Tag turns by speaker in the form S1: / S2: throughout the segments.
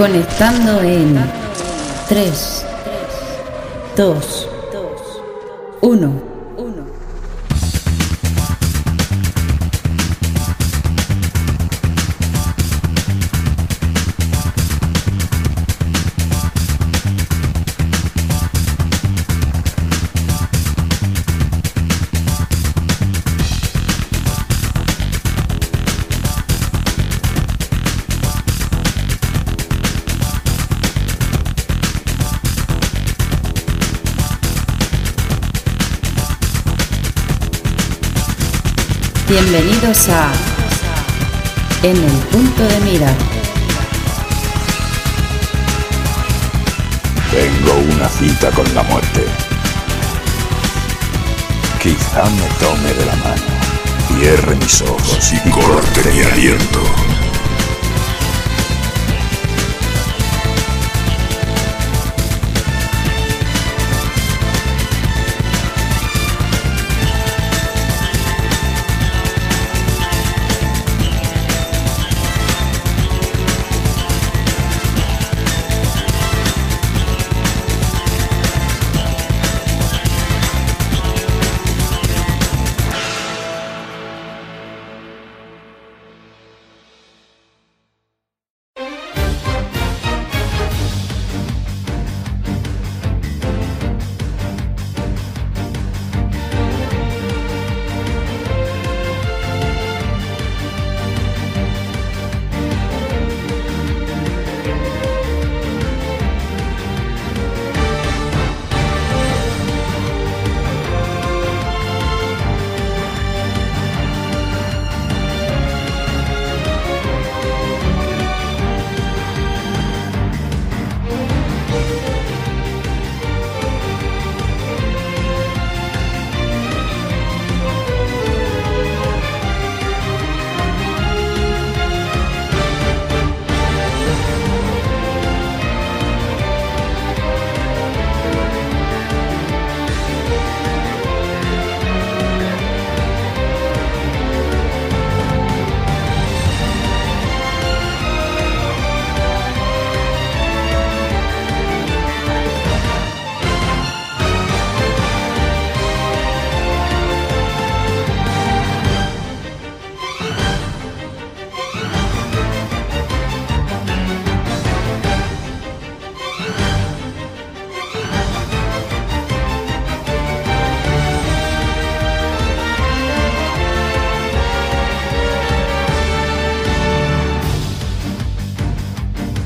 S1: Conectando en 3, 2, 1. En el punto de mira.
S2: Tengo una cita con la muerte. Quizá me tome de la mano, cierre mis ojos y corte mi aliento.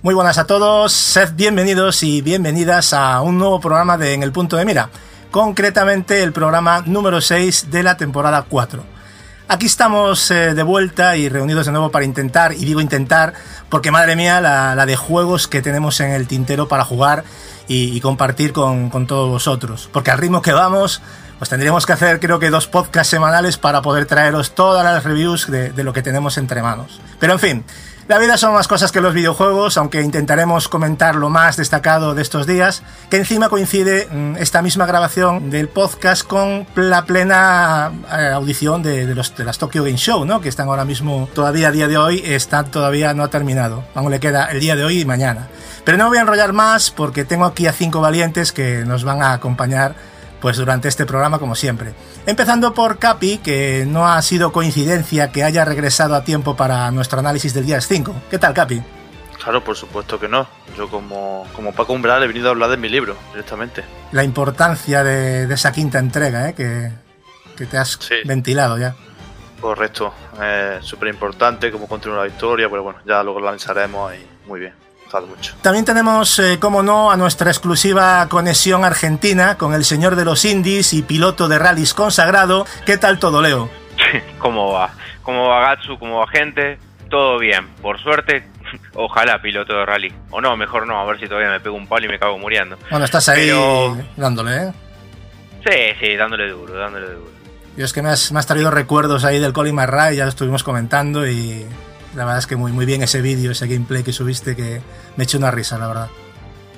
S3: Muy buenas a todos, sed bienvenidos y bienvenidas a un nuevo programa de En el Punto de Mira, concretamente el programa número 6 de la temporada 4. Aquí estamos eh, de vuelta y reunidos de nuevo para intentar, y digo intentar, porque madre mía, la, de juegos que tenemos en el tintero para jugar y, compartir con, todos vosotros. Porque al ritmo que vamos, pues tendríamos que hacer creo que dos podcasts semanales para poder traeros todas las reviews de, de lo que tenemos entre manos. Pero en fin, la vida son más cosas que los videojuegos, aunque intentaremos comentar lo más destacado de estos días, que encima coincide mm, esta misma grabación del podcast con la plena eh, audición de, los, de las Tokyo Game Show, ¿no? que están ahora mismo todavía a día de hoy, está todavía no ha terminado. Aún le queda el día de hoy y mañana. Pero no voy a enrollar más porque tengo aquí a cinco valientes que nos van a acompañar pues durante este programa como siempre. Empezando por Capi, que no ha sido coincidencia que haya regresado a tiempo para nuestro análisis del día 5. ¿Qué tal, Capi?
S4: Claro, por supuesto que no. Yo como, como Paco Umbral he venido a hablar de mi libro directamente.
S3: La importancia de, esa quinta entrega, ¿eh? que, te has ventilado ya.
S4: Correcto, súper importante como continúa la historia, pero bueno, ya luego lo lanzaremos y muy bien mucho.
S3: También tenemos, eh, como no, a nuestra exclusiva conexión argentina con el señor de los indies y piloto de rallies consagrado. ¿Qué tal todo, Leo?
S5: ¿Cómo va? ¿Cómo va Gatsu? ¿Cómo va gente? Todo bien. Por suerte, ojalá piloto de rally. O no, mejor no, a ver si todavía me pego un palo y me cago muriendo.
S3: Bueno, estás ahí dándole, ¿eh?
S5: Sí, sí, dándole duro, dándole duro.
S3: Y es que me has, traído recuerdos ahí del Colin McRae, ya lo estuvimos comentando y la verdad es que muy, muy bien ese vídeo, ese gameplay que subiste, que me echó una risa, la verdad.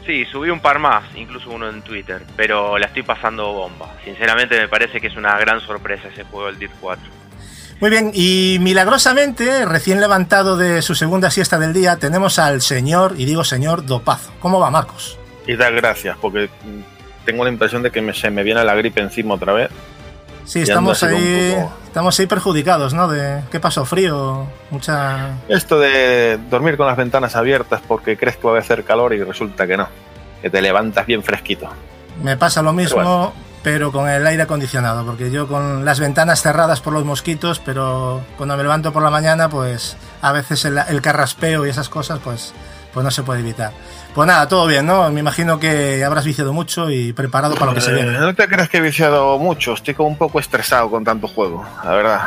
S5: Sí, subí un par más, incluso uno en Twitter, pero la estoy pasando bomba. Sinceramente me parece que es una gran sorpresa ese juego, el Dirt 4.
S3: Muy bien, y milagrosamente, recién levantado de su segunda siesta del día, tenemos al señor, y digo señor, Dopazo. ¿Cómo va, Marcos?
S6: Y dar gracias, porque tengo la impresión de que me, se me viene la gripe encima otra vez.
S3: Sí, estamos ahí,
S6: poco-
S3: estamos ahí perjudicados, ¿no? De, ¿Qué pasó? ¿Frío? Mucha...
S6: Esto de dormir con las ventanas abiertas porque crees que va a hacer calor y resulta que no. Que te levantas bien fresquito.
S3: Me pasa lo mismo,
S6: Pero
S3: pero, con el aire acondicionado, porque yo con las ventanas cerradas por los mosquitos, pero cuando me levanto por la mañana, pues a veces el, el carraspeo y esas cosas, pues, pues no se puede evitar. Pues nada, todo bien, ¿no? Me imagino que habrás viciado mucho y preparado para lo que se
S6: Eh,
S3: viene.
S6: no te creas que he viciado mucho, estoy como un poco estresado con tanto juego, la verdad.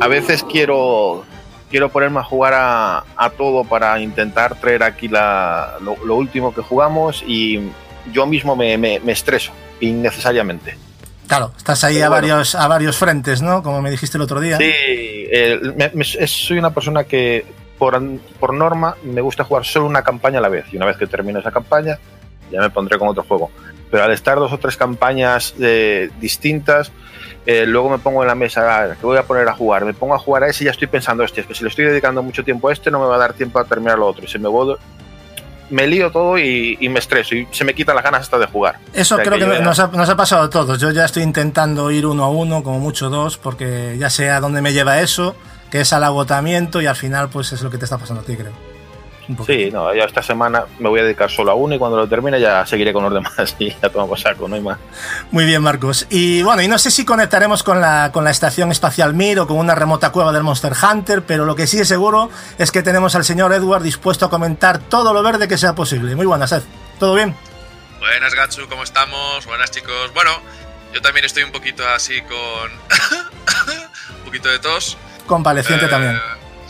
S6: A, veces quiero quiero ponerme a jugar a, a todo para intentar traer aquí la, lo, lo último que jugamos y yo mismo me, me- me estreso innecesariamente.
S3: Claro, estás ahí
S6: Pero
S3: a,
S6: bueno.
S3: varios, a varios frentes, ¿no? Como me dijiste el otro día.
S6: Sí, el- me- me- es- soy una persona que por, por norma me gusta jugar solo una campaña a la vez y una vez que termine esa campaña ya me pondré con otro juego. Pero al estar dos o tres campañas eh, distintas, eh, luego me pongo en la mesa, ah, ¿qué voy a poner a jugar? Me pongo a jugar a ese y ya estoy pensando, hostia, es que si le estoy dedicando mucho tiempo a este no me va a dar tiempo a terminar lo otro. Y se me, voy- me lío todo y, y me estreso y se me quitan las ganas hasta de jugar.
S3: Eso
S6: O sea,
S3: creo que,
S6: que
S3: nos, ha, nos ha pasado a todos. Yo ya estoy intentando ir uno a uno, como mucho dos, porque ya sé a dónde me lleva eso, que es al agotamiento y al final pues es lo que te está pasando a ti, creo.
S6: Sí, no, ya esta semana me voy a dedicar solo a uno y cuando lo termine ya seguiré con los demás y ya tomamos saco, no hay más.
S3: Muy bien, Marcos. Y bueno, y no sé si conectaremos con la, con la estación espacial Mir o con una remota cueva del Monster Hunter, pero lo que sí es seguro es que tenemos al señor Edward dispuesto a comentar todo lo verde que sea posible. Muy buenas, Ed. ¿Todo bien?
S7: Buenas, Gatsu, ¿cómo estamos? Buenas, chicos. Bueno, yo también estoy un poquito así con. un poquito de tos.
S3: Convaleciente
S7: Eh,
S3: también.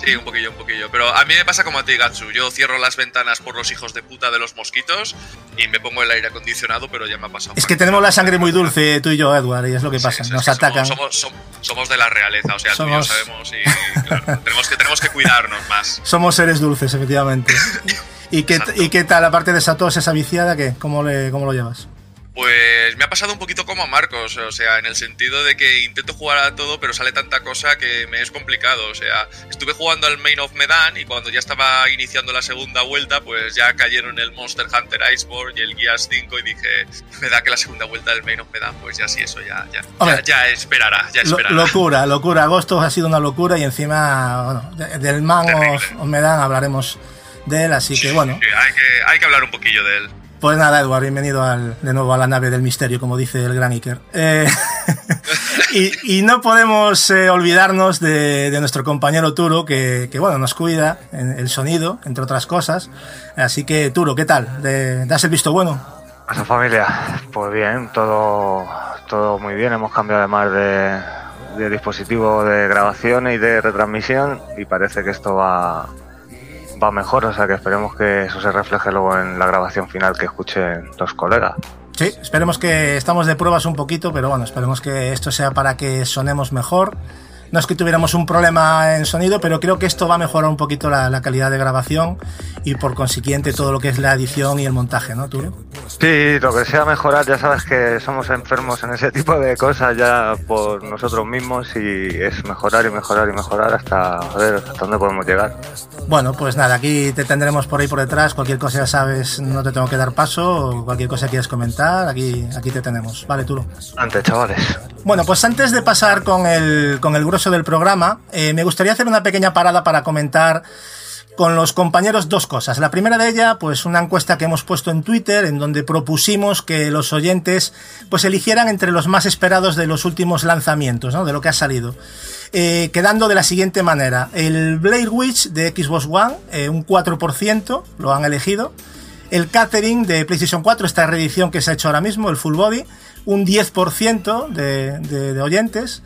S7: Sí, un poquillo, un poquillo. Pero a mí me pasa como a ti, Gatsu. Yo cierro las ventanas por los hijos de puta de los mosquitos y me pongo el aire acondicionado, pero ya me ha pasado.
S3: Es que tenemos la sangre muy dulce, tú y yo, Edward, y es lo que pasa.
S7: sí,
S3: Nos atacan.
S7: Somos, somos, somos de la realeza, o sea,
S3: Somos-
S7: tú y yo sabemos y claro, tenemos, que, tenemos que cuidarnos más.
S3: Somos seres dulces, efectivamente. ¿Y qué. ¿Y qué tal, aparte de esa tos, esa viciada, qué? ¿Cómo, le, ¿Cómo lo llevas?
S7: Pues me ha pasado un poquito como a Marcos, o sea, en el sentido de que intento jugar a todo, pero sale tanta cosa que me es complicado. O sea, estuve jugando al Main of Medan y cuando ya estaba iniciando la segunda vuelta, pues ya cayeron el Monster Hunter Iceborne y el Gears 5 y dije, me da que la segunda vuelta del Main of Medan, pues ya sí, eso ya, ya,
S3: Hombre.
S7: ya, ya esperará, ya
S3: Lo-
S7: esperará.
S3: locura, locura. Agosto ha sido una locura y encima, bueno, de- del man
S7: Terrible.
S3: os, os me dan, hablaremos de él, así que bueno.
S7: Sí, hay, que, hay que hablar un poquillo de él.
S3: Pues nada, Edward, bienvenido al- de nuevo a la nave del misterio, como dice el gran Iker. Eh, y, no podemos eh, olvidarnos de, nuestro compañero Turo, que, bueno, nos cuida el sonido, entre otras cosas. Así que, Turo, ¿qué tal? ¿De- ¿Das el visto bueno?
S8: Esa familia, pues bien, todo, todo muy bien. Hemos cambiado además de, de dispositivo de grabación y de retransmisión y parece que esto va, va mejor. O sea que esperemos que eso se refleje luego en la grabación final que escuchen los colegas.
S3: Sí, esperemos que estamos de pruebas un poquito, pero bueno, esperemos que esto sea para que sonemos mejor. No es que tuviéramos un problema en sonido, pero creo que esto va a mejorar un poquito la, la calidad de grabación y por consiguiente todo lo que es la edición y el montaje, ¿no, Turo?
S8: Sí, lo que sea mejorar, ya sabes que somos enfermos en ese tipo de cosas ya por nosotros mismos y es mejorar y mejorar y mejorar hasta ver hasta dónde podemos llegar.
S3: Bueno, pues nada, aquí te tendremos por ahí por detrás. Cualquier cosa ya sabes, no te tengo que dar paso. O cualquier cosa que quieras comentar, aquí, aquí te tenemos. Vale, Turo.
S8: Antes, chavales.
S3: Bueno, pues antes de pasar con el, con el grueso del programa, eh, me gustaría hacer una pequeña parada para comentar con los compañeros dos cosas. La primera de ella, pues una encuesta que hemos puesto en Twitter en donde propusimos que los oyentes pues eligieran entre los más esperados de los últimos lanzamientos. De lo que ha salido. Eh, quedando de la siguiente manera. El Blair Witch de Xbox One, eh, un 4% lo han elegido. El Catering de PlayStation 4, esta reedición que se ha hecho ahora mismo, el Full Body, un 10% de, de, de oyentes.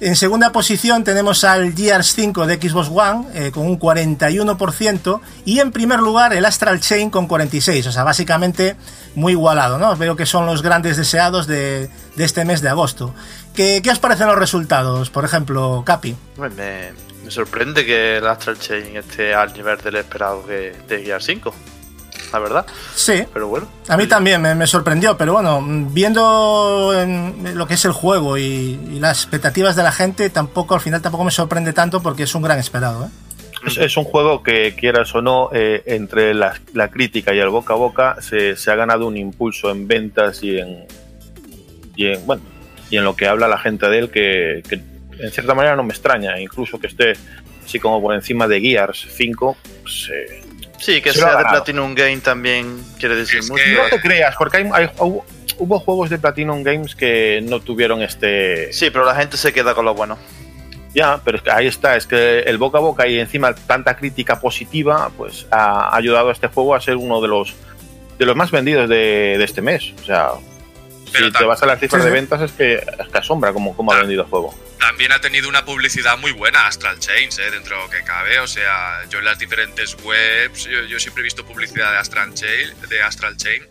S3: En segunda posición tenemos al Gears 5 de Xbox One eh, con un 41% y en primer lugar el Astral Chain con 46%, o sea, básicamente muy igualado, ¿no? Os veo que son los grandes deseados de, de este mes de agosto. ¿Qué, ¿Qué, os parecen los resultados? Por ejemplo, Capi.
S4: Me, me sorprende que el Astral Chain esté al nivel del esperado que, de Gear 5. La verdad.
S3: Sí.
S4: Pero bueno.
S3: A mí también me, me sorprendió, pero bueno, viendo en lo que es el juego y, y las expectativas de la gente, tampoco al final tampoco me sorprende tanto porque es un gran esperado. ¿eh?
S6: Es, es un juego que, quieras o no, eh, entre la, la crítica y el boca a boca, se, se ha ganado un impulso en ventas y en, y en, bueno, y en lo que habla la gente de él, que, que en cierta manera no me extraña, incluso que esté así como por encima de Gears 5. Pues, eh,
S4: Sí, que
S6: Se
S4: sea de. Platinum Game también quiere decir
S7: Es
S4: mucho.
S7: que-
S6: no te creas, porque hay, hay- hubo, hubo juegos de Platinum Games que no tuvieron este.
S4: Sí, pero la gente se queda con lo bueno.
S6: Ya, pero es que ahí está, es que el boca a boca y encima tanta crítica positiva, pues ha ayudado a este juego a ser uno de los de los más vendidos de, de este mes. O sea,
S7: Pero
S6: si te vas a las cifras
S3: Sí,
S6: de ventas es que, es que asombra cómo, cómo ha vendido el juego.
S7: También ha tenido una publicidad muy buena Astral Chains, eh, dentro de lo que cabe. O sea, yo en las diferentes webs, yo, yo siempre he visto publicidad de Astral Chain, de Astral Chain,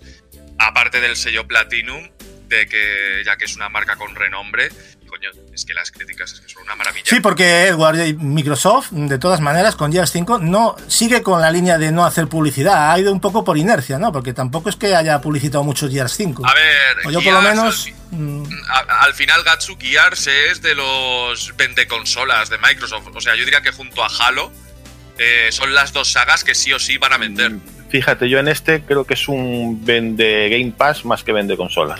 S7: aparte del sello Platinum, de que ya que es una marca con renombre, coño, es que las críticas es que son una maravilla.
S3: Sí, porque Edward y Microsoft, de todas maneras, con Gears 5, no sigue con la línea de no hacer publicidad. Ha ido un poco por inercia, ¿no? Porque tampoco es que haya publicitado mucho Gears 5.
S7: A ver,
S3: o yo por lo menos...
S7: al,
S3: mm,
S7: al final Gatsu Gears es de los consolas de Microsoft. O sea, yo diría que junto a Halo eh, son las dos sagas que sí o sí van a vender.
S6: Fíjate, yo en este creo que es un vende Game Pass más que vende consolas.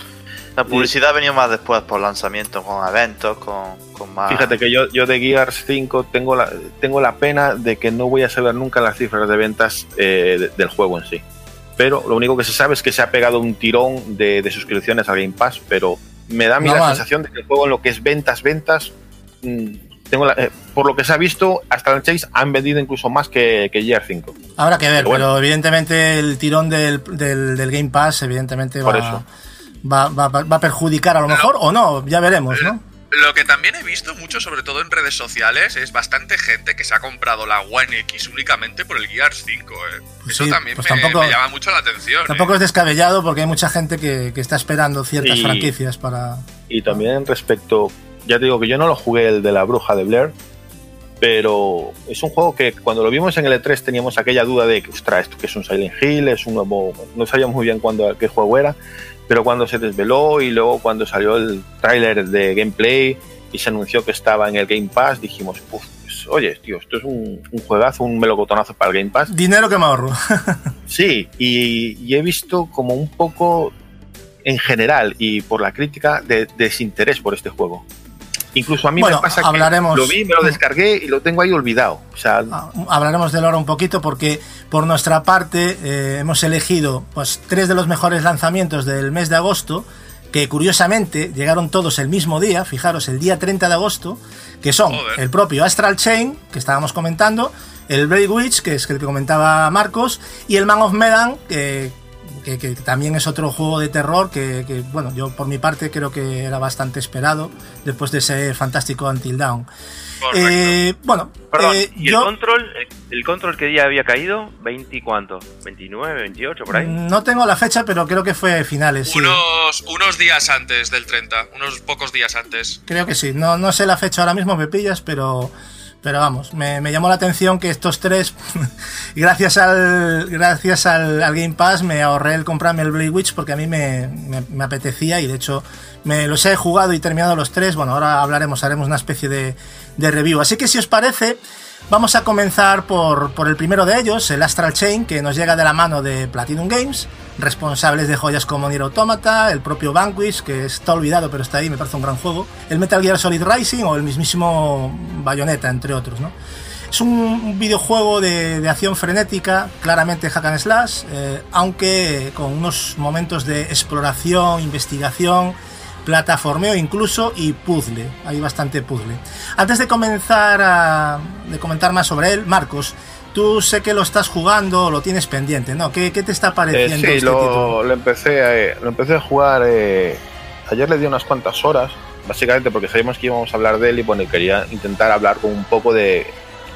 S4: La publicidad ha venido más después por lanzamientos, con eventos, con, con más.
S6: Fíjate que yo, yo de Gears 5 tengo la, tengo la pena de que no voy a saber nunca las cifras de ventas eh, de- del juego en sí. Pero lo único que se sabe es que se ha pegado un tirón de, de suscripciones a Game Pass, pero me da a mí
S3: No
S6: la
S3: mal.
S6: sensación de que el juego en lo que es ventas, ventas, mm, tengo la- eh, por lo que se ha visto, hasta el Chase han vendido incluso más que, que Gears 5.
S3: Habrá que ver,
S6: Pero bueno.
S3: pero evidentemente el tirón del, del, del Game Pass, evidentemente
S6: Por
S3: va,
S6: eso.
S3: Va, va, va a perjudicar a lo mejor o no, ya veremos, ¿no?
S7: Lo que también he visto mucho, sobre todo en redes sociales, es bastante gente que se ha comprado la One X únicamente por el Gears 5. eh.
S3: Pues
S7: Eso
S3: sí,
S7: también
S3: pues
S7: me,
S3: tampoco-
S7: me llama mucho la atención.
S3: Tampoco
S7: eh.
S3: es descabellado porque hay mucha gente que, que está esperando ciertas
S6: Y-
S3: franquicias para...
S6: Y también respecto, ya te digo que yo no lo jugué el de la bruja de Blair, pero es un juego que cuando lo vimos en el E3 teníamos aquella duda de que, ostras, esto que es un Silent Hill, es un nuevo, no sabíamos muy bien cuándo, qué juego era, pero cuando se desveló y luego cuando salió el tráiler de gameplay y se anunció que estaba en el Game Pass, dijimos, "Uf, pues, oye, tío, esto es un, un juegazo, un melocotonazo para el Game Pass.
S3: Dinero que me ahorro.
S6: Sí, y, y he visto como un poco en general y por la crítica de desinterés por este juego. Incluso a mí
S3: Bueno,
S6: me pasa
S3: hablaremos-
S6: que lo vi, me lo descargué y lo tengo ahí olvidado. O sea,
S3: Ah, Hablaremos del oro un poquito porque por nuestra parte eh, hemos elegido pues tres de los mejores lanzamientos del mes de agosto que curiosamente llegaron todos el mismo día, fijaros, el día 30 de agosto, que son
S7: Joder.
S3: el propio Astral Chain, que estábamos comentando, el Blade Witch, que es el que comentaba Marcos, y el Man of Medan, que, que- que también es otro juego de terror que, que, bueno, yo por mi parte creo que era bastante esperado después de ese fantástico Until Dawn.
S5: Correcto.
S3: Eh, bueno,
S5: Perdón,
S3: eh,
S5: ¿y el
S3: yo
S5: control? El, el control que día había caído? ¿20 y cuánto? ¿29, 28 por ahí?
S3: no tengo la fecha, pero creo que fue finales. sí.
S7: Unos, unos días antes del 30, unos pocos días antes.
S3: Creo que sí. No, no sé la fecha ahora mismo, me pillas, pero, pero vamos, me, me llamó la atención que estos tres, gracias al gracias al, al Game Pass, me ahorré el comprarme el Blade Witch porque a mí me, me- me apetecía y de hecho me los he jugado y terminado los tres. Bueno, ahora hablaremos, haremos una especie de, de review. Así que si os parece, vamos a comenzar por, por el primero de ellos, el Astral Chain, que nos llega de la mano de Platinum Games, responsables de joyas como Nier Automata, el propio Vanquish, que está olvidado pero está ahí, me parece un gran juego, el Metal Gear Solid Rising o el mismísimo Bayonetta, entre otros. Es un videojuego de, de acción frenética, claramente hack and slash, eh, aunque con unos momentos de exploración, investigación, plataformeo incluso y puzzle. Hay bastante puzzle. Antes de comenzar a de comentar más sobre él, Marcos, tú sé que lo estás jugando, lo tienes pendiente, ¿no? ¿Qué, qué te está
S6: eh,
S3: pareciendo
S6: sí,
S3: este
S6: lo, lo empecé, a, lo empecé a jugar. eh, ayer le di unas cuantas horas, básicamente porque sabíamos que íbamos a hablar de él y bueno, quería intentar hablar con un poco de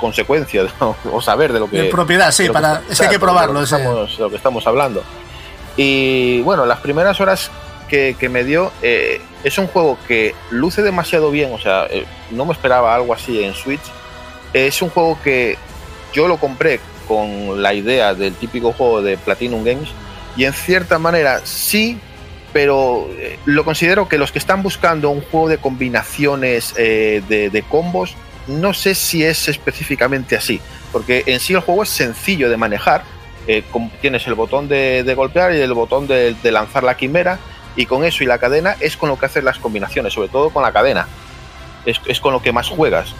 S6: consecuencia ¿no? o saber de lo que
S3: De propiedad, sí,
S6: de
S3: para,
S6: que-
S3: es que hay que probarlo.
S6: de lo que,
S3: ese-
S6: estamos, de lo que estamos hablando. Y bueno, las primeras horas que, que me dio eh, es un juego que luce demasiado bien, o sea, eh, no me esperaba algo así en Switch. Es un juego que yo lo compré con la idea del típico juego de Platinum Games y en cierta manera sí, pero eh, lo considero que los que están buscando un juego de combinaciones eh, de, de combos, no sé si es específicamente así, porque en sí el juego es sencillo de manejar, eh, tienes el botón de, de golpear y el botón de, de lanzar la quimera y con eso y la cadena es con lo que haces las combinaciones, sobre todo con la cadena, es, es con lo que más juegas.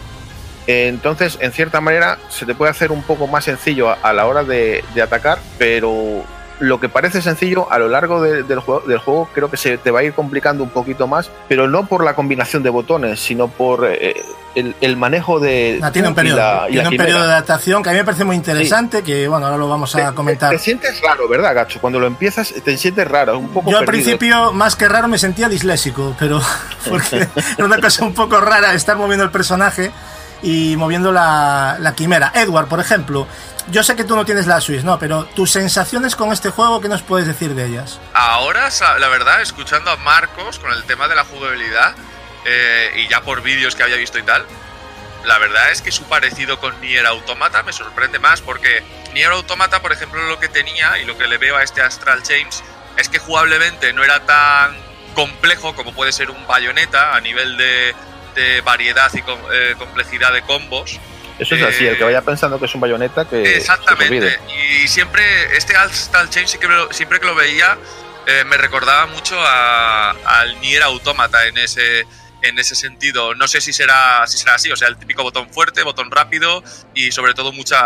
S6: Entonces, en cierta manera, se te puede hacer un poco más sencillo a, la hora de, atacar, pero lo que parece sencillo a lo largo de- del, juego, del juego creo que se te va a ir complicando un poquito más, pero no por la combinación de botones, sino por eh, el, el manejo de...
S3: Ah, tiene un
S6: y
S3: periodo,
S6: la- y
S3: tiene
S6: la
S3: un
S6: quimera.
S3: periodo de adaptación que a mí me parece muy interesante, que bueno, ahora lo vamos a
S6: Te-
S3: comentar.
S6: Te, te sientes raro, ¿verdad, Gacho? Cuando lo empiezas, te sientes raro, un poco
S3: Yo al
S6: perdido.
S3: principio, más que raro, me sentía disléxico, pero porque era una cosa un poco rara estar moviendo el personaje y moviendo la, la quimera. Edward, por ejemplo, yo sé que tú no tienes la Swiss, ¿no? Pero tus sensaciones con este juego, ¿qué nos puedes decir de ellas?
S7: Ahora, la verdad, escuchando a Marcos con el tema de la jugabilidad eh, y ya por vídeos que había visto y tal, la verdad es que su parecido con Nier Automata me sorprende más porque Nier Automata, por ejemplo, lo que tenía y lo que le veo a este Astral Chains es que jugablemente no era tan complejo como puede ser un Bayonetta a nivel de, de variedad y com- eh, complejidad de combos.
S6: Eso es así, el que vaya pensando que es un bayoneta que se
S7: Exactamente.
S6: olvide.
S7: Y siempre, este Astral lo- siempre que lo veía, eh, me recordaba mucho a- al Nier Automata en ese, en ese sentido. No sé si será, si será así, o sea, el típico botón fuerte, botón rápido y sobre todo mucha,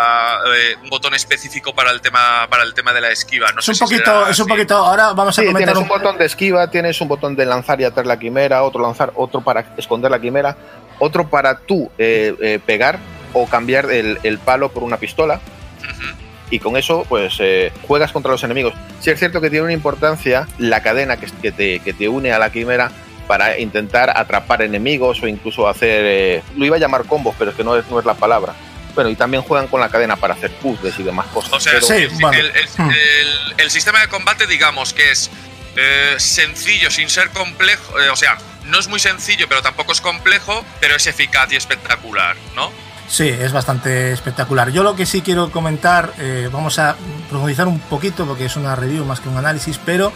S7: eh, un botón específico para el tema, para el tema de la esquiva. No
S3: Es
S7: sé
S3: un
S7: si
S3: poquito,
S7: será
S3: es un poquito. Ahora vamos a comentar
S6: tienes un botón de esquiva, tienes un botón de lanzar y atar la quimera, otro lanzar, otro para esconder la quimera, otro para tú eh, eh, pegar o cambiar el, el palo por una pistola. Y con eso, pues eh, juegas contra los enemigos. Sí es cierto que tiene una importancia la cadena que, que te, que te une a la quimera para intentar atrapar enemigos o incluso hacer. eh, lo iba a llamar combos, pero es que no es, no es la palabra. Bueno, y también juegan con la cadena para hacer puzzles y demás cosas.
S7: O sea,
S6: Pero-
S3: Sí,
S7: el, el- el-
S3: Hmm.
S7: el- el sistema de combate, digamos que es eh, sencillo sin ser complejo, eh, o sea, no es muy sencillo, pero tampoco es complejo, pero es eficaz y espectacular, ¿no?
S3: Sí, es bastante espectacular. Yo lo que sí quiero comentar, eh, vamos a profundizar un poquito porque es una review más que un análisis, pero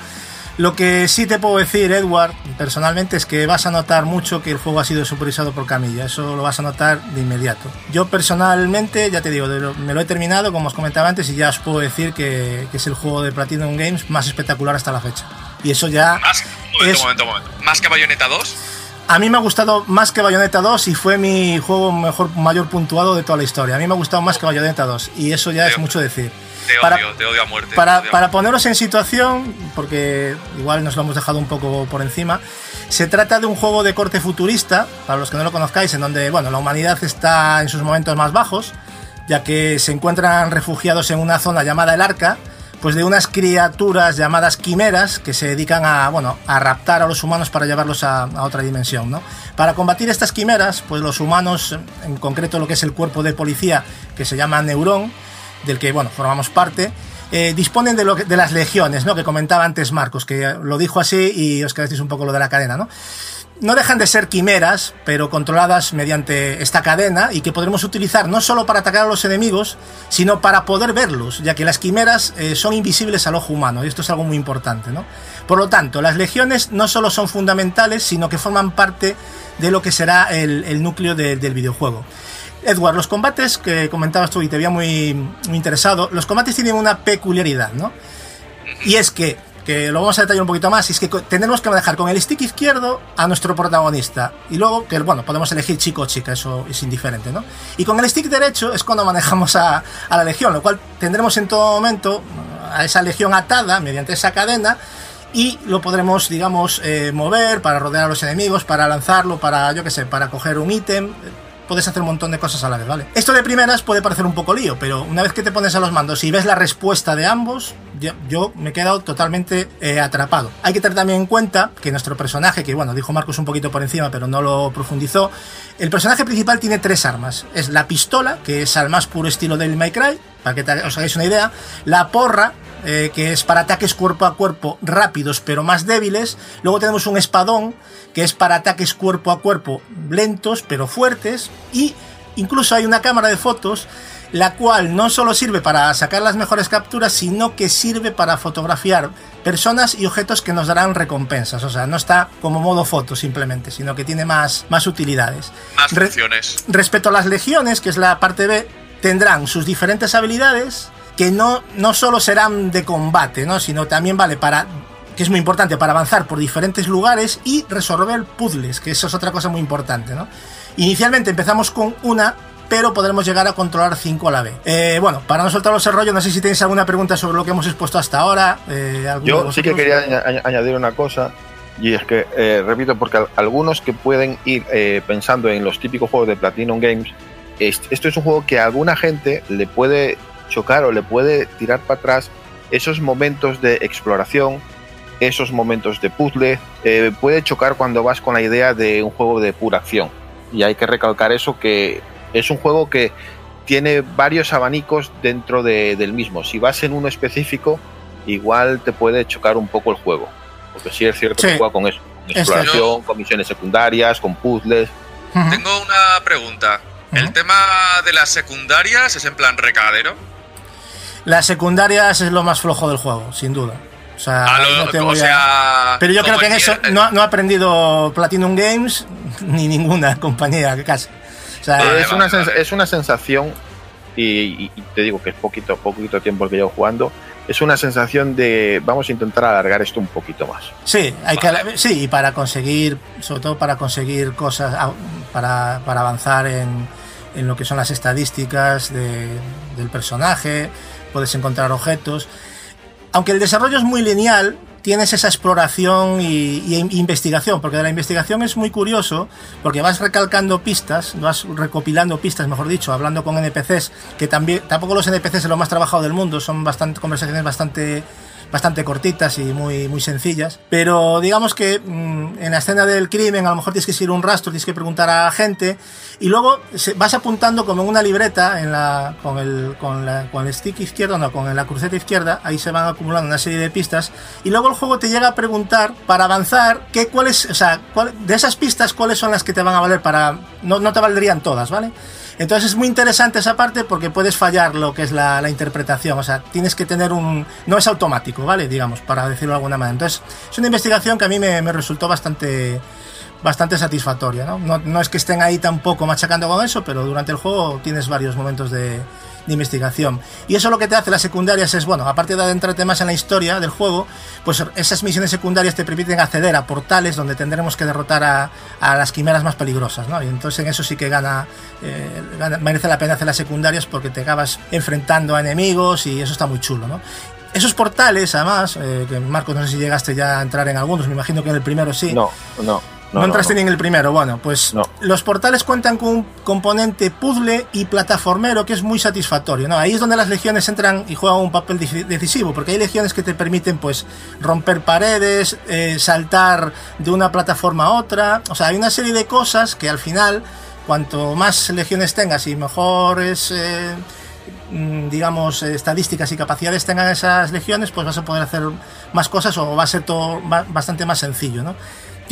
S3: lo que sí te puedo decir, Edward, personalmente es que vas a notar mucho que el juego ha sido supervisado por Camilla. Eso lo vas a notar de inmediato. Yo personalmente, ya te digo, me lo he terminado, como os comentaba antes, y ya os puedo decir que, que es el juego de Platinum Games más espectacular hasta la fecha. Y eso ya
S7: Más, momento,
S3: Es-
S7: momento, momento. Más que Bayonetta 2.
S3: a mí me ha gustado más que Bayonetta 2 y fue mi juego mejor mayor puntuado de toda la historia. A mí me ha gustado más que Bayonetta 2 y eso ya es
S7: Te-
S3: mucho decir.
S7: Te
S3: Para-
S7: odio, te odio a muerte. te
S3: Para,
S7: odio a
S3: para
S7: muerte.
S3: poneros en situación, porque igual nos lo hemos dejado un poco por encima, se trata de un juego de corte futurista, para los que no lo conozcáis, en donde bueno, la humanidad está en sus momentos más bajos, ya que se encuentran refugiados en una zona llamada el Arca, pues de unas criaturas llamadas quimeras que se dedican a, bueno, a raptar a los humanos para llevarlos a, a otra dimensión. ¿no? Para combatir estas quimeras, pues los humanos, en concreto lo que es el cuerpo de policía que se llama Neurón, del que bueno, formamos parte, eh, disponen de, lo que- de las legiones, ¿no? que comentaba antes Marcos, que lo dijo así y os quedasteis un poco lo de la cadena. ¿no? no dejan de ser quimeras, pero controladas mediante esta cadena y que podremos utilizar no solo para atacar a los enemigos, sino para poder verlos, ya que las quimeras eh, son invisibles al ojo humano y esto es algo muy importante. ¿no? Por lo tanto, las legiones no solo son fundamentales, sino que forman parte de lo que será el, núcleo de- del videojuego. Edward, los combates que comentabas tú y te había muy, muy interesado, los combates tienen una peculiaridad, ¿no? Y es que, que lo vamos a detallar un poquito más, es que tenemos que manejar con el stick izquierdo a nuestro protagonista. Y luego, que bueno, podemos elegir chico o chica, eso es indiferente, ¿no? Y con el stick derecho es cuando manejamos a, a la legión, lo cual tendremos en todo momento a esa legión atada mediante esa cadena y lo podremos, digamos, eh, mover para rodear a los enemigos, para lanzarlo, para, yo qué sé, para coger un ítem. Puedes hacer un montón de cosas a la vez, ¿vale? Esto de primeras puede parecer un poco lío, pero una vez que te pones a los mandos y ves la respuesta de ambos, yo, me he quedado totalmente eh, atrapado. Hay que tener también en cuenta que nuestro personaje, que bueno, dijo Marcos un poquito por encima, pero no lo profundizó, el personaje principal tiene tres armas. Es la pistola, que es al más puro estilo del My Cry, para que os hagáis una idea, la porra, eh, que es para ataques cuerpo a cuerpo rápidos pero más débiles. Luego tenemos un espadón, que es para ataques cuerpo a cuerpo lentos pero fuertes. Y incluso hay una cámara de fotos la cual no solo sirve para sacar las mejores capturas, sino que sirve para fotografiar personas y objetos que nos darán recompensas. O sea, no está como modo foto simplemente, sino que tiene más, más utilidades.
S7: Más
S3: Re-
S7: funciones.
S3: Respecto a las legiones, que es la parte B, tendrán sus diferentes habilidades que no, no solo serán de combate, ¿no? sino también vale para que es muy importante para avanzar por diferentes lugares y resolver puzzles, que eso es otra cosa muy importante, ¿no? Inicialmente empezamos con una, pero podremos llegar a controlar cinco a la vez. Eh, bueno, para no soltar los rollos, no sé si tenéis alguna pregunta sobre lo que hemos expuesto hasta ahora. eh,
S6: Yo sí que quería aña- aña- añadir una cosa, y es que, eh, repito, porque al- algunos que pueden ir eh, pensando en los típicos juegos de Platinum Games, es- esto es un juego que a alguna gente le puede chocar o le puede tirar para atrás esos momentos de exploración, esos momentos de puzzle, eh, puede chocar cuando vas con la idea de un juego de pura acción. Y hay que recalcar eso, que es un juego que tiene varios abanicos dentro de- del mismo. Si vas en uno específico, igual te puede chocar un poco el juego. Porque sí es cierto
S3: Sí.
S6: que juega con eso. Con exploración, con misiones secundarias, con puzzles.
S7: Tengo una pregunta. ¿El tema de las secundarias es en plan recadero?
S3: Las secundarias es lo más flojo del juego, sin duda. O sea,
S7: A lo-
S3: no te
S7: o
S3: voy a-
S7: sea,
S3: Pero yo creo que en eso no, no ha aprendido Platinum Games ni ninguna compañía que casi. O sea,
S7: Vale,
S6: es,
S7: vale,
S6: una
S7: vale.
S6: es una sensación, y, y- te digo que es poquito, poquito tiempo el que llevo jugando, es una sensación de vamos a intentar alargar esto un poquito más.
S3: sí, hay
S7: Vale.
S3: que sí, y para conseguir, sobre todo para conseguir cosas, para, para avanzar en, en lo que son las estadísticas de- del personaje, puedes encontrar objetos. Aunque el desarrollo es muy lineal, tienes esa exploración y, y investigación, porque de la investigación es muy curioso, porque vas recalcando pistas, vas recopilando pistas, mejor dicho, hablando con NPCs, que también, tampoco los NPCs es lo más trabajado del mundo, son bastante conversaciones bastante bastante cortitas y muy, muy sencillas. Pero digamos que mm, en la escena del crimen a lo mejor tienes que seguir un rastro, tienes que preguntar a gente y luego vas apuntando como en una libreta en la, con, el, con, la, con el stick izquierdo, no, con la cruceta izquierda, ahí se van acumulando una serie de pistas y luego el juego te llega a preguntar para avanzar qué, cuáles, o sea, de esas pistas cuáles son las que te van a valer para... No, no te valdrían todas, ¿vale? Entonces es muy interesante esa parte porque puedes fallar lo que es la, interpretación. O sea, tienes que tener un. No es automático, ¿vale? Digamos, para decirlo de alguna manera. Entonces, es una investigación que a mí me, resultó bastante bastante satisfactoria. ¿no? no es que estén ahí tampoco machacando con eso, pero durante el juego tienes varios momentos de, de investigación. Y eso lo que te hace las secundarias es, bueno, aparte de adentrarte más en la historia del juego, pues esas misiones secundarias te permiten acceder a portales donde tendremos que derrotar a, a las quimeras más peligrosas, ¿no? Y entonces en eso sí que gana, eh, merece la pena hacer las secundarias porque te acabas enfrentando a enemigos y eso está muy chulo, ¿no? Esos portales, además, eh, que Marcos, no sé si llegaste ya a entrar en algunos, me imagino que en el primero sí.
S6: No, no.
S3: No,
S6: No,
S3: entraste
S6: no,
S3: ni en el primero. Bueno, pues los portales cuentan con un componente puzzle y plataformero que es muy satisfactorio. ¿no? Ahí es donde las legiones entran y juegan un papel deci- decisivo, porque hay legiones que te permiten pues romper paredes, eh, saltar de una plataforma a otra. O sea, hay una serie de cosas que al final, cuanto más legiones tengas y mejores eh, mm, digamos, eh, estadísticas y capacidades tengan esas legiones, pues vas a poder hacer más cosas o va a ser todo ba- bastante más sencillo, ¿no?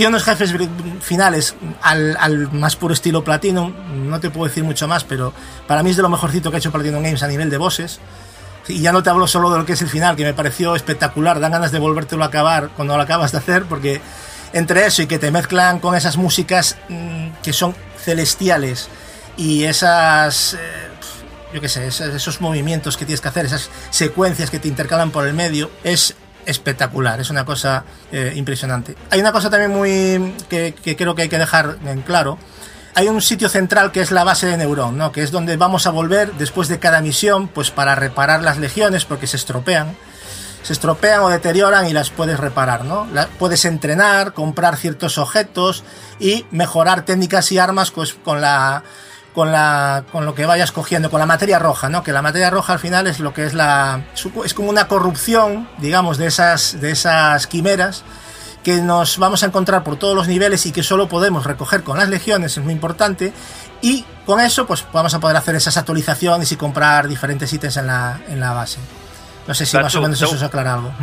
S3: Tiene unos jefes finales al, al más puro estilo Platinum, no te puedo decir mucho más, pero para mí es de lo mejorcito que ha hecho Platinum Games a nivel de bosses. Y ya no te hablo solo de lo que es el final, que me pareció espectacular, dan ganas de volvértelo a acabar cuando lo acabas de hacer, porque entre eso y que te mezclan con esas músicas mm, que son celestiales y esas... eh, yo qué sé, esos, esos movimientos que tienes que hacer, esas secuencias que te intercalan por el medio, es espectacular, es una cosa eh, impresionante. Hay una cosa también muy que, creo que hay que dejar en claro. Hay un sitio central que es la base de Neuron, ¿no? que es donde vamos a volver después de cada misión, pues para reparar las legiones porque se estropean. Se estropean o deterioran y las puedes reparar, ¿no? La- puedes entrenar, comprar ciertos objetos y mejorar técnicas y armas pues, con la con la con lo que vayas cogiendo con la materia roja no que la materia roja al final es lo que es la es como una corrupción digamos de esas de esas quimeras que nos vamos a encontrar por todos los niveles y que solo podemos recoger con las legiones es muy importante y con eso pues vamos a poder hacer esas actualizaciones y comprar diferentes ítems en la en la base. No sé si más o menos eso os aclara algo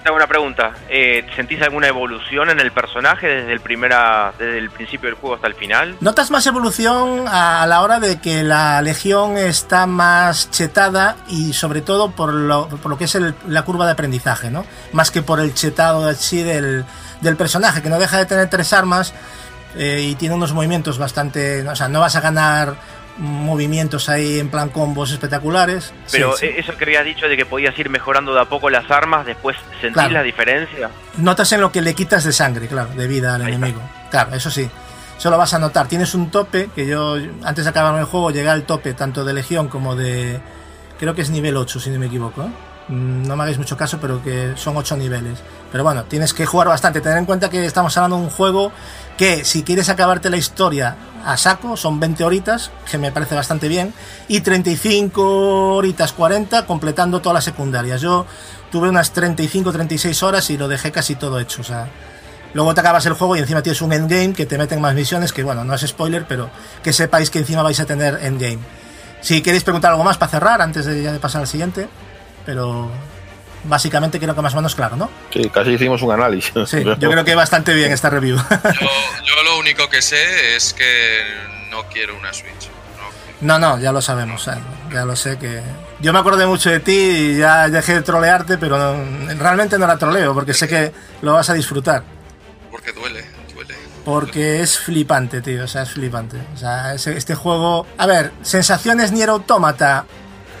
S3: Mm.
S5: Tengo una pregunta. Eh, ¿Sentís alguna evolución en el personaje desde el primera, desde el principio del juego hasta el final?
S3: Notas más evolución a la hora de que la legión está más chetada y sobre todo por lo, por lo que es el- la curva de aprendizaje, ¿no? Más que por el chetado así del, del personaje, que no deja de tener tres armas eh, y tiene unos movimientos bastante... O sea, no vas a ganar movimientos ahí en plan combos espectaculares.
S5: Pero
S3: Sí, sí.
S5: eh, eso que habías dicho de que podías ir mejorando de a poco las armas, después sentís
S3: Claro.
S5: la diferencia.
S3: Notas en lo que le quitas de sangre, claro, de vida al
S5: Ahí está.
S3: enemigo. Claro, eso sí. Eso lo vas a notar. Tienes un tope, que yo antes de acabar el juego llegué al tope tanto de Legión como de... Creo que es nivel 8, si no me equivoco. ¿eh? Mm, No me hagáis mucho caso, pero que son 8 niveles. Pero bueno, tienes que jugar bastante. Tener en cuenta que estamos hablando de un juego que si quieres acabarte la historia a saco, son 20 horitas, que me parece bastante bien, y 35 horitas 40 completando todas las secundarias. Yo tuve unas 35-36 horas y lo dejé casi todo hecho. O sea, luego te acabas el juego y encima tienes un endgame que te meten más misiones, que bueno, no es spoiler, pero que sepáis que encima vais a tener endgame. Si queréis preguntar algo más para cerrar, antes de, de pasar al siguiente, pero básicamente creo que más o menos claro, ¿no?
S6: Sí, casi hicimos un análisis.
S3: Sí, yo creo que bastante bien esta review.
S7: Yo, yo lo único que sé es que no quiero una Switch.
S3: No,
S7: No.
S3: ya lo sabemos, eh, ya lo sé que... Yo me acordé mucho de ti y ya dejé de trolearte, pero no- realmente no la troleo, porque sé que lo vas a disfrutar.
S7: Porque duele, duele.
S3: Porque es flipante, tío, o sea, es flipante. O sea, este juego... A ver, sensaciones Nier Automata,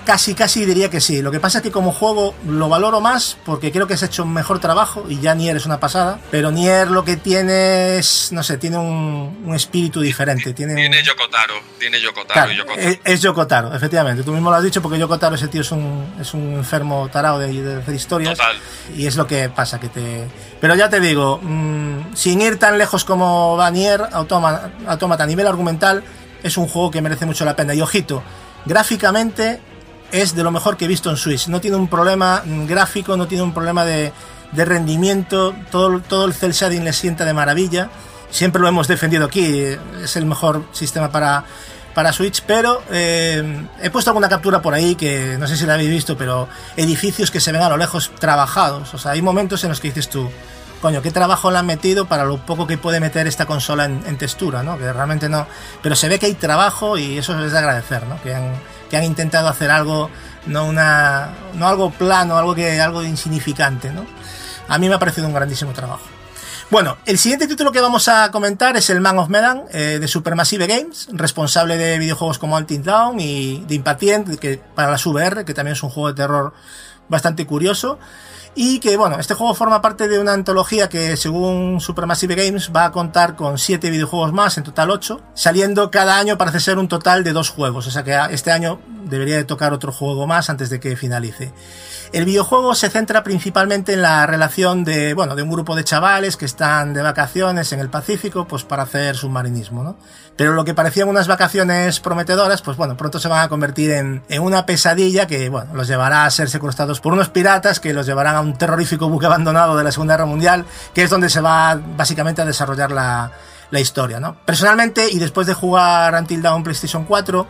S3: casi, casi diría que sí. Lo que pasa es que como juego lo valoro más porque creo que has hecho un mejor trabajo y ya Nier es una pasada. Pero Nier lo que tiene es, no sé, tiene un, un espíritu diferente. Tiene,
S7: Tiene Yokotaro, tiene Yokotaro
S3: Claro,
S7: Yokotaro.
S3: es, es Yokotaro, efectivamente. Tú mismo lo has dicho porque Yokotaro, ese tío es un, es un enfermo tarado de, de hacer historias.
S7: Total.
S3: Y es lo que pasa, que te... Pero ya te digo, mm, sin ir tan lejos como va Nier Automa- Automata a nivel argumental, es un juego que merece mucho la pena. Y ojito, gráficamente es de lo mejor que he visto en Switch. No tiene un problema mm, gráfico, no tiene un problema de, rendimiento. Todo, todo el cel shading le sienta de maravilla. Siempre lo hemos defendido aquí, eh, es el mejor sistema para, para Switch, pero eh, he puesto alguna captura por ahí que no sé si la habéis visto, pero edificios que se ven a lo lejos trabajados. O sea, hay momentos en los que dices tú, coño, qué trabajo le han metido para lo poco que puede meter esta consola en, en textura, ¿no? Que realmente no. Pero se ve que hay trabajo y eso es de agradecer, ¿no? Que han, intentado hacer algo, no una. no algo plano, algo que. algo insignificante, ¿no? A mí me ha parecido un grandísimo trabajo. Bueno, el siguiente título que vamos a comentar es el Man of Medan eh, de Supermassive Games, responsable de videojuegos como Until Dawn y de Impatient, que para las VR, que también es un juego de terror bastante curioso. Y que, bueno, este juego forma parte de una antología que, según Supermassive Games, va a contar con 7 videojuegos más, en total 8, saliendo cada año parece ser un total de dos juegos. O sea que este año debería de tocar otro juego más antes de que finalice. El videojuego se centra principalmente en la relación de, bueno, de un grupo de chavales que están de vacaciones en el Pacífico, pues para hacer submarinismo, ¿no? Pero lo que parecían unas vacaciones prometedoras, pues bueno, pronto se van a convertir en, en una pesadilla que, bueno, los llevará a ser secuestrados por unos piratas que los llevarán a un terrorífico buque abandonado de la Segunda Guerra Mundial, que es donde se va básicamente a desarrollar la, la historia, ¿no? Personalmente, y después de jugar Until Dawn PlayStation 4,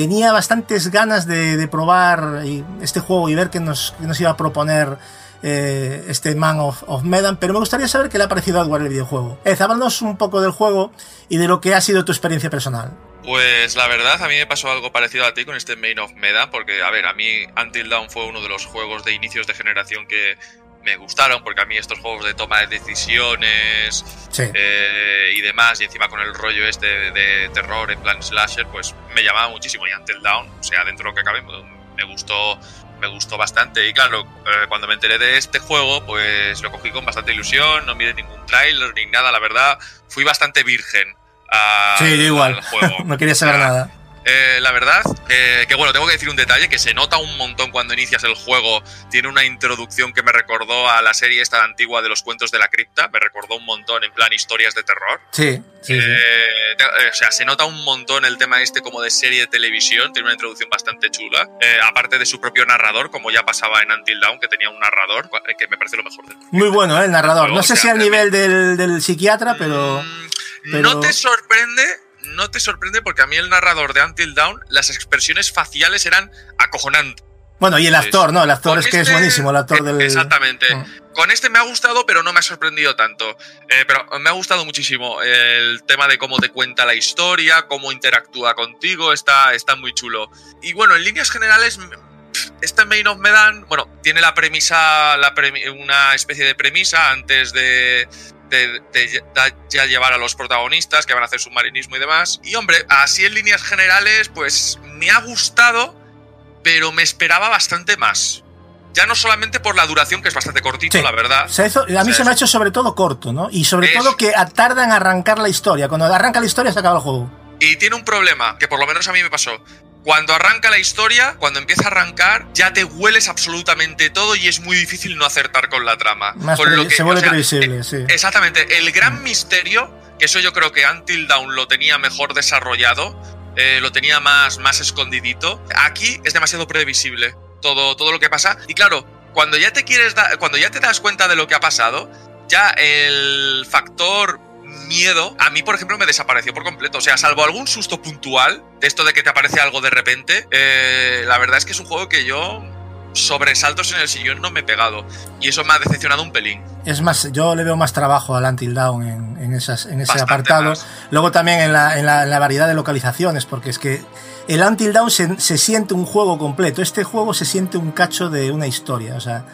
S3: tenía bastantes ganas de, probar este juego y ver qué nos, iba a proponer eh, este Man of, of Medan, pero me gustaría saber qué le ha parecido a Edward el videojuego. Ed, háblanos un poco del juego y de lo que ha sido tu experiencia personal.
S7: Pues la verdad, a mí me pasó algo parecido a ti con este Main of Medan, porque, a ver, a mí Until Dawn fue uno de los juegos de inicios de generación que me gustaron, porque a mí estos juegos de toma de decisiones
S3: Sí.
S7: eh, y demás, y encima con el rollo este de, de terror en plan slasher, pues me llamaba muchísimo. Y Until Dawn, o sea, dentro de lo que cabe, me- me gustó me gustó bastante y claro, eh, cuando me enteré de este juego, pues lo cogí con bastante ilusión, no miré ningún tráiler ni nada, la verdad, fui bastante virgen a-
S3: Sí, yo igual.
S7: al juego.
S3: no quería saber
S7: O sea,
S3: nada.
S7: Eh, la verdad, eh, que bueno, tengo que decir un detalle que se nota un montón cuando inicias el juego. Tiene una introducción que me recordó a la serie esta antigua de los cuentos de la cripta. Me recordó un montón en plan historias de terror.
S3: Sí, sí.
S7: Eh, o sea, se nota un montón el tema este como de serie de televisión. Tiene una introducción bastante chula. Eh, aparte de su propio narrador, como ya pasaba en Until Dawn, que tenía un narrador, que me parece lo mejor del
S3: Muy bueno, ¿eh? el narrador. No
S7: O
S3: sé
S7: sea,
S3: si al nivel del, del psiquiatra, pero...
S7: Mm,
S3: pero-
S7: No te sorprende, no te sorprende porque a mí el narrador de Until Dawn, las expresiones faciales eran acojonantes.
S3: Bueno, y el actor, ¿no? El actor
S7: Con
S3: es que es
S7: este-
S3: buenísimo, el actor
S7: eh,
S3: del...
S7: Exactamente.
S3: Mm.
S7: con este me ha gustado, pero no me ha sorprendido tanto. Eh, pero me ha gustado muchísimo el tema de cómo te cuenta la historia, cómo interactúa contigo, está, está muy chulo. Y bueno, en líneas generales, este Main of Medan, bueno, tiene la premisa, la una especie de premisa antes de, de, de, ya llevar a los protagonistas que van a hacer submarinismo y demás. Y hombre, así en líneas generales, pues me ha gustado, pero me esperaba bastante más ya no solamente por la duración, que es bastante cortito, la verdad.
S3: a mí se me ha hecho sobre todo corto, ¿no? Y sobre todo que tarda en arrancar la historia. Cuando arranca la historia se acaba el juego.
S7: Y tiene un problema, que por lo menos a mí me pasó. Cuando arranca la historia, cuando empieza a arrancar, ya te hueles absolutamente todo y es muy difícil no acertar con la trama. con
S3: lo que, se vuelve previsible, sí.
S7: Exactamente. El gran misterio, que eso yo creo que Until Dawn lo tenía mejor desarrollado, eh, lo tenía más, más escondidito. Aquí es demasiado previsible todo, todo lo que pasa. Y claro, cuando ya te quieres cuando ya te das cuenta de lo que ha pasado, ya el factor miedo, a mí, por ejemplo, me desapareció por completo. O sea, salvo algún susto puntual de esto de que te aparece algo de repente, eh, la verdad es que es un juego que yo sobresaltos en el sillón no me he pegado. Y eso me ha decepcionado un pelín.
S3: Es más, yo le veo más trabajo al Until Down en, esas, en ese apartado. Luego también en la, en, la, en la, variedad de localizaciones, porque es que el Until Dawn se, siente un juego completo. Este juego se siente un cacho de una historia. O sea.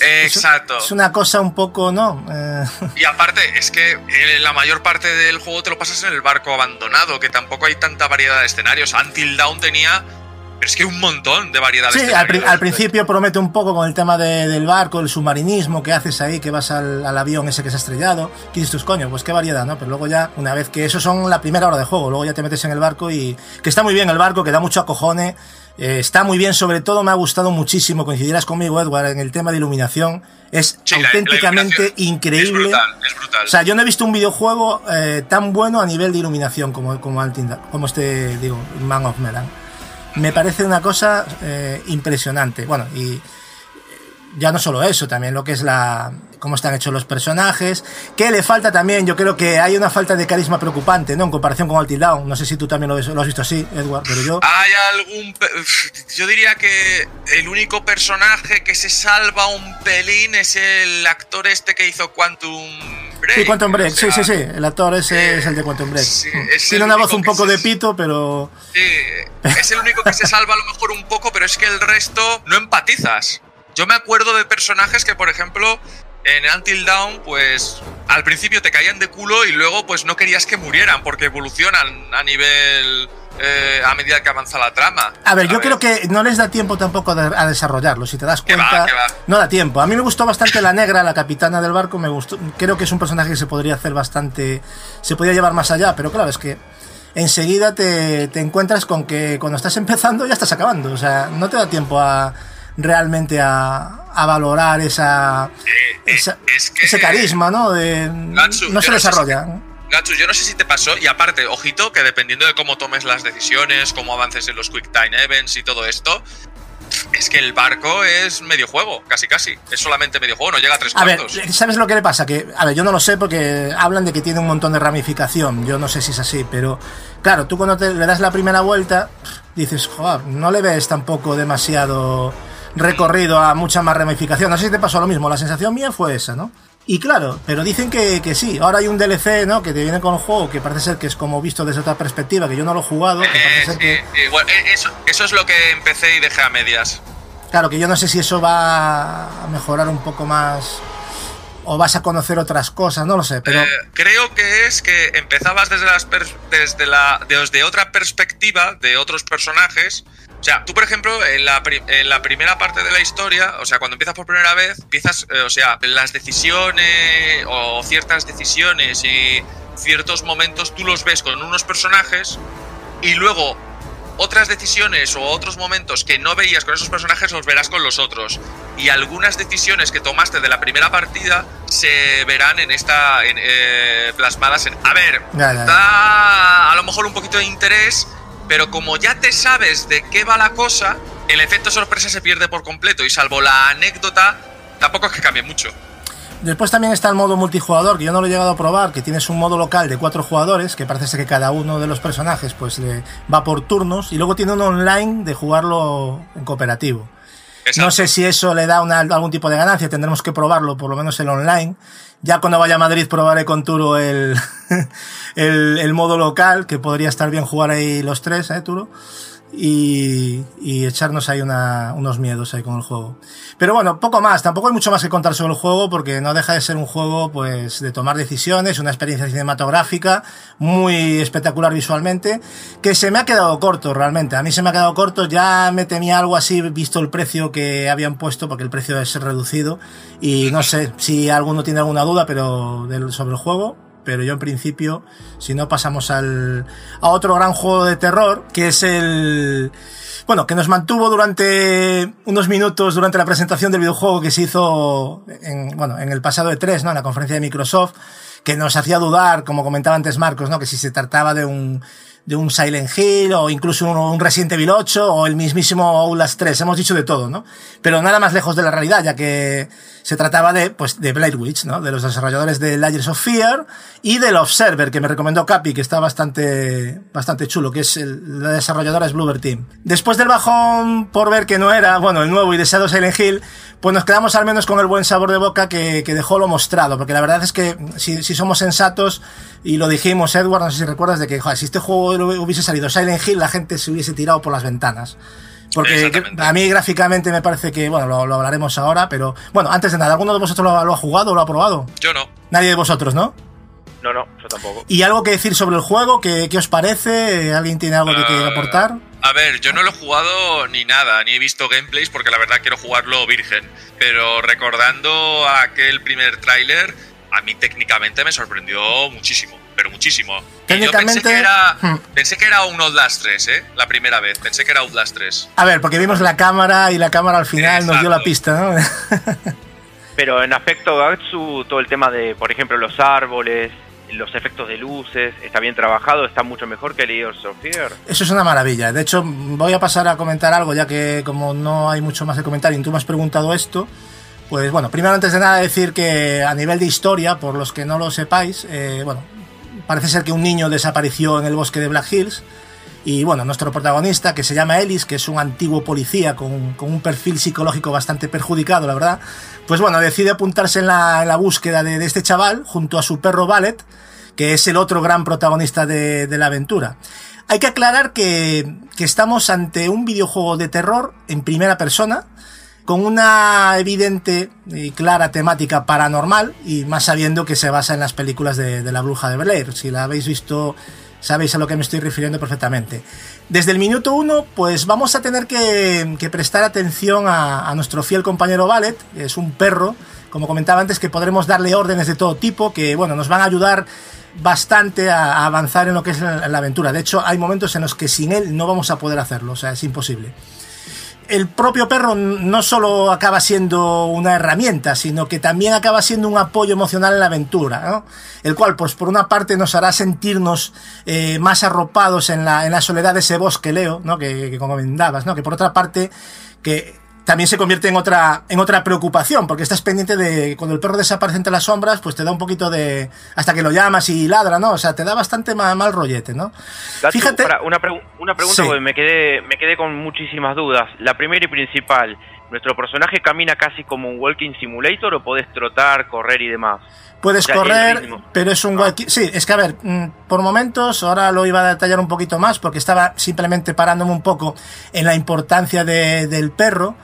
S7: Exacto.
S3: Es, una cosa un poco, ¿no? Eh,
S7: y aparte, es que eh, la mayor parte del juego te lo pasas en el barco abandonado, que tampoco hay tanta variedad de escenarios. Until Dawn tenía pero es que un montón de variedades.
S3: Sí, al, principio promete un poco con el tema del barco, el submarinismo que haces ahí, que vas al, avión ese que se ha estrellado. ¿Qué dices tus coño? Pues qué variedad, ¿no? Pero luego ya, una vez que eso son la primera hora de juego, luego ya te metes en el barco y. que está muy bien el barco, que da mucho acojone. Eh, está muy bien, sobre todo me ha gustado muchísimo, coincidirás conmigo, Edward, en el tema de iluminación. Es auténticamente increíble.
S7: Es brutal, es brutal.
S3: O sea, yo no he visto un videojuego eh, tan bueno a nivel de iluminación como, como, como este, digo, Man of Medan me parece una cosa eh, impresionante. Bueno, y ya no solo eso, también lo que es la cómo están hechos los personajes, que le falta también, yo creo que hay una falta de carisma preocupante, ¿no? En comparación con Until Dawn. No sé si tú también lo, has visto así, Edward, pero yo...
S7: Hay algún... Yo diría que el único personaje que se salva un pelín es el actor este que hizo Quantum Break.
S3: Sí, Quantum Break, sí, sí, sí. El actor ese es el de Quantum Break. Tiene una voz un poco de pito, pero...
S7: Sí, es el único que se salva a lo mejor un poco, pero es que el resto no empatizas. Yo me acuerdo de personajes que, por ejemplo, en Until Dawn, pues al principio te caían de culo y luego pues no querías que murieran porque evolucionan a nivel... Eh, a medida que avanza la trama.
S3: A ver, yo creo que no les da tiempo tampoco a desarrollarlo, si te das cuenta. No da tiempo. A mí me gustó bastante la negra, la capitana del barco, me gustó. Creo que es un personaje que se podría hacer bastante... Se podría llevar más allá, pero claro, es que enseguida te, te encuentras con que cuando estás empezando ya estás acabando. O sea, no te da tiempo a realmente a, a valorar esa, ese carisma, ¿no? De, no se desarrolla.
S7: Gatsu, yo no sé si te pasó, y aparte, ojito, que dependiendo de cómo tomes las decisiones, cómo avances en los Quick Time Events y todo esto, es que el barco es medio juego, casi casi. Es solamente medio juego, no llega a tres cuartos.
S3: A ver, ¿sabes lo que le pasa? Que, a ver, yo no lo sé porque hablan de que tiene un montón de ramificación. Yo no sé si es así, pero claro, tú cuando te, le das la primera vuelta, dices, joder, no le ves tampoco demasiado recorrido a mucha más ramificación. No sé si te pasó lo mismo, la sensación mía fue esa, ¿no? Y claro, pero dicen que, que, sí. Ahora hay un DLC, ¿no? Que te viene con el juego que parece ser que es como visto desde otra perspectiva, que yo no lo he jugado. Que ser que...
S7: eso, eso, es lo que empecé y dejé a medias.
S3: Claro, que yo no sé si eso va a mejorar un poco más o vas a conocer otras cosas, no lo sé, pero... Eh,
S7: creo que es que empezabas desde, las desde, la, desde otra perspectiva de otros personajes o sea, tú, por ejemplo, en la, en la, primera parte de la historia, o sea, cuando empiezas por primera vez, empiezas, eh, o sea, las decisiones o ciertas decisiones y ciertos momentos tú los ves con unos personajes y luego otras decisiones o otros momentos que no veías con esos personajes los verás con los otros. Y algunas decisiones que tomaste de la primera partida se verán en esta en, eh, plasmadas en... A ver, da a lo mejor un poquito de interés pero como ya te sabes de qué va la cosa, el efecto sorpresa se pierde por completo y salvo la anécdota, tampoco es que cambie mucho.
S3: Después también está el modo multijugador, que yo no lo he llegado a probar, que tienes un modo local de cuatro jugadores, que parece que cada uno de los personajes pues le va por turnos, y luego tiene un online de jugarlo en cooperativo. No sé si eso le da algún tipo de ganancia, tendremos que probarlo, por lo menos el online. Ya cuando vaya a Madrid probaré con Turo el, el, el modo local, que podría estar bien jugar ahí los tres, ¿eh, Turo? Y, y echarnos ahí una, unos miedos ahí con el juego. Pero bueno, poco más, tampoco hay mucho más que contar sobre el juego porque no deja de ser un juego pues de tomar decisiones, una experiencia cinematográfica muy espectacular visualmente, que se me ha quedado corto realmente. A mí se me ha quedado corto, ya me temía algo así visto el precio que habían puesto porque el precio es reducido y no sé si alguno tiene alguna duda pero sobre el juego, pero yo en principio, si no pasamos al, a otro gran juego de terror, que es el, bueno, que nos mantuvo durante unos minutos durante la presentación del videojuego que se hizo en, bueno, en el pasado de 3, ¿no? En la conferencia de Microsoft, que nos hacía dudar, como comentaba antes Marcos, ¿no? Que si se trataba de un, de un Silent Hill o incluso un, un, Resident Evil 8 o el mismísimo Outlast 3. Hemos dicho de todo, ¿no? Pero nada más lejos de la realidad, ya que se trataba de, pues, de Blade Witch, ¿no? De los desarrolladores de Layers of Fear y del Observer, que me recomendó Capi, que está bastante, bastante chulo, que es el, la desarrolladora es Bluebird Team. Después del bajón por ver que no era, bueno, el nuevo y deseado Silent Hill, pues nos quedamos al menos con el buen sabor de boca que, que dejó lo mostrado, porque la verdad es que si, si, somos sensatos, y lo dijimos, Edward, no sé si recuerdas, de que, joder, si este juego hubiese salido Silent Hill, la gente se hubiese tirado por las ventanas. Porque a mí gráficamente me parece que, bueno, lo, lo, hablaremos ahora, pero bueno, antes de nada, ¿alguno de vosotros lo, lo ha jugado o lo ha probado?
S7: Yo no.
S3: Nadie de vosotros, ¿no?
S5: No, no, yo tampoco.
S3: ¿Y algo que decir sobre el juego? ¿Qué, qué os parece? ¿Alguien tiene algo que quiera aportar?
S7: A ver, yo no lo he jugado ni nada, ni he visto gameplays porque la verdad quiero jugarlo virgen. Pero recordando aquel primer tráiler, a mí técnicamente me sorprendió muchísimo, pero muchísimo.
S3: Técnicamente.
S7: Yo pensé que, era, hmm. pensé que era un Outlast 3, ¿eh? La primera vez, pensé que era Outlast 3.
S3: A ver, porque vimos la cámara y la cámara al final Exacto. nos dio la pista, ¿no?
S5: pero en aspecto Gatsu, todo el tema de, por ejemplo, los árboles, los efectos de luces, está bien trabajado, está mucho mejor que Layers of Fear.
S3: Eso es una maravilla. De hecho, voy a pasar a comentar algo, ya que como no hay mucho más de comentar y tú me has preguntado esto, pues bueno, primero antes de nada decir que a nivel de historia, por los que no lo sepáis, eh, bueno, parece ser que un niño desapareció en el bosque de Black Hills y bueno, nuestro protagonista, que se llama Ellis, que es un antiguo policía con, con un perfil psicológico bastante perjudicado, la verdad, pues bueno, decide apuntarse en la, búsqueda de, este chaval junto a su perro Ballet, que es el otro gran protagonista de, de la aventura. Hay que aclarar que, que, estamos ante un videojuego de terror en primera persona, con una evidente y clara temática paranormal, y más sabiendo que se basa en las películas de, la bruja de Blair. Si la habéis visto sabéis a lo que me estoy refiriendo perfectamente. Desde el minuto uno, pues vamos a tener que, prestar atención a, nuestro fiel compañero Ballet, que es un perro, como comentaba antes, que podremos darle órdenes de todo tipo, que bueno, nos van a ayudar bastante a, a avanzar en lo que es la, la, aventura. De hecho, hay momentos en los que sin él no vamos a poder hacerlo, o sea, es imposible. El propio perro no solo acaba siendo una herramienta, sino que también acaba siendo un apoyo emocional en la aventura, ¿no? El cual, pues por una parte nos hará sentirnos eh, más arropados en la, en la soledad de ese bosque, Leo, ¿no? Que, que comentabas, ¿no? Que por otra parte, que también se convierte en otra, en otra preocupación, porque estás pendiente de cuando el perro desaparece entre las sombras, pues te da un poquito de. hasta que lo llamas y ladra, ¿no? O sea, te da bastante mal, mal rollete, ¿no?
S5: Gato, Fíjate. Para, una, pregu una, pregunta, sí. porque me quedé, me quedé con muchísimas dudas. La primera y principal, ¿nuestro personaje camina casi como un walking simulator o podés trotar, correr y demás?
S3: Puedes o sea, correr, pero es un walkie. Sí, es que a ver, por momentos, ahora lo iba a detallar un poquito más porque estaba simplemente parándome un poco en la importancia de, del perro.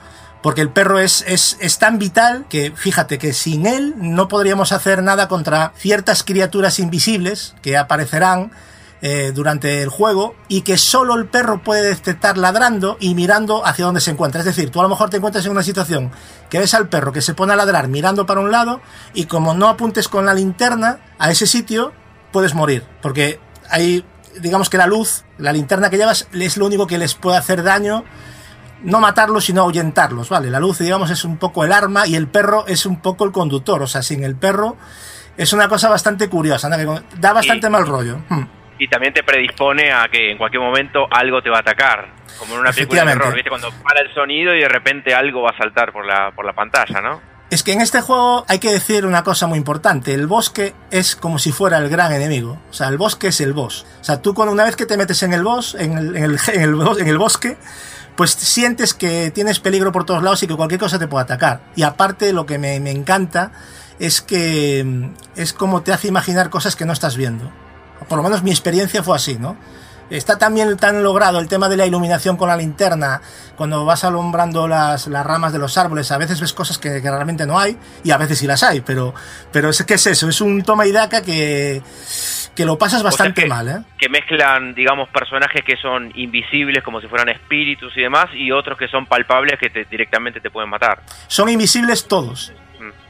S3: Porque el perro es, es, es tan vital que, fíjate, que sin él no podríamos hacer nada contra ciertas criaturas invisibles que aparecerán eh, durante el juego y que solo el perro puede detectar ladrando y mirando hacia donde se encuentra. Es decir, tú a lo mejor te encuentras en una situación que ves al perro que se pone a ladrar mirando para un lado y como no apuntes con la linterna a ese sitio, puedes morir. Porque hay, digamos que la luz, la linterna que llevas, es lo único que les puede hacer daño no matarlos, sino ahuyentarlos, ¿vale? La luz, digamos, es un poco el arma y el perro es un poco el conductor. O sea, sin el perro es una cosa bastante curiosa, ¿no? que da bastante y, mal rollo. Hmm.
S5: Y también te predispone a que en cualquier momento algo te va a atacar. Como en una película de terror, ¿viste? Cuando para el sonido y de repente algo va a saltar por la, por la pantalla, ¿no?
S3: Es que en este juego hay que decir una cosa muy importante. El bosque es como si fuera el gran enemigo. O sea, el bosque es el boss. O sea, tú cuando una vez que te metes en el boss, en el, en el, en el, en el bosque, pues sientes que tienes peligro por todos lados y que cualquier cosa te puede atacar. Y aparte lo que me, me encanta es que mm, es como te hace imaginar cosas que no estás viendo. Por lo menos mi experiencia fue así, ¿no? Está también tan logrado el tema de la iluminación con la linterna, cuando vas alumbrando las, las ramas de los árboles, a veces ves cosas que, que, realmente no hay, y a veces sí las hay, pero, pero es que es eso, es un toma y daca que, que lo pasas bastante
S5: o sea que,
S3: mal, ¿eh?
S5: Que mezclan, digamos, personajes que son invisibles, como si fueran espíritus y demás, y otros que son palpables que te, directamente te pueden matar.
S3: Son invisibles todos.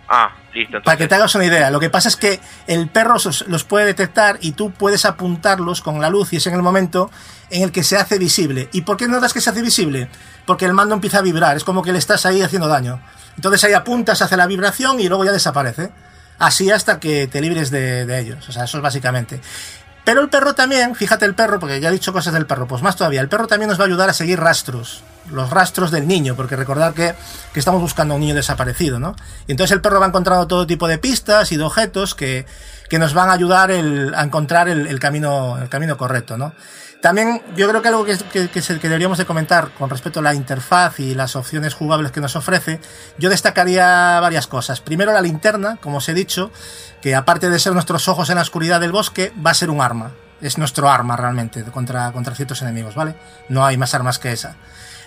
S5: Ah, listo. Entonces.
S3: Para que te hagas una idea, lo que pasa es que el perro los puede detectar y tú puedes apuntarlos con la luz y es en el momento en el que se hace visible. ¿Y por qué notas que se hace visible? Porque el mando empieza a vibrar, es como que le estás ahí haciendo daño. Entonces ahí apuntas, hace la vibración y luego ya desaparece. Así hasta que te libres de, de ellos. O sea, eso es básicamente. Pero el perro también, fíjate el perro, porque ya he dicho cosas del perro, pues más todavía, el perro también nos va a ayudar a seguir rastros, los rastros del niño, porque recordad que, que estamos buscando a un niño desaparecido, ¿no? Y entonces el perro va encontrando todo tipo de pistas y de objetos que, que nos van a ayudar a encontrar el, camino, el camino correcto, ¿no? También yo creo que algo que, que, que, deberíamos de comentar con respecto a la interfaz y las opciones jugables que nos ofrece, yo destacaría varias cosas. Primero la linterna, como os he dicho, que aparte de ser nuestros ojos en la oscuridad del bosque, va a ser un arma. Es nuestro arma realmente contra, contra ciertos enemigos, ¿vale? No hay más armas que esa.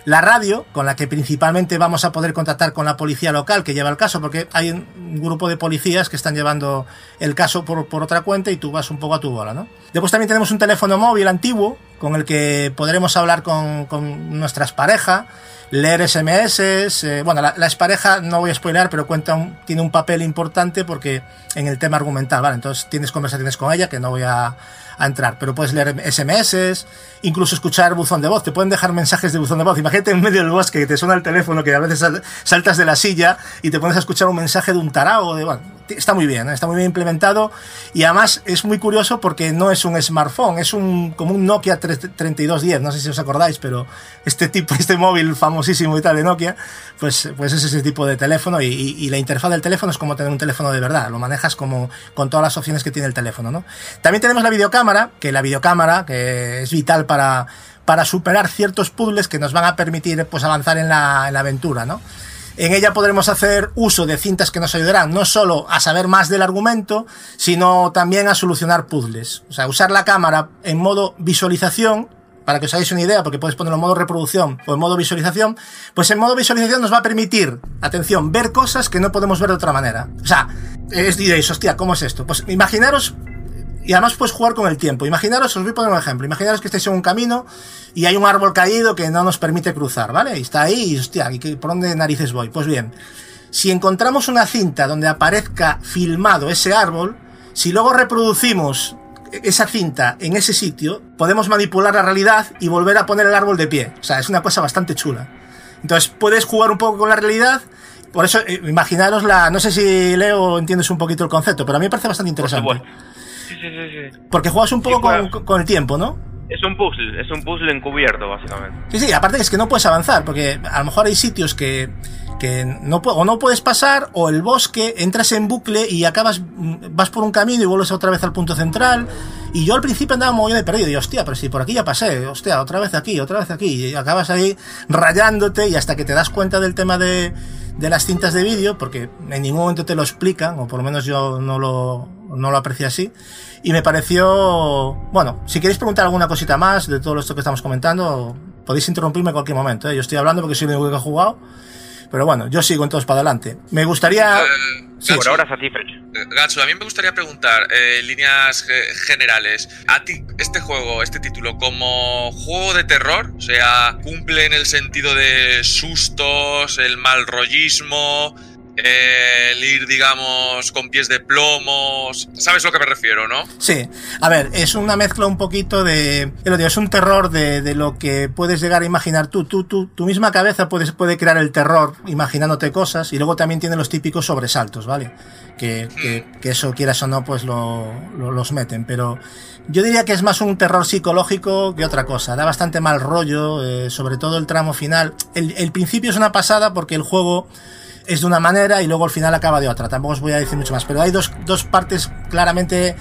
S3: La radio, con la que principalmente vamos a poder contactar con la policía local que lleva el caso, porque hay un grupo de policías que están llevando el caso por, por otra cuenta y tú vas un poco a tu bola, ¿no? Después también tenemos un teléfono móvil antiguo con el que podremos hablar con, con nuestras parejas, leer SMS, eh, bueno, la, la expareja no voy a spoiler, pero cuenta un, tiene un papel importante porque en el tema argumental, ¿vale? Entonces tienes conversaciones con ella que no voy a, a entrar, pero puedes leer SMS, incluso escuchar buzón de voz, te pueden dejar mensajes de buzón de voz. Imagínate en medio del bosque que te suena el teléfono, que a veces saltas de la silla y te pones a escuchar un mensaje de un tarao, de, bueno, está muy bien, ¿eh? está muy bien implementado y además es muy curioso porque no es un smartphone, es un como un Nokia 3210, no sé si os acordáis, pero este tipo, este móvil famosísimo y tal de Nokia, pues, pues es ese tipo de teléfono y, y, y la interfaz del teléfono es como tener un teléfono de verdad, lo manejas como con todas las opciones que tiene el teléfono, ¿no? También tenemos la videocámara, que la videocámara, que es vital para, para superar ciertos puzzles que nos van a permitir pues avanzar en la, en la aventura, ¿no? En ella podremos hacer uso de cintas que nos ayudarán no solo a saber más del argumento, sino también a solucionar puzzles. O sea, usar la cámara en modo visualización, para que os hagáis una idea, porque puedes ponerlo en modo reproducción o en modo visualización, pues en modo visualización nos va a permitir, atención, ver cosas que no podemos ver de otra manera. O sea, es, diréis, hostia, ¿cómo es esto? Pues imaginaros y además puedes jugar con el tiempo. Imaginaros, os voy a poner un ejemplo. Imaginaros que estáis en un camino y hay un árbol caído que no nos permite cruzar, ¿vale? Y está ahí y, hostia, ¿y ¿por dónde narices voy? Pues bien, si encontramos una cinta donde aparezca filmado ese árbol, si luego reproducimos esa cinta en ese sitio, podemos manipular la realidad y volver a poner el árbol de pie. O sea, es una cosa bastante chula. Entonces, puedes jugar un poco con la realidad. Por eso, eh, imaginaros la. No sé si Leo entiendes un poquito el concepto, pero a mí me parece bastante interesante.
S5: Sí, sí, sí.
S3: Porque juegas un poco con, con el tiempo, ¿no?
S5: Es un puzzle, es un puzzle encubierto, básicamente.
S3: Sí, sí, aparte es que no puedes avanzar, porque a lo mejor hay sitios que, que no, o no puedes pasar, o el bosque, entras en bucle y acabas, mm, vas por un camino y vuelves otra vez al punto central. Y yo al principio andaba muy de perdido, y hostia, pero si por aquí ya pasé, hostia, otra vez aquí, otra vez aquí, y acabas ahí rayándote y hasta que te das cuenta del tema de, de las cintas de vídeo, porque en ningún momento te lo explican, o por lo menos yo no lo, no lo aprecié así. Y me pareció, bueno, si queréis preguntar alguna cosita más de todo esto que estamos comentando, podéis interrumpirme en cualquier momento. ¿eh? Yo estoy hablando porque soy el único que ha jugado. Pero bueno, yo sigo entonces para adelante. Me gustaría...
S7: Eh,
S3: Sí.
S5: Por ahora satisfecho.
S7: Eh, Gatsu, a mí me gustaría preguntar, eh, en líneas ge- generales, ¿a ti este juego, este título, como juego de terror, o sea, cumple en el sentido de sustos, el mal rollismo, eh, el ir, digamos, con pies de plomos, ¿sabes a lo que me refiero, no?
S3: Sí, a ver, es una mezcla un poquito de... ya lo digo, es un terror de, de lo que puedes llegar a imaginar tú. tú, tú tu misma cabeza puedes, puede crear el terror imaginándote cosas y luego también tiene los típicos sobresaltos, ¿vale? Que, que, que eso quieras o no, pues lo, lo- los meten. Pero yo diría que es más un terror psicológico que otra cosa. Da bastante mal rollo, eh, sobre todo el tramo final. El, el principio es una pasada porque el juego es de una manera y luego al final acaba de otra. Tampoco os voy a decir mucho más, pero hay dos, dos partes claramente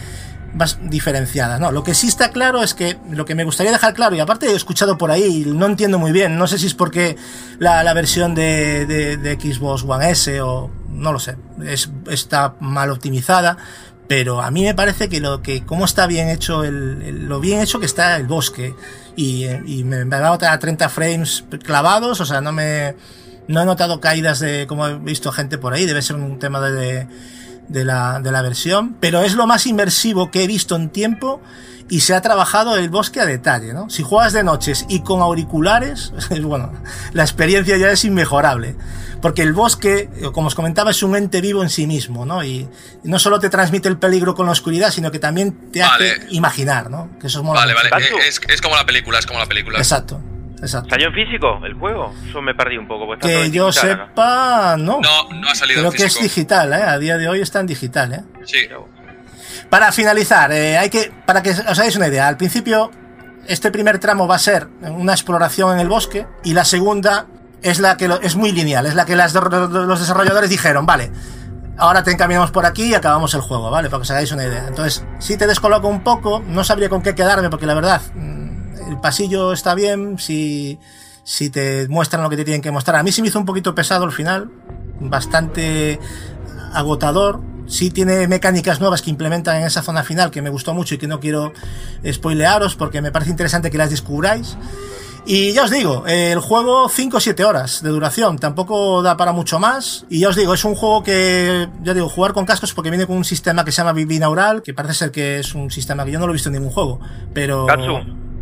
S3: más diferenciadas. No, lo que sí está claro es que lo que me gustaría dejar claro, y aparte he escuchado por ahí, no entiendo muy bien, no sé si es porque la, la versión de, de, de, Xbox One S o no lo sé, es, está mal optimizada, pero a mí me parece que lo que cómo está bien hecho el, lo bien hecho que está el bosque y, y me, me va a 30 frames clavados, o sea, no me no he notado caídas de como he visto gente por ahí, debe ser un tema de, de de la, de la versión, pero es lo más inmersivo que he visto en tiempo y se ha trabajado el bosque a detalle, ¿no? Si juegas de noches y con auriculares, bueno, la experiencia ya es inmejorable. Porque el bosque, como os comentaba, es un ente vivo en sí mismo, ¿no? Y no solo te transmite el peligro con la oscuridad, sino que también te
S7: Vale.
S3: hace imaginar, ¿no? Que eso es
S7: Vale, vale. Es como la película, es como la película.
S3: Exacto, exacto.
S5: ¿Salió en físico el juego? Yo me perdí un poco. todo
S3: Que yo
S5: digital
S3: sepa, no.
S7: No, no ha salido
S3: Creo
S7: en
S3: que es digital, ¿eh? A día de hoy está en digital, ¿eh?
S7: Sí.
S3: Para finalizar, eh, hay que, para que os hagáis una idea, al principio este primer tramo va a ser una exploración en el bosque y la segunda es la que lo- es muy lineal, es la que las, los desarrolladores dijeron, vale, ahora te encaminamos por aquí y acabamos el juego, ¿vale? Para que os hagáis una idea. Entonces, si te descoloco un poco, no sabría con qué quedarme porque la verdad, el pasillo está bien, si, si te muestran lo que te tienen que mostrar. A mí se me hizo un poquito pesado al final, bastante agotador. Sí tiene mecánicas nuevas que implementan en esa zona final que me gustó mucho y que no quiero spoilearos porque me parece interesante que las descubráis. Y ya os digo, el juego 5 o 7 horas de duración, tampoco da para mucho más. Y ya os digo, es un juego que, ya digo, jugar con cascos porque viene con un sistema que se llama binaural, que parece ser que es un sistema que yo no lo he visto en ningún juego. Pero.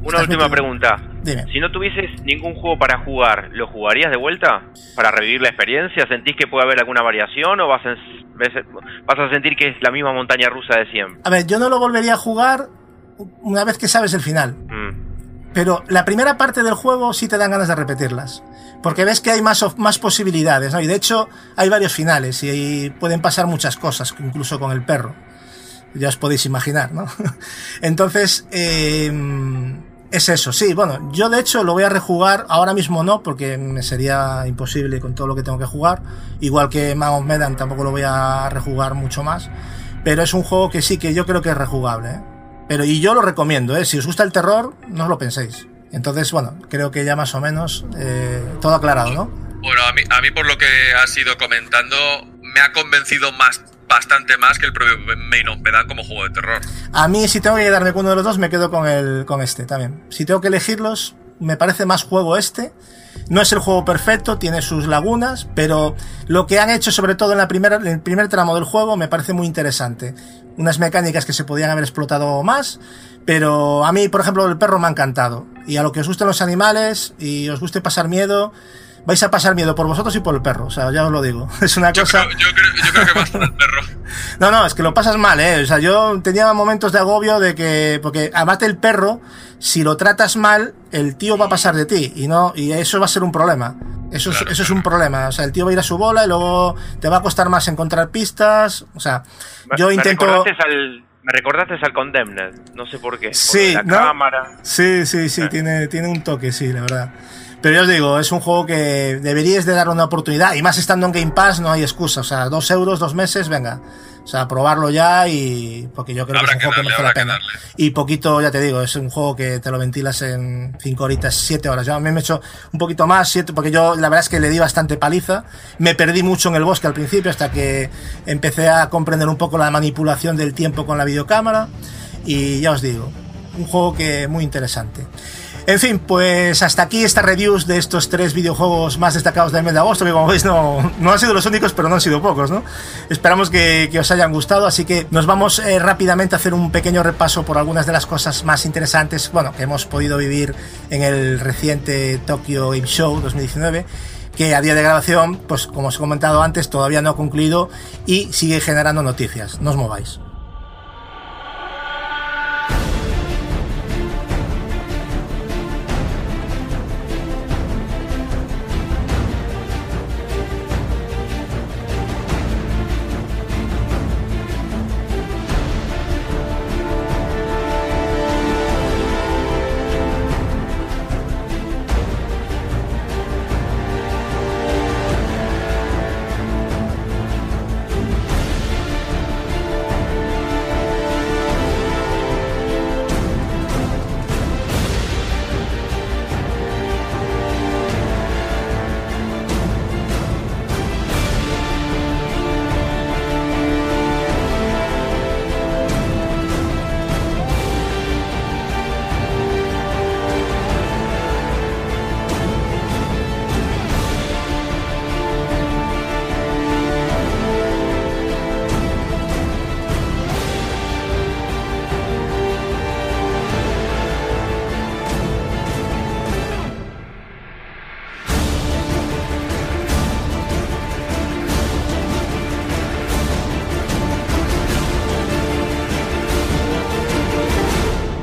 S5: Una última pregunta.
S3: Dime.
S5: Si no tuvieses ningún juego para jugar, ¿lo jugarías de vuelta? ¿Para revivir la experiencia? ¿Sentís que puede haber alguna variación o vas a, vas a sentir que es la misma montaña rusa de siempre?
S3: A ver, yo no lo volvería a jugar una vez que sabes el final.
S5: Mm.
S3: Pero la primera parte del juego sí te dan ganas de repetirlas. Porque ves que hay más, más posibilidades, ¿no? Y de hecho hay varios finales y, y pueden pasar muchas cosas, incluso con el perro. Ya os podéis imaginar, ¿no? Entonces, eh, es eso, sí, bueno, yo de hecho lo voy a rejugar, ahora mismo no, porque me sería imposible con todo lo que tengo que jugar. Igual que Man of Medan tampoco lo voy a rejugar mucho más. Pero es un juego que sí, que yo creo que es rejugable, ¿eh? Pero y yo lo recomiendo, ¿eh? Si os gusta el terror, no os lo penséis. Entonces, bueno, creo que ya más o menos eh, todo aclarado, ¿no?
S7: Bueno, a mí, a mí por lo que has ido comentando, me ha convencido más, bastante más que el propio Main of Medan como juego de terror.
S3: A mí, si tengo que quedarme con uno de los dos, me quedo con, el, con este también. Si tengo que elegirlos, me parece más juego este. No es el juego perfecto, tiene sus lagunas, pero lo que han hecho, sobre todo en, la primera, en el primer tramo del juego, me parece muy interesante. Unas mecánicas que se podían haber explotado más, pero a mí, por ejemplo, el perro me ha encantado. Y a lo que os gusten los animales y os guste pasar miedo, vais a pasar miedo por vosotros y por el perro. O sea, ya os lo digo. Es una
S7: Yo
S3: cosa.
S7: creo, yo, creo, yo creo que más por el perro.
S3: No, no, es que lo pasas mal, ¿eh? O sea, yo tenía momentos de agobio de que, porque además el perro, si lo tratas mal, el tío va a pasar de ti y no, y eso va a ser un problema. Eso, es, eso es un problema. O sea, el tío va a ir a su bola y luego te va a costar más encontrar pistas. O sea,
S5: Me-
S3: yo
S5: me
S3: intento.
S5: recordaste al, me recordaste al Condemned, no sé por qué.
S3: Sí,
S5: Por la
S3: ¿no?
S5: cámara.
S3: Sí, sí, sí, tiene, tiene un toque, sí, la verdad. Pero ya os digo, es un juego que deberíais de dar una oportunidad. Y más estando en Game Pass, no hay excusa. O sea, dos euros, dos meses, venga. O sea, probarlo ya y... Porque yo creo
S7: Habrá
S3: que es un
S7: que
S3: juego que
S7: darle,
S3: merece la pena.
S7: darle.
S3: Y poquito, ya te digo, es un juego que te lo ventilas en cinco horitas, siete horas. Yo a mí me he hecho un poquito más, siete, porque yo la verdad es que le di bastante paliza. Me perdí mucho en el bosque al principio hasta que empecé a comprender un poco la manipulación del tiempo con la videocámara. Y ya os digo, un juego que muy interesante. En fin, pues hasta aquí esta reviews de estos tres videojuegos más destacados del mes de agosto, que como veis no, no han sido los únicos, pero no han sido pocos, ¿no? Esperamos que, os hayan gustado, así que nos vamos eh, rápidamente a hacer un pequeño repaso por algunas de las cosas más interesantes, bueno, que hemos podido vivir en el reciente Tokyo Game Show 2019 que a día de grabación, pues como os he comentado antes, todavía no ha concluido y sigue generando noticias. No os mováis.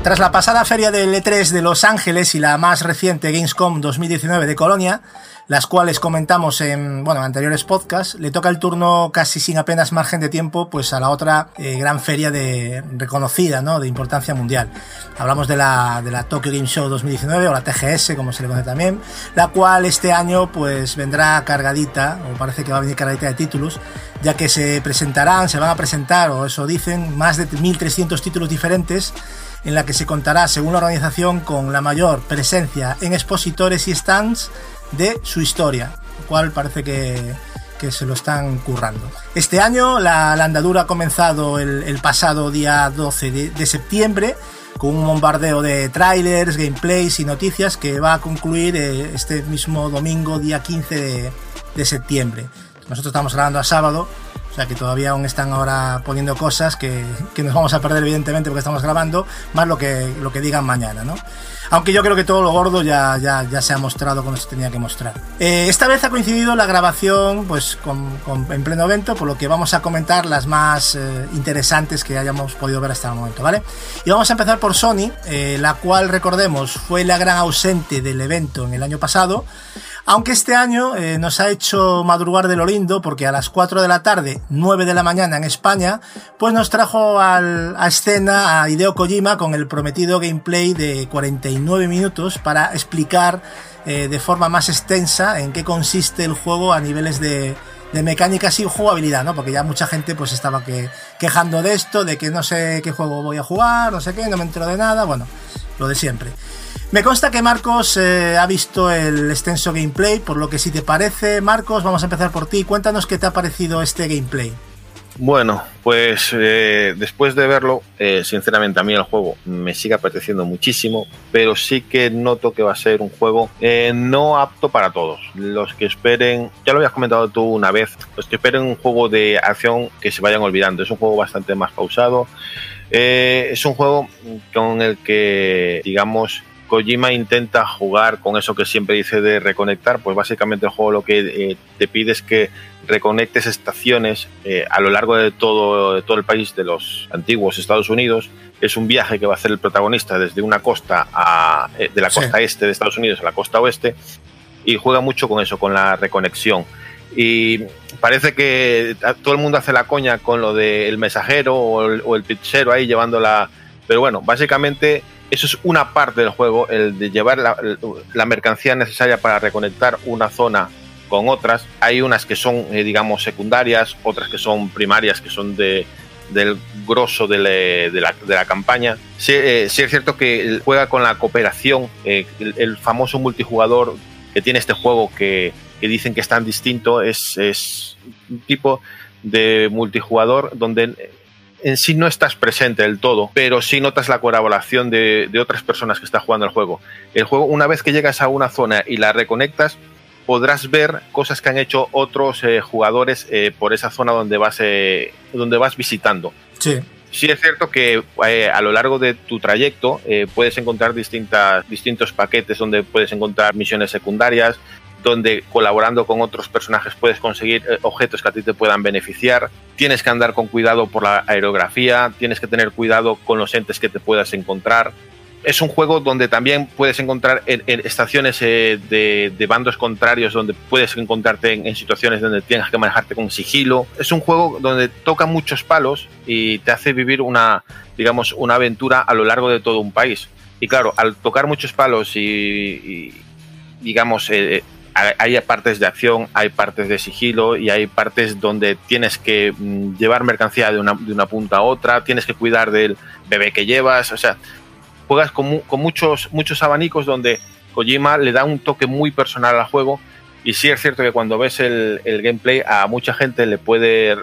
S3: Tras la pasada feria del E3 de Los Ángeles y la más reciente Gamescom 2019 de Colonia, las cuales comentamos en bueno, anteriores podcasts, le toca el turno casi sin apenas margen de tiempo pues a la otra eh, gran feria de reconocida, ¿no? de importancia mundial. Hablamos de la, de la Tokyo Game Show 2019 o la TGS, como se le conoce también, la cual este año pues vendrá cargadita, o parece que va a venir cargadita de títulos, ya que se presentarán, se van a presentar, o eso dicen, más de 1.300 títulos diferentes en la que se contará, según la organización, con la mayor presencia en expositores y stands de su historia, lo cual parece que, que se lo están currando. Este año la, andadura ha comenzado el, pasado día 12 de, septiembre con un bombardeo de trailers, gameplays y noticias que va a concluir eh, este mismo domingo, día 15 de, de septiembre. Nosotros estamos grabando a sábado, sea que todavía aún están ahora poniendo cosas que, que, nos vamos a perder evidentemente porque estamos grabando, más lo que, lo que digan mañana, ¿no? Aunque yo creo que todo lo gordo ya, ya, ya se ha mostrado cuando se tenía que mostrar. Eh, esta vez ha coincidido la grabación pues, con, con, en pleno evento, por lo que vamos a comentar las más eh, interesantes que hayamos podido ver hasta el momento, ¿vale? Y vamos a empezar por Sony, eh, la cual, recordemos, fue la gran ausente del evento en el año pasado. Aunque este año eh, nos ha hecho madrugar de lo lindo porque a las 4 de la tarde, 9 de la mañana en España, pues nos trajo al, a escena a Hideo Kojima con el prometido gameplay de 49 minutos para explicar eh, de forma más extensa en qué consiste el juego a niveles de, de mecánicas y jugabilidad, ¿no? Porque ya mucha gente pues estaba que, quejando de esto, de que no sé qué juego voy a jugar, no sé qué, no me entero de nada, bueno, lo de siempre. Me consta que Marcos eh, ha visto el extenso gameplay, por lo que si te parece, Marcos, vamos a empezar por ti. Cuéntanos qué te ha parecido este gameplay.
S6: Bueno, pues eh, después de verlo, eh, sinceramente a mí el juego me sigue apeteciendo muchísimo, pero sí que noto que va a ser un juego no apto para todos. Los que esperen, ya lo habías comentado tú una vez, los que esperen un juego de acción que se vayan olvidando. Es un juego bastante más pausado. es un juego con el que, digamos, Kojima intenta jugar con eso que siempre dice de reconectar, pues básicamente el juego lo que eh, te pide es que reconectes estaciones eh, a lo largo de todo, todo el país de los antiguos Estados Unidos. Es un viaje que va a hacer el protagonista desde una costa a, eh, de la costa este de Estados Unidos a la costa oeste y juega mucho con eso, con la reconexión. Y parece que todo el mundo hace la coña con lo del mensajero o el, o el pizzero ahí llevando la... Pero bueno, básicamente eso es una parte del juego, el de llevar la, mercancía necesaria para reconectar una zona con otras. Hay unas que son, eh, digamos, secundarias, otras que son primarias, que son de, del grosso de, la, campaña. Eh, sí, es cierto que juega con la cooperación, eh, el, famoso multijugador que tiene este juego que, dicen que es tan distinto, es, es un tipo de multijugador donde en sí no estás presente del todo, pero sí notas la colaboración de, otras personas que están jugando el juego. El juego, una vez que llegas a una zona y la reconectas, podrás ver cosas que han hecho otros eh, jugadores eh, por esa zona donde vas, eh, donde vas visitando.
S3: Sí.
S6: Sí es cierto que a lo largo de tu trayecto puedes encontrar distintas, distintos paquetes donde puedes encontrar misiones secundarias, donde colaborando con otros personajes puedes conseguir eh, objetos que a ti te puedan beneficiar. Tienes que andar con cuidado por la aerografía, tienes que tener cuidado con los entes que te puedas encontrar. Es un juego donde también puedes encontrar en, estaciones eh, de, bandos contrarios, donde puedes encontrarte en, situaciones donde tienes que manejarte con sigilo. Es un juego donde toca muchos palos y te hace vivir una, digamos, una aventura a lo largo de todo un país. Y claro, al tocar muchos palos y, digamos, eh, hay partes de acción, hay partes de sigilo y hay partes donde tienes que mm, llevar mercancía de una, punta a otra, tienes que cuidar del bebé que llevas, o sea, juegas con, con, muchos, muchos abanicos donde Kojima le da un toque muy personal al juego y sí es cierto que cuando ves el, el gameplay a mucha gente le puede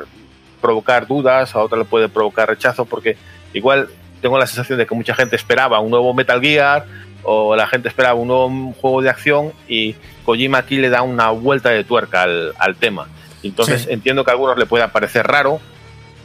S6: provocar dudas, a otra le puede provocar rechazo porque igual tengo la sensación de que mucha gente esperaba un nuevo Metal Gear o la gente esperaba un nuevo juego de acción y Kojima aquí le da una vuelta de tuerca al, tema. Entonces entiendo que a algunos le pueda parecer raro,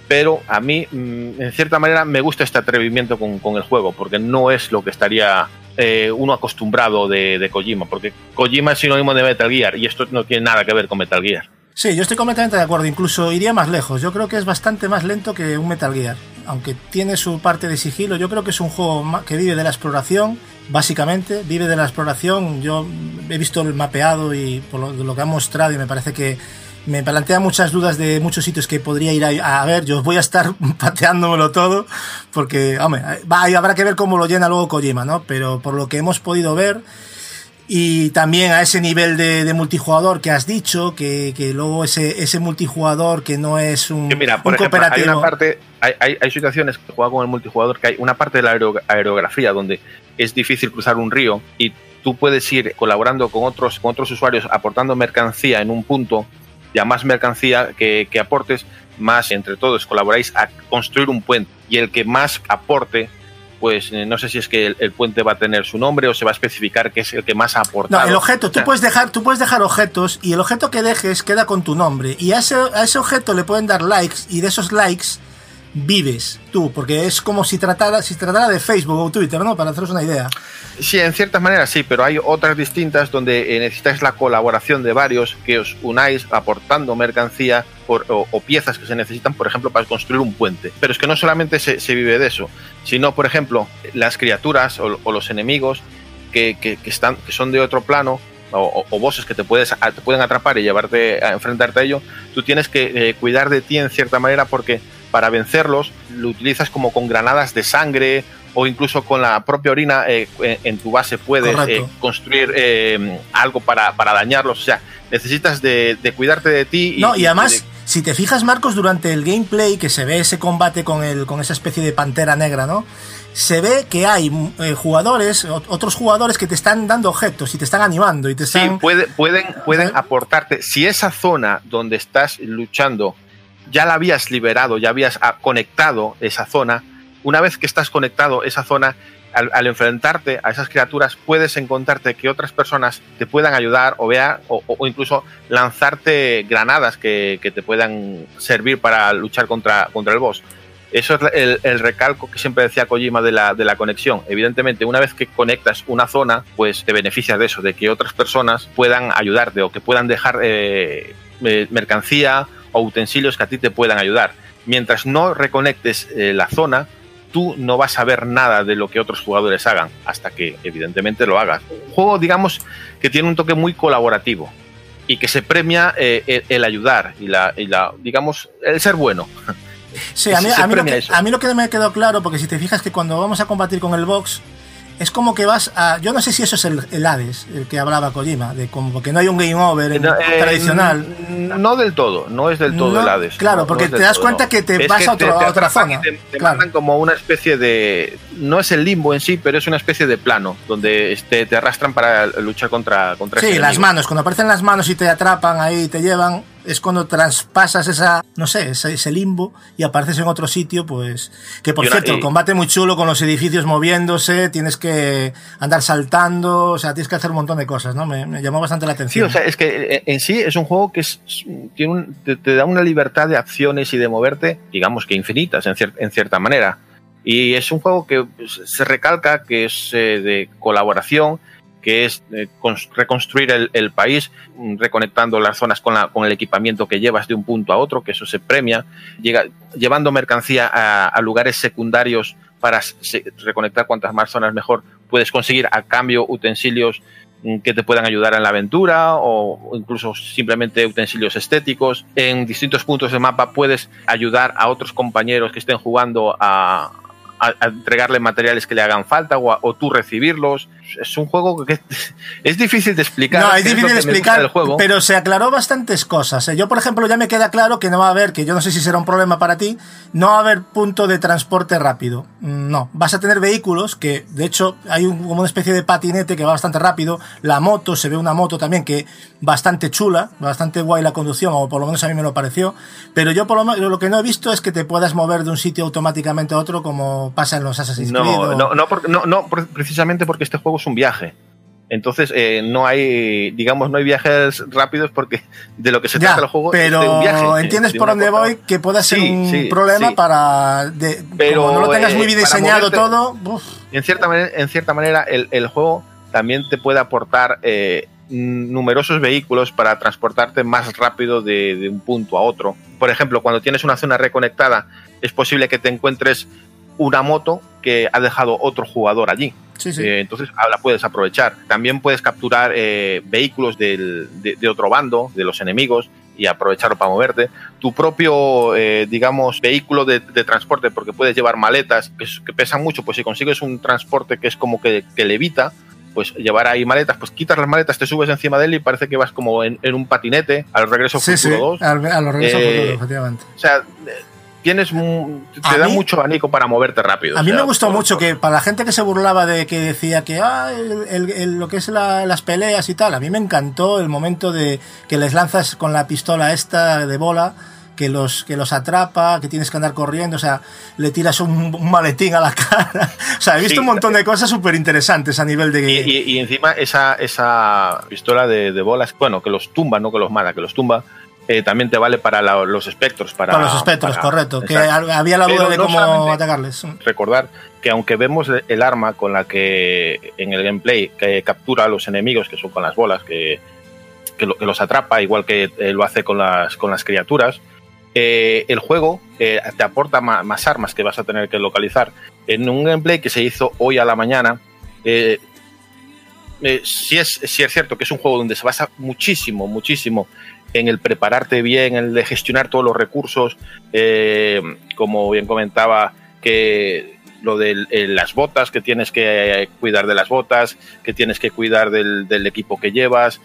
S6: pero a mí, mm, en cierta manera, me gusta este atrevimiento con, el juego, porque no es lo que estaría eh, uno acostumbrado de, de, Kojima, porque Kojima es sinónimo de Metal Gear y esto no tiene nada que ver con Metal Gear.
S3: Sí, yo estoy completamente de acuerdo, incluso iría más lejos. Yo creo que es bastante más lento que un Metal Gear aunque tiene su parte de sigilo, yo creo que es un juego que vive de la exploración, básicamente, vive de la exploración. Yo he visto el mapeado y por lo, lo que han mostrado y me parece que me plantea muchas dudas de muchos sitios que podría ir a, a ver. Yo voy a estar pateándomelo todo porque, hombre, va, y habrá que ver cómo lo llena luego Kojima, ¿no? Pero por lo que hemos podido ver y también a ese nivel de, de multijugador que has dicho, que, que luego ese, ese multijugador que no es un,
S6: mira, por
S3: un
S6: ejemplo, hay
S3: cooperativo.
S6: una parte, hay, hay, hay situaciones que juega con el multijugador que hay una parte de la aero- aerografía donde es difícil cruzar un río y tú puedes ir colaborando con otros, con otros usuarios aportando mercancía en un punto y a más mercancía que, que aportes, más entre todos colaboráis a construir un puente y el que más aporte pues eh, no sé si es que el, el puente va a tener su nombre o se va a especificar que es el que más ha aportado.
S3: No, el objeto, tú puedes dejar, tú puedes dejar objetos y el objeto que dejes queda con tu nombre. Y a ese, a ese objeto le pueden dar likes y de esos likes vives tú, porque es como si tratara, si tratara de Facebook o Twitter, ¿no? Para haceros una idea.
S6: Sí, en ciertas maneras sí, pero hay otras distintas donde eh, necesitáis la colaboración de varios que os unáis aportando mercancía o, piezas que se necesitan, por ejemplo, para construir un puente. Pero es que no solamente se, vive de eso, sino, por ejemplo, las criaturas o, los enemigos que, que- están, que son de otro plano. O, o- bosses que te, puedes, te pueden atrapar y llevarte a enfrentarte a ello, tú tienes que eh, cuidar de ti en cierta manera porque para vencerlos lo utilizas como con granadas de sangre o incluso con la propia orina eh, en, en tu base puedes eh, construir eh, algo para, para dañarlos. O sea, necesitas de, de cuidarte de ti.
S3: No, y además,
S6: de-
S3: si te fijas, Marcos, durante el gameplay que se ve ese combate con, el, con esa especie de pantera negra, ¿no? Se ve que hay eh, jugadores, ot- otros jugadores que te están dando objetos y te están animando y te
S6: Sí,
S3: están...
S6: puede- pueden, pueden aportarte. Si esa zona donde estás luchando ya la habías liberado, ya habías ah, conectado esa zona, una vez que estás conectado esa zona, al, enfrentarte a esas criaturas, puedes encontrarte que otras personas te puedan ayudar o vea, o, incluso lanzarte granadas que, te puedan servir para luchar contra, contra el boss. Eso es el, el recalco que siempre decía Kojima de la, de la conexión. Evidentemente, una vez que conectas una zona, pues te beneficias de eso, de que otras personas puedan ayudarte o que puedan dejar eh, eh, mercancía o utensilios que a ti te puedan ayudar. Mientras no reconectes eh, la zona, tú no vas a ver nada de lo que otros jugadores hagan, hasta que evidentemente lo hagas. Un juego, digamos, que tiene un toque muy colaborativo y que se premia eh, el, ayudar y la, y la, digamos, el ser bueno.
S3: Sí, a mí, a, mí lo que,
S6: eso.
S3: a mí lo que no me quedó claro, porque si te fijas que cuando vamos a combatir con el box, es como que vas a. Yo no sé si eso es el, el Hades, el que hablaba Kojima, de como que no hay un game over en-
S6: No, eh,
S3: tradicional.
S6: No del todo, no es del todo
S3: No,
S6: el Hades.
S3: claro,
S6: no,
S3: porque te das
S6: todo,
S3: cuenta que te
S6: Es
S3: vas a, otro- a otra
S6: y
S3: zona.
S6: Te, te
S3: Claro.
S6: mandan como una especie de. No es el limbo en sí, pero es una especie de plano donde este, te arrastran para luchar contra, contra
S3: Sí, las manos, cuando aparecen las manos y te atrapan ahí, te llevan, es cuando traspasas esa, no sé, ese, ese limbo y apareces en otro sitio, pues. Que por
S6: Y una-
S3: cierto, el combate muy chulo con los edificios moviéndose, tienes que andar saltando, o sea, tienes que hacer un montón de cosas, ¿no? Me, me llamó bastante la
S6: Sí,
S3: atención.
S6: o sea, es que eh, en sí es un juego que es, tiene un- te, te da una libertad de acciones y de moverte, digamos que infinitas en, cier- en cierta manera. Y es un juego que pues, se recalca que es eh, de colaboración, que es eh, cons- reconstruir el, país, mm, reconectando las zonas con, la- con el equipamiento que llevas de un punto a otro, que eso se premia, llega, llevando mercancía a, lugares secundarios para reconectar cuantas más zonas mejor, puedes conseguir a cambio utensilios mm, que te puedan ayudar en la aventura o incluso simplemente utensilios estéticos. En distintos puntos del mapa puedes ayudar a otros compañeros que estén jugando a, a- entregarle materiales que le hagan falta o, o tú recibirlos. Es un juego que es difícil de explicar.
S3: No, es difícil de explicar,
S6: juego.
S3: pero se aclaró bastantes cosas. ¿eh? Yo, por ejemplo, ya me queda claro que no va a haber, que yo no sé si será un problema para ti, no va a haber punto de transporte rápido. Mm, No, vas a tener vehículos que, de hecho, hay un- como una especie de patinete que va bastante rápido. La moto, se ve una moto también que bastante chula, bastante guay la conducción, o por lo menos a mí me lo pareció. Pero yo, por lo, menos, lo que no he visto es que te puedas mover de un sitio automáticamente a otro como pasa en los Assassin's Creed.
S6: No,
S3: o-
S6: no, no, no, no, precisamente porque este juego es un viaje. Entonces, eh, no hay, digamos, no hay viajes rápidos porque de lo que se
S3: Ya,
S6: trata el juego
S3: pero
S6: es de un viaje. eh,
S3: entiendes
S6: de
S3: por dónde voy que pueda ser
S6: Sí,
S3: un
S6: sí,
S3: problema
S6: sí.
S3: para de,
S6: Pero,
S3: como no lo tengas muy
S6: eh,
S3: bien diseñado
S6: moverte-
S3: todo uf,
S6: En cierta manera, en cierta manera el, el juego también te puede aportar eh, numerosos vehículos para transportarte más rápido de, de un punto a otro. Por ejemplo, cuando tienes una zona reconectada, es posible que te encuentres una moto que ha dejado otro jugador allí.
S3: Sí, sí.
S6: Eh, entonces la puedes aprovechar. También puedes capturar eh, vehículos del- de, de otro bando, de los enemigos, y aprovecharlo para moverte. Tu propio, eh, digamos, vehículo de, de transporte, porque puedes llevar maletas que, que pesan mucho, pues si consigues un transporte que es como que, que levita, pues llevar ahí maletas, pues quitas las maletas, te subes encima de él y parece que vas como en, en un patinete al regreso
S3: Sí, sí,
S6: futuro 2.
S3: a, a los regresos
S6: Eh,
S3: futuros, efectivamente.
S6: O sea, tienes te da
S3: mí-
S6: mucho abanico para moverte rápido.
S3: A
S6: o
S3: mí
S6: sea,
S3: me gustó
S6: por-
S3: mucho
S6: por-
S3: que para la gente que se burlaba de que decía que ah, el- el- el- lo que es la- las peleas y tal, a mí me encantó el momento de que les lanzas con la pistola esta de bola, que los, que los atrapa, que tienes que andar corriendo, o sea, le tiras un, un maletín a la cara. O sea, he visto
S6: Sí.
S3: un montón de cosas súper interesantes a nivel de...
S6: Y, y- y encima esa, esa pistola de, de bolas, bueno, que los tumba, no que los mata, que los tumba, eh, también te vale para la- los espectros. Para,
S3: para los espectros,
S6: para-
S3: correcto. Que había la duda
S6: Pero
S3: de
S6: no
S3: cómo atacarles.
S6: Recordar que aunque vemos el arma con la que en el gameplay que captura a los enemigos, que son con las bolas, que, que, lo- que los atrapa, igual que eh, lo hace con las, con las criaturas, eh, el juego eh, te aporta más armas que vas a tener que localizar. En un gameplay que se hizo hoy a la mañana, eh, sí, es, sí es cierto que es un juego donde se basa muchísimo, muchísimo en el prepararte bien, en el de gestionar todos los recursos, eh, como bien comentaba, que lo de eh, las botas, que tienes que eh, cuidar de las botas, que tienes que cuidar del, equipo que llevas.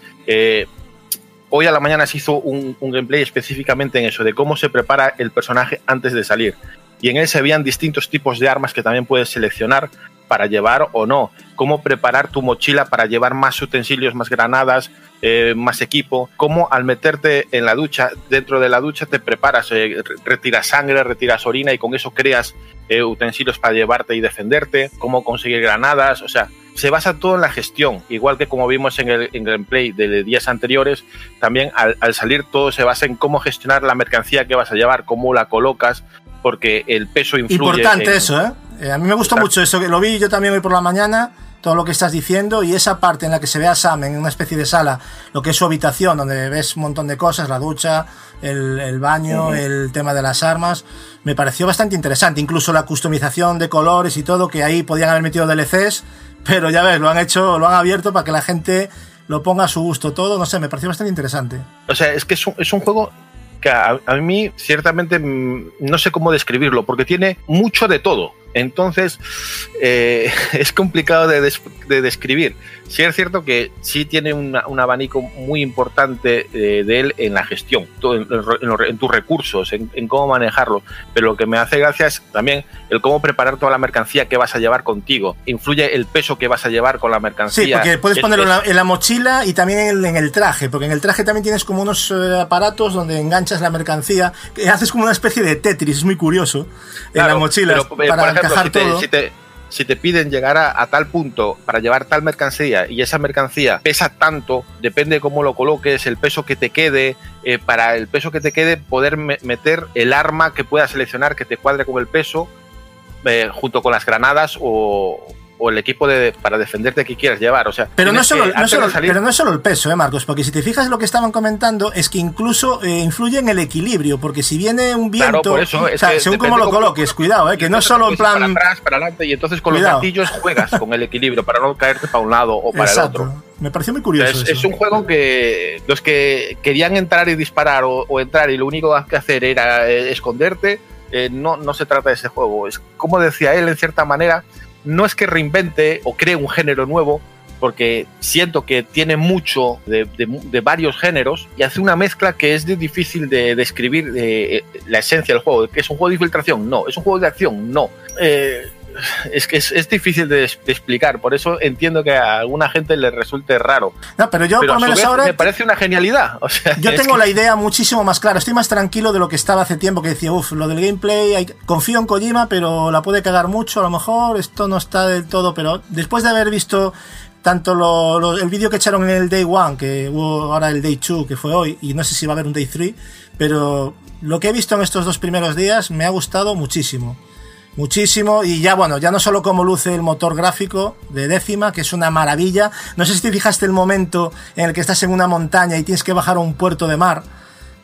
S6: hoy a la mañana se hizo un, un gameplay específicamente en eso, de cómo se prepara el personaje antes de salir. Y en él se veían distintos tipos de armas que también puedes seleccionar para llevar o no. Cómo preparar tu mochila para llevar más utensilios, más granadas, eh, más equipo. Cómo al meterte en la ducha, dentro de la ducha te preparas, eh, re- retiras sangre, retiras orina y con eso creas eh, utensilios para llevarte y defenderte. Cómo conseguir granadas. O sea, se basa todo en la gestión. Igual que como vimos en el, gameplay de días anteriores, también al salir todo se basa en cómo gestionar la mercancía que vas a llevar, cómo la colocas, porque el peso influye.
S3: Importante
S6: en-
S3: eso, ¿eh? Eh, A mí me gustó
S6: Exacto.
S3: mucho eso, que lo vi yo también hoy por la mañana, todo lo que estás diciendo, y esa parte en la que se ve a Sam en una especie de sala, lo que es su habitación, donde ves un montón de cosas, la ducha, el, el baño, el tema de las armas, me pareció bastante interesante, incluso la customización de colores y todo, que ahí podían haber metido DLCs, pero ya ves, lo han hecho, lo han abierto para que la gente lo ponga a su gusto todo, no sé, me pareció bastante interesante.
S6: O sea, es que es un, es un juego a, a mí ciertamente mm, no sé cómo describirlo, porque tiene mucho de todo. Entonces, eh, es complicado de, des- de describir. Sí es cierto que sí tiene una- un abanico muy importante eh, de él en la gestión, en, en los- en tus recursos, en, en cómo manejarlo. Pero lo que me hace gracia es también el cómo preparar toda la mercancía que vas a llevar contigo. Influye el peso que vas a llevar con la mercancía.
S3: Sí, porque puedes
S6: Es-
S3: ponerlo en
S6: es-
S3: la, en la mochila y también en el, traje, porque en el traje también tienes como unos eh, aparatos donde enganchas la mercancía, que haces como una especie de Tetris, es muy curioso, en la mochila
S6: pero,
S3: para encajar
S6: si te,
S3: todo.
S6: si te- si te piden llegar a, a tal punto para llevar tal mercancía y esa mercancía pesa tanto, depende de cómo lo coloques, el peso que te quede, eh, para el peso que te quede poder me- meter el arma que puedas seleccionar que te cuadre con el peso eh, junto con las granadas o, o el equipo de, para defenderte que quieras llevar. O sea,
S3: Pero no, solo, no solo-
S6: salir-
S3: pero no es solo el peso, ¿eh, Marcos? Porque si te fijas lo que estaban comentando es que incluso eh, influye en el equilibrio, porque si viene un viento,
S6: Claro, por eso, es
S3: o sea,
S6: que
S3: según cómo lo
S6: cómo-
S3: coloques, cuidado, ¿eh? que no solo en plan...
S6: para atrás, para adelante y entonces con
S3: Cuidado.
S6: los gatillos juegas con el equilibrio para no caerte para un lado o para el otro.
S3: Me pareció muy curioso.
S6: Es,
S3: eso.
S6: es un juego que los que querían entrar y disparar o, o entrar y lo único que hacer era eh, esconderte, no, no se trata de ese juego. Es como decía él, en cierta manera, no es que reinvente o cree un género nuevo, porque siento que tiene mucho de, varios géneros y hace una mezcla que es de difícil de describir eh, la esencia del juego. ¿Que es un juego de infiltración? No. ¿Es un juego de acción? No. Eh, es que es, es difícil de, de explicar, por eso entiendo que a alguna gente le resulte raro.
S3: No, pero yo
S6: Pero
S3: por
S6: a
S3: lo menos
S6: vez
S3: ahora
S6: me parece una genialidad. O sea,
S3: Yo tengo
S6: que-
S3: la idea muchísimo más clara. Estoy más tranquilo de lo que estaba hace tiempo, que decía, uff, lo del gameplay, hay- confío en Kojima, pero la puede cagar mucho, a lo mejor esto no está del todo, pero después de haber visto tanto lo- lo- el vídeo que echaron en el Day One, que hubo ahora el Day 2, que fue hoy, y no sé si va a haber un Day 3, pero lo que he visto en estos dos primeros días me ha gustado muchísimo. Muchísimo, y ya bueno, ya no solo como luce el motor gráfico de décima, que es una maravilla. No sé si te fijaste el momento en el que estás en una montaña y tienes que bajar a un puerto de mar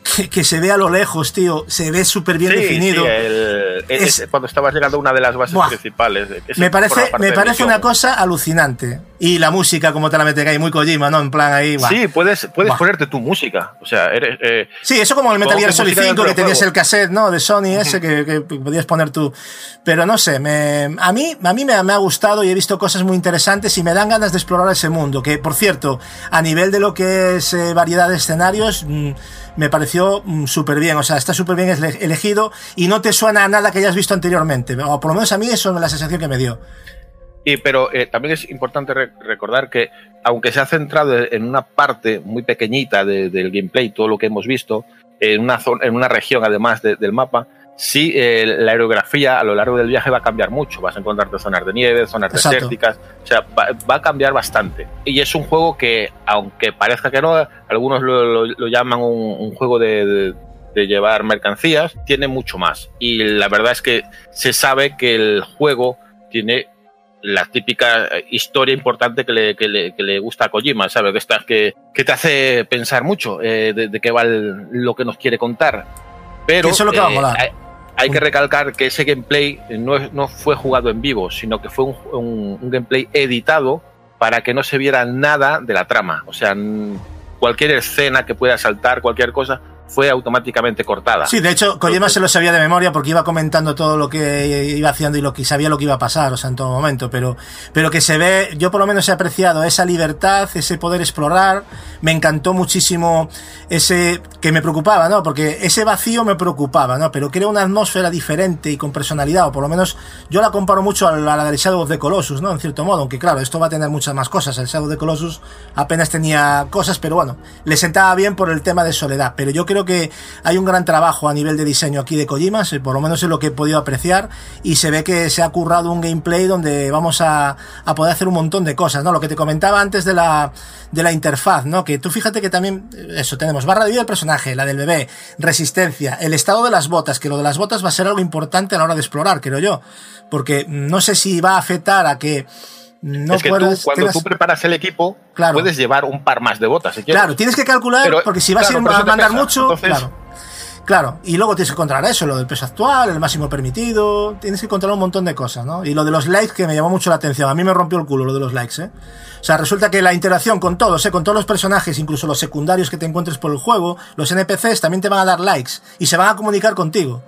S3: que, se ve a lo lejos, tío, se ve súper bien definido.
S6: es, cuando estabas llegando a una de las bases principales.
S3: me parece, me parece una cosa alucinante. Y la música, como te la mete ahí, muy Kojima, ¿no? En plan ahí.
S6: Sí, puedes, puedes ponerte tu música. O sea, eres. Eh,
S3: sí, eso como el Metal Gear Solid 5, que tenías el cassette, ¿no? De Sony ese, que, podías poner tú. Pero no sé, me, a mí, a mí me, ha gustado y he visto cosas muy interesantes y me dan ganas de explorar ese mundo. Que, por cierto, a nivel de lo que es eh, variedad de escenarios. Mm, me pareció mm, súper bien, o sea, está súper bien elegido y no te suena a nada que hayas visto anteriormente, o por lo menos a mí eso es la sensación que me dio.
S6: Y, pero eh, también es importante recordar que, aunque se ha centrado en una parte muy pequeñita del gameplay, todo lo que hemos visto, en una, zona, en una región además del mapa, sí, eh, la aerografía a lo largo del viaje va a cambiar mucho. Vas a encontrarte zonas de nieve, zonas desérticas, o sea, va, a cambiar bastante. Y es un juego que, aunque parezca que no, algunos lo, llaman un, juego de, llevar mercancías, tiene mucho más. Y la verdad es que se sabe que el juego tiene la típica historia importante que le, que le, gusta a Kojima, ¿sabes? Que, que, te hace pensar mucho eh, de, qué va lo que nos quiere contar. Pero,
S3: eso es lo que va a eh, molar.
S6: Hay, que recalcar que ese gameplay no, no fue jugado en vivo, sino que fue un, un gameplay editado para que no se viera nada de la trama. O sea, cualquier escena que pueda saltar, cualquier cosa, fue automáticamente cortada.
S3: Sí, de hecho, Kojima se lo sabía de memoria porque iba comentando todo lo que iba haciendo y lo que sabía lo que iba a pasar, o sea, en todo momento, pero, pero que se ve, yo por lo menos he apreciado esa libertad, ese poder explorar, me encantó muchísimo ese que me preocupaba, ¿no? Porque ese vacío me preocupaba, ¿no? Pero crea una atmósfera diferente y con personalidad, o por lo menos yo la comparo mucho a la, del Shadow of the Colossus, ¿no? En cierto modo, aunque claro, esto va a tener muchas más cosas, el Shadow of the Colossus apenas tenía cosas, pero bueno, le sentaba bien por el tema de soledad, pero yo creo que hay un gran trabajo a nivel de diseño aquí de Kojima, por lo menos es lo que he podido apreciar, y se ve que se ha currado un gameplay donde vamos a, poder hacer un montón de cosas, ¿no? Lo que te comentaba antes de la, de la interfaz, ¿no? Que tú fíjate que también, eso, tenemos barra de vida del personaje, la del bebé, resistencia, el estado de las botas, que lo de las botas va a ser algo importante a la hora de explorar, creo yo, porque no sé si va a afectar a que no
S6: es que tú, cuando tú preparas el equipo, puedes llevar un par más de botas.
S3: claro, tienes que calcular, porque si vas a mandar mucho, claro. Claro, y luego tienes que controlar eso, lo del peso actual, el máximo permitido, tienes que controlar un montón de cosas, ¿no? Y lo de los likes que me llamó mucho la atención, a mí me rompió el culo lo de los likes, ¿eh? O sea, resulta que la interacción con todos, ¿eh? con todos los personajes, incluso los secundarios que te encuentres por el juego, los NPCs también te van a dar likes y se van a comunicar contigo.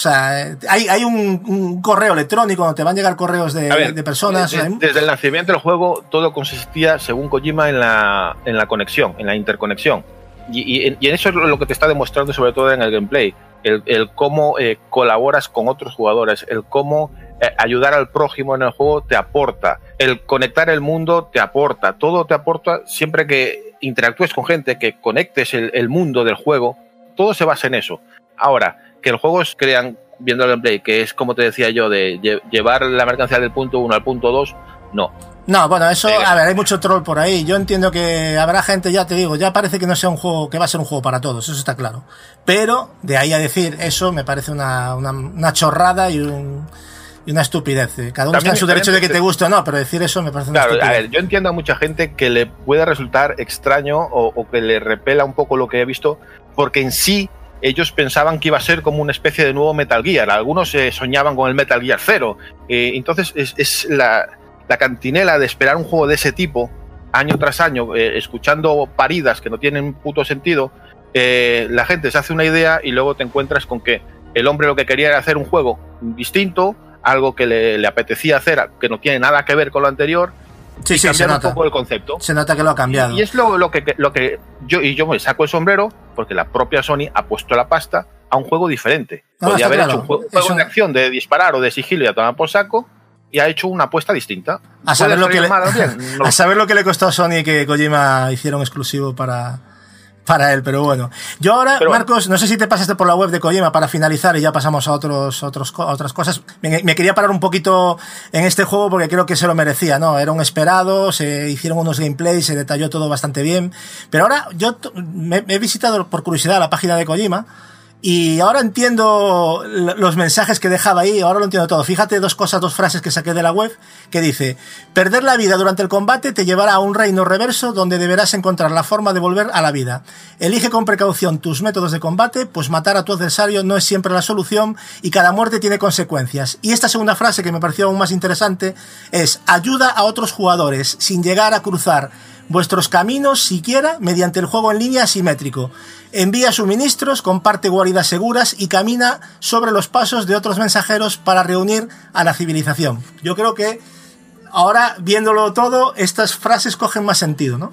S3: O sea, hay, hay un, correo electrónico donde te van a llegar correos de, personas.
S6: Desde, el nacimiento del juego, todo consistía, según Kojima, en la, en la conexión, en la interconexión. Y, y, eso es lo que te está demostrando, sobre todo en el gameplay. El, cómo eh, colaboras con otros jugadores, el cómo eh, ayudar al prójimo en el juego te aporta, el conectar el mundo te aporta, todo te aporta siempre que interactúes con gente, que conectes el, el mundo del juego, todo se basa en eso. Ahora, que los juegos crean, viendo el gameplay, que es como te decía yo, de llevar la mercancía del punto 1 al punto 2, no.
S3: No, bueno, eso, a ver, hay mucho troll por ahí. Yo entiendo que habrá gente, ya te digo, ya parece que no sea un juego, que va a ser un juego para todos, eso está claro. Pero, de ahí a decir eso, me parece una, una, chorrada y una estupidez. Cada uno está en su derecho de que te guste o no, pero decir eso me parece una
S6: claro, A ver, yo entiendo a mucha gente que le puede resultar extraño o, o, que le repela un poco lo que he visto, porque en sí ellos pensaban que iba a ser como una especie de nuevo Metal Gear. Algunos eh, soñaban con el Metal Gear 0. Eh, entonces es, la, cantinela de esperar un juego de ese tipo año tras año, eh, escuchando paridas que no tienen puto sentido. la gente se hace una idea y luego te encuentras con que el hombre lo que quería era hacer un juego distinto, algo que le, le apetecía hacer, que no tiene nada que ver con lo anterior
S3: Sí, sí, se nota.
S6: un poco el concepto.
S3: Se nota que lo ha cambiado.
S6: Y, es lo, lo, que, lo que yo, y yo me saco el sombrero porque la propia Sony ha puesto la pasta a un juego diferente. Podría haber hecho un juego, de acción de disparar o de sigilo y a tomar por saco y ha hecho una apuesta distinta.
S3: A saber, lo que, le, a saber lo que le costó a Sony que Kojima hiciera un exclusivo para, para él, pero bueno. Yo ahora, Marcos, no sé si te pasaste por la web de Kojima para finalizar y ya pasamos a otros, otros, otras cosas. Me, quería parar un poquito en este juego porque creo que se lo merecía, ¿no? Era un esperado, se hicieron unos gameplays, se detalló todo bastante bien. Pero ahora yo me, he visitado por curiosidad la página de Kojima Y ahora entiendo los mensajes que dejaba ahí, ahora lo entiendo todo. Fíjate dos cosas, dos frases que saqué de la web, que dice, perder la vida durante el combate te llevará a un reino reverso donde deberás encontrar la forma de volver a la vida. Elige con precaución tus métodos de combate, pues matar a tu adversario no es siempre la solución y cada muerte tiene consecuencias. Y esta segunda frase que me pareció aún más interesante es, ayuda a otros jugadores sin llegar a cruzar vuestros caminos siquiera mediante el juego en línea asimétrico. Envía suministros, comparte guaridas seguras y camina sobre los pasos de otros mensajeros para reunir a la civilización. Yo creo que ahora, viéndolo todo, estas frases cogen más sentido, ¿no?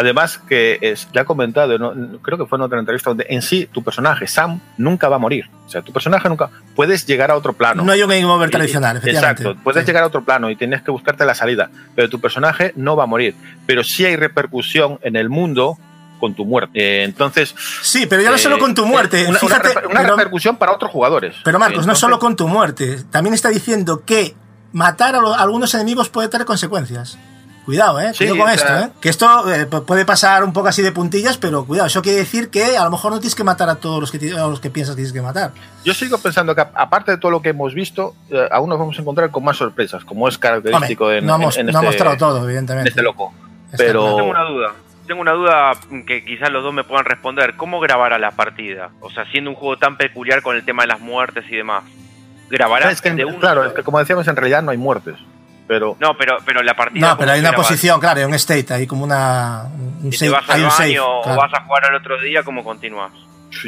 S6: Además, que es, ya he comentado, creo que fue en otra entrevista, donde en sí tu personaje, Sam, nunca va a morir. O sea, tu personaje nunca. Puedes llegar a otro plano.
S3: No hay un game over tradicional, efectivamente.
S6: Exacto, puedes llegar a otro plano y tienes que buscarte la salida. Pero tu personaje no va a morir. Pero sí hay repercusión en el mundo con tu muerte. Eh, entonces.
S3: Sí, pero ya no solo con tu muerte.
S6: Una,
S3: Fíjate,
S6: una, repercusión para otros jugadores.
S3: Pero Marcos, no solo con tu muerte. También está diciendo que matar a, algunos enemigos puede tener consecuencias. Cuidado, eh. Cuidado con esto, eh. Que esto eh, puede pasar un poco así de puntillas, pero cuidado. Eso quiere decir que a lo mejor no tienes que matar a todos los que, los que piensas que tienes que matar.
S6: Yo sigo pensando que, aparte de todo lo que hemos visto, eh, aún nos vamos a encontrar con más sorpresas, como es característico en,
S3: no, hemos,
S6: en,
S3: no ha este mostrado todo, evidentemente.
S6: este loco. pero.
S5: Tengo una duda tengo una duda que quizás los dos me puedan responder. ¿Cómo grabará la partida? O sea, siendo un juego tan peculiar con el tema de las muertes y demás. ¿Grabará
S6: es que, Claro, es que como decíamos, en realidad no hay muertes. Pero...
S5: No, pero, pero la partida.
S3: No, pero hay una posición, claro, hay un state, hay como una.
S5: Un save, vas al baño o vas a jugar al otro día, ¿cómo continúas?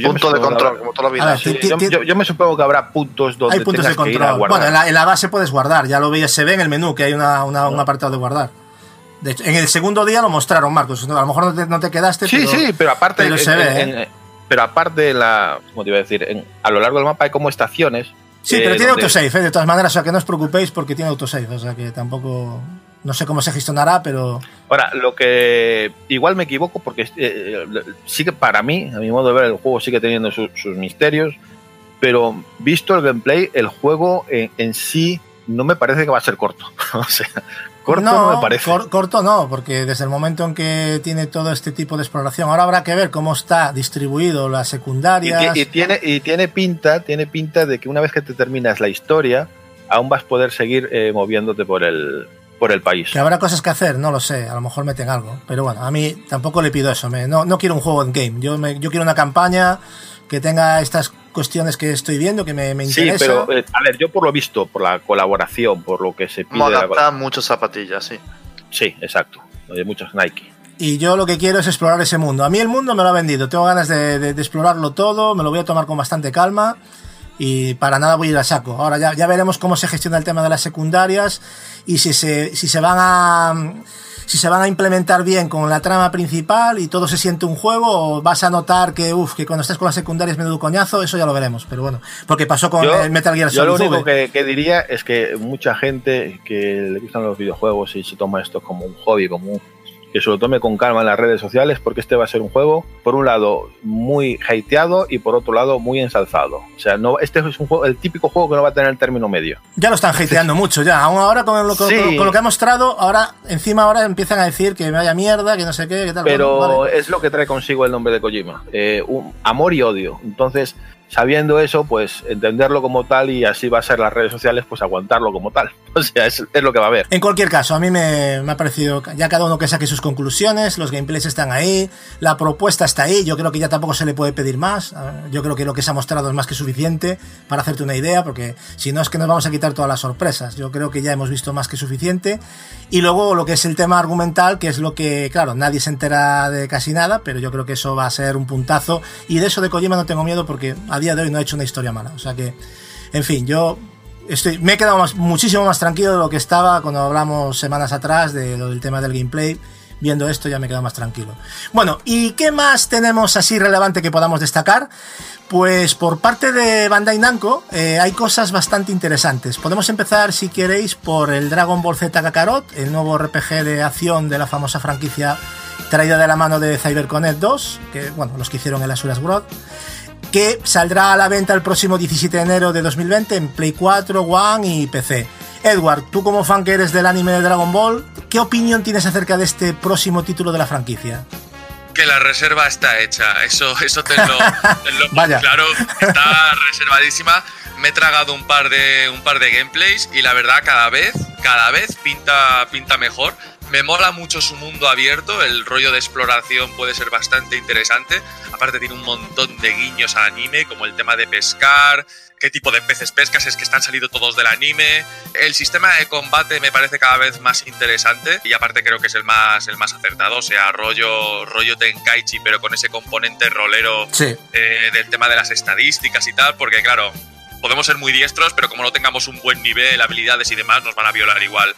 S6: Punto de control, como toda la vida. yo, me supongo que habrá puntos donde
S3: hay puntos de control. bueno, en la, base puedes guardar, ya lo veis, se ve en el menú que hay una, una, un apartado de guardar en el segundo día lo mostraron, Marcos. A lo mejor no te, quedaste.
S6: Sí, sí, pero aparte. Pero, se ve, ¿eh? pero aparte, la, ¿cómo te iba a decir? a lo largo del mapa hay como estaciones.
S3: Sí, pero tiene autosave, ¿eh? de todas maneras. O sea, que no os preocupéis porque tiene autosave. O sea, que tampoco. No sé cómo se gestionará, pero.
S6: Ahora, lo que. Igual me equivoco porque eh, sí que para mí, a mi modo de ver, el juego sigue teniendo sus misterios. Pero visto el gameplay, el juego en sí no me parece que va a ser corto. o sea, Corto no, me parece.
S3: corto no, porque desde el momento en que tiene todo este tipo de exploración, ahora habrá que ver cómo está distribuido las secundarias.
S6: Y, tiene, y tiene pinta, tiene pinta de que una vez que te terminas la historia, aún vas a poder seguir eh, moviéndote por el, por el país.
S3: Que habrá cosas que hacer, no lo sé, a lo mejor meten algo. Pero bueno, a mí tampoco le pido eso, me, no, no quiero un juego en game, yo, me, yo quiero una campaña que tenga estas cuestiones que estoy viendo que me, me interesa.
S6: Sí, pero eh, a ver, yo por lo visto, por la colaboración, por lo que se pide.
S4: adaptar muchas zapatillas, sí.
S6: Sí, exacto. De muchos Nike.
S3: Y yo lo que quiero es explorar ese mundo. A mí el mundo me lo ha vendido. Tengo ganas de, explorarlo todo. Me lo voy a tomar con bastante calma. Y para nada voy a ir a saco. Ahora ya, ya veremos cómo se gestiona el tema de las secundarias. Y si se, si se van a si se van a implementar bien con la trama principal y todo se siente un juego, o vas a notar que, uff, que cuando estés con las secundarias menudo coñazo, eso ya lo veremos. Pero bueno, porque pasó con el Metal Gear
S6: Solid. Yo lo único que, diría es que mucha gente que le gustan los videojuegos y se toma esto como un hobby, como un que se lo tome con calma en las redes sociales porque este va a ser un juego, por un lado, muy hateado y por otro lado, muy ensalzado. O sea, no, este es un juego, el típico juego que no va a tener el término medio.
S3: Ya lo están hateando mucho, ya. Aún ahora con lo, con, lo, que ha mostrado, ahora encima ahora empiezan a decir que vaya mierda, que no sé qué, que tal.
S6: Pero es lo que trae consigo el nombre de Kojima. Eh, un amor y odio. Entonces, sabiendo eso, pues entenderlo como tal y así va a ser las redes sociales, pues aguantarlo como tal. O sea, es, lo que va a haber.
S3: En cualquier caso, a mí me, ha parecido, ya cada uno que saque sus conclusiones, los gameplays están ahí, la propuesta está ahí, yo creo que ya tampoco se le puede pedir más, yo creo que lo que se ha mostrado es más que suficiente para hacerte una idea, porque si no es que nos vamos a quitar todas las sorpresas, yo creo que ya hemos visto más que suficiente. Y luego lo que es el tema argumental, que es lo que, claro, nadie se entera de casi nada, pero yo creo que eso va a ser un puntazo. Y de eso de Kojima no tengo miedo porque a día de hoy no ha hecho una historia mala. O sea que, en fin, yo estoy, me he quedado muchísimo más tranquilo de lo que estaba cuando hablamos semanas atrás de lo del tema del gameplay. Viendo esto ya me he quedado más tranquilo. Bueno, ¿y qué más tenemos así relevante que podamos destacar? Pues por parte de Bandai Namco eh, hay cosas bastante interesantes. Podemos empezar, si queréis, por el Dragon Ball Z Kakarot, el nuevo RPG de acción de la famosa franquicia traída de la mano de CyberConnect 2, que bueno, los que hicieron el Asuras World que saldrá a la venta el próximo 17 de enero de 2020 en Play 4, One y PC. Edward, tú como fan que eres del anime de Dragon Ball, ¿qué opinión tienes acerca de este próximo título de la franquicia?
S7: que la reserva está hecha. Eso, eso tenlo, tenlo
S3: Vaya.
S7: claro. Está reservadísima. Me he tragado un par de un par de gameplays y la verdad cada vez, cada vez pinta, pinta mejor. Me mola mucho su mundo abierto, el rollo de exploración puede ser bastante interesante. Aparte tiene un montón de guiños al anime, como el tema de pescar, qué tipo de peces pescas, es que están salidos todos del anime. El sistema de combate me parece cada vez más interesante y aparte creo que es el más, el más acertado, o sea, rollo, rollo Tenkaichi, pero con ese componente rolero
S3: Sí.
S7: eh, del tema de las estadísticas y tal, porque claro, podemos ser muy diestros, pero como no tengamos un buen nivel, habilidades y demás, nos van a violar igual.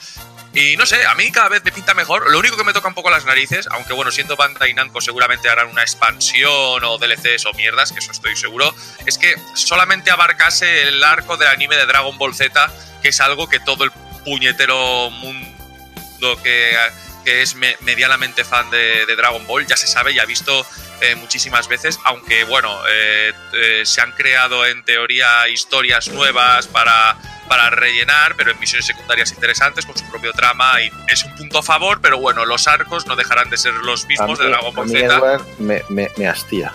S7: Y no sé, a mí cada vez me pinta mejor. Lo único que me toca un poco las narices, aunque bueno, siendo Bandai Namco seguramente harán una expansión o DLCs o mierdas, que eso estoy seguro, es que solamente abarcase el arco del anime de Dragon Ball Z, que es algo que todo el puñetero mundo que, que es me- medianamente fan de, de Dragon Ball ya se sabe y ha visto eh, muchísimas veces, aunque bueno, eh, eh, se han creado en teoría historias nuevas para, para rellenar, pero en misiones secundarias interesantes con su propio trama y es un punto a favor, pero bueno, los arcos no dejarán de ser los
S6: A
S7: mismos de Dragon
S6: a
S7: Ball
S6: mí,
S7: Z.
S6: Me, me hastía.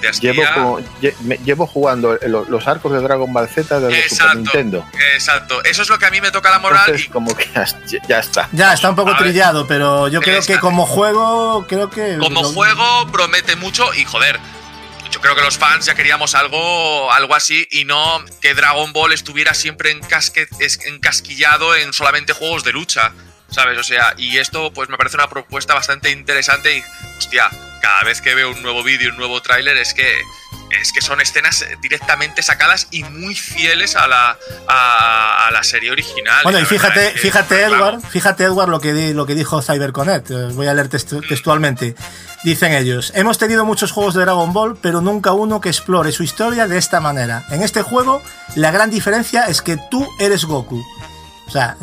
S7: De.
S6: Llevo, como- lle- me- llevo jugando lo- los arcos de Dragon Ball Z desde Super
S7: Exacto.
S6: Nintendo.
S7: Exacto, eso es lo que a mí me toca la moral
S6: Entonces,
S7: y
S6: como que ya, ya está.
S3: Ya, está un poco
S7: A ver.
S3: trillado, pero yo creo que como juego, creo que...
S7: como
S3: lo-
S7: juego promete mucho y joder. Yo creo que los fans ya queríamos algo, algo así y no que Dragon Ball estuviera siempre encasque- encasquillado en solamente juegos de lucha, ¿sabes? O sea, y esto pues me parece una propuesta bastante interesante y, hostia, cada vez que veo un nuevo vídeo, un nuevo tráiler, es que es que son escenas directamente sacadas y muy fieles a la, a, a la serie original.
S3: Bueno, y
S7: verdad
S3: fíjate, fíjate
S7: claro,
S3: Edward, fíjate Edward lo que, di- lo que dijo CyberConnect, eh, voy a leer textu- textualmente. Dicen ellos, hemos tenido muchos juegos de Dragon Ball, pero nunca uno que explore su historia de esta manera. En este juego, la gran diferencia es que tú eres Goku. O sea,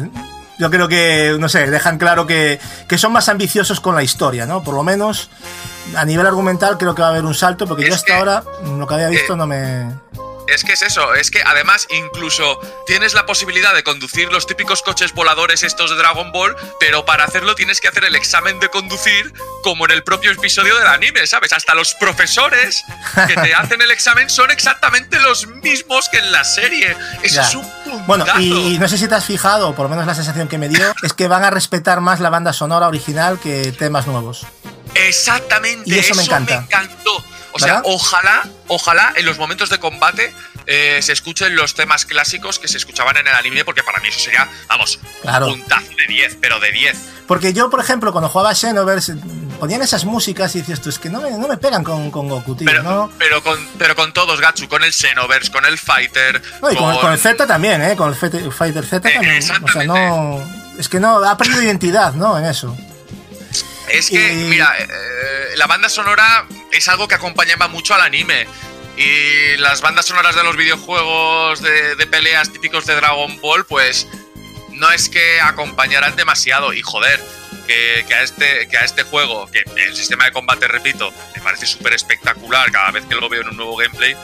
S3: yo creo que, no sé, dejan claro que, que son más ambiciosos con la historia, ¿no? Por lo menos a nivel argumental creo que va a haber un salto, porque
S7: Es
S3: yo hasta
S7: que-
S3: ahora lo que había visto
S7: eh,
S3: no me...
S7: Es que es eso, es que además incluso tienes la posibilidad de conducir los típicos coches voladores estos de Dragon Ball, pero para hacerlo tienes que hacer el examen de conducir como en el propio episodio del anime, ¿sabes? Hasta los profesores que te hacen el examen son exactamente los mismos que en la serie. Eso
S3: Ya.
S7: es un puntazo.
S3: Bueno, y, no sé si te has fijado, por lo menos la sensación que me dio, es que van a respetar más la banda sonora original que temas nuevos.
S7: Exactamente,
S3: Y eso me encanta.
S7: encantó. O sea,
S3: ¿Verdad?
S7: ojalá, ojalá en los momentos de combate eh, se escuchen los temas clásicos que se escuchaban en el anime, porque para mí eso sería, vamos,
S3: Claro.
S7: un puntazo de 10, pero de 10.
S3: Porque yo, por ejemplo, cuando jugaba Xenoverse, ponían esas músicas y dices tú, es que no me, no me pegan con, con Goku, tío,
S7: Pero,
S3: ¿no?
S7: pero, con, pero con todos, Gatsu, con el Xenoverse, con el Fighter.
S3: No, y con, con el Z también, ¿eh? Con el Fighter Z
S7: Eh,
S3: también. O sea, no... Es que no, ha perdido identidad, ¿no? En eso.
S7: Es que,
S3: Y-
S7: mira, eh, la banda sonora es algo que acompañaba mucho al anime. Y las bandas sonoras de los videojuegos de, de peleas típicos de Dragon Ball, pues no es que acompañaran demasiado. Y joder, que, que a, este, que a este juego, que el sistema de combate, repito, me parece súper espectacular cada vez que lo veo en un nuevo gameplay.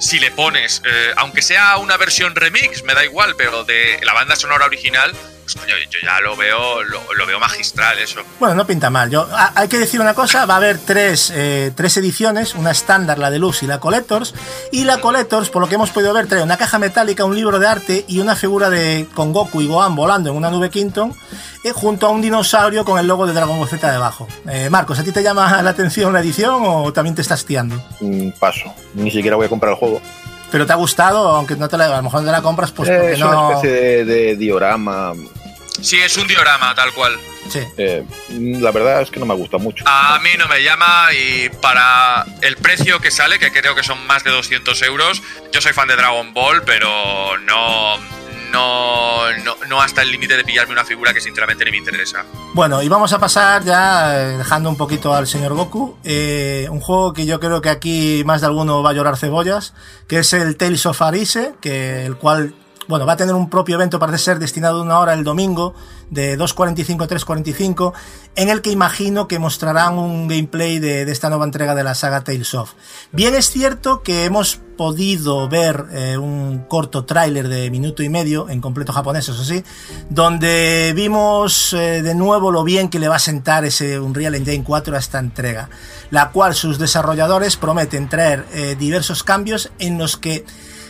S7: Si le pones, eh, aunque sea una versión remix, me da igual, pero de la banda sonora original, pues coño, yo ya lo veo, lo, lo veo magistral eso.
S3: Bueno, no pinta mal. Yo, ha- hay que decir una cosa, va a haber tres, eh, tres ediciones, una estándar, la deluxe y la collectors. Y la collectors, por lo que hemos podido ver, trae una caja metálica, un libro de arte y una figura de con Goku y Gohan volando en una nube Quinton, eh, junto a un dinosaurio con el logo de Dragon Ball Z debajo. Eh, Marcos, ¿a ti te llama la atención la edición o también te estás tiando?
S6: Mm, paso. Ni siquiera voy a comprar el juego.
S3: ¿Pero te ha gustado? Aunque no te la, a lo mejor no te la compras, pues
S6: Eh,
S3: porque
S6: es
S3: no...
S6: una especie de, de diorama.
S7: Sí, es un diorama, tal cual.
S3: Sí.
S6: Eh, la verdad es que no me gusta mucho.
S7: A mí no me llama y para el precio que sale, que creo que son más de 200 euros, yo soy fan de Dragon Ball, pero no, no, no, no hasta el límite de pillarme una figura que sinceramente ni me interesa.
S3: Bueno, y vamos a pasar ya, eh, dejando un poquito al señor Goku, eh, un juego que yo creo que aquí más de alguno va a llorar cebollas, que es el Tales of Arise, que el cual, bueno, va a tener un propio evento, parece ser destinado a una hora el domingo, de 2.45 a 3.45, en el que imagino que mostrarán un gameplay de, esta nueva entrega de la saga Tales of. Bien es cierto que hemos podido ver eh, un corto tráiler de minuto y medio, en completo japonés, eso sí, donde vimos eh, de nuevo lo bien que le va a sentar ese Unreal Engine 4 a esta entrega, la cual sus desarrolladores prometen traer eh, diversos cambios en los que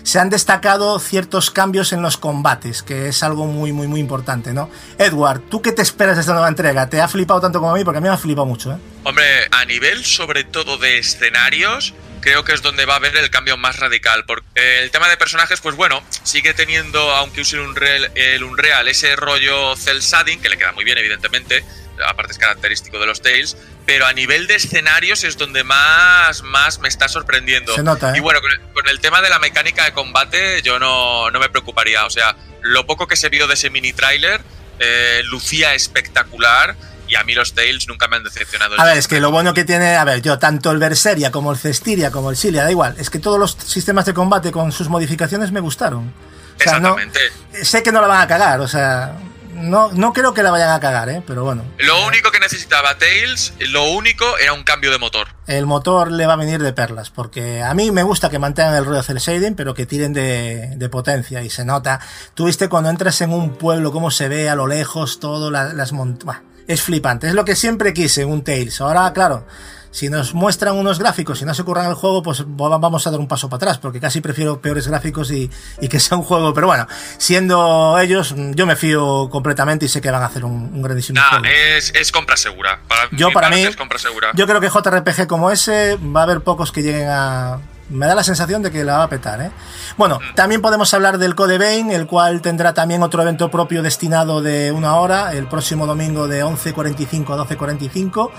S3: se han destacado ciertos cambios en los combates, que es algo muy, muy, muy importante, ¿no? Edward, ¿tú qué te esperas de esta nueva entrega? ¿Te ha flipado tanto como a mí? Porque a mí me ha flipado mucho, ¿eh?
S7: Hombre, a nivel sobre todo de escenarios, creo que es donde va a haber el cambio más radical. Porque el tema de personajes, pues bueno, sigue teniendo, aunque use un Unreal, el Unreal, ese rollo cel shading, que le queda muy bien, evidentemente, aparte es característico de los Tales, pero a nivel de escenarios es donde más, más me está sorprendiendo.
S3: Se nota, ¿eh?
S7: Y bueno, con el, con el tema de la mecánica de combate, yo no, no me preocuparía. O sea, lo poco que se vio de ese mini trailer eh, lucía espectacular. Y a mí los Tales nunca me han decepcionado.
S3: A ver, es que lo bueno que tiene, a ver, yo tanto el Berseria como el Cestiria como el Silia, da igual, es que todos los sistemas de combate con sus modificaciones me gustaron. O sea, no-
S7: Exactamente.
S3: sé que no la van a cagar, o sea, no, no creo que la vayan a cagar, ¿eh? pero bueno.
S7: Lo único que necesitaba Tails, lo único era un cambio de motor.
S3: El motor le va a venir de perlas, porque a mí me gusta que mantengan el rollo cel shading, pero que tiren de, de potencia y se nota. Tú viste cuando entras en un pueblo cómo se ve a lo lejos todo, la- las montañas. Es flipante, es lo que siempre quise en un Tales. Ahora, claro, si nos muestran unos gráficos y no se curran el juego, pues va- vamos a dar un paso para atrás, porque casi prefiero peores gráficos y, y que sea un juego. Pero bueno, siendo ellos, yo me fío completamente y sé que van a hacer un, un grandísimo
S7: Nah,
S3: juego.
S7: es, es compra segura. Para
S3: Yo, para mí,
S7: es compra segura.
S3: Yo creo que JRPG como ese va a haber pocos que lleguen a. Me da la sensación de que la va a petar, ¿eh? Bueno, también podemos hablar del Code Vein, el cual tendrá también otro evento propio destinado de una hora, el próximo domingo de 11.45 a 12.45,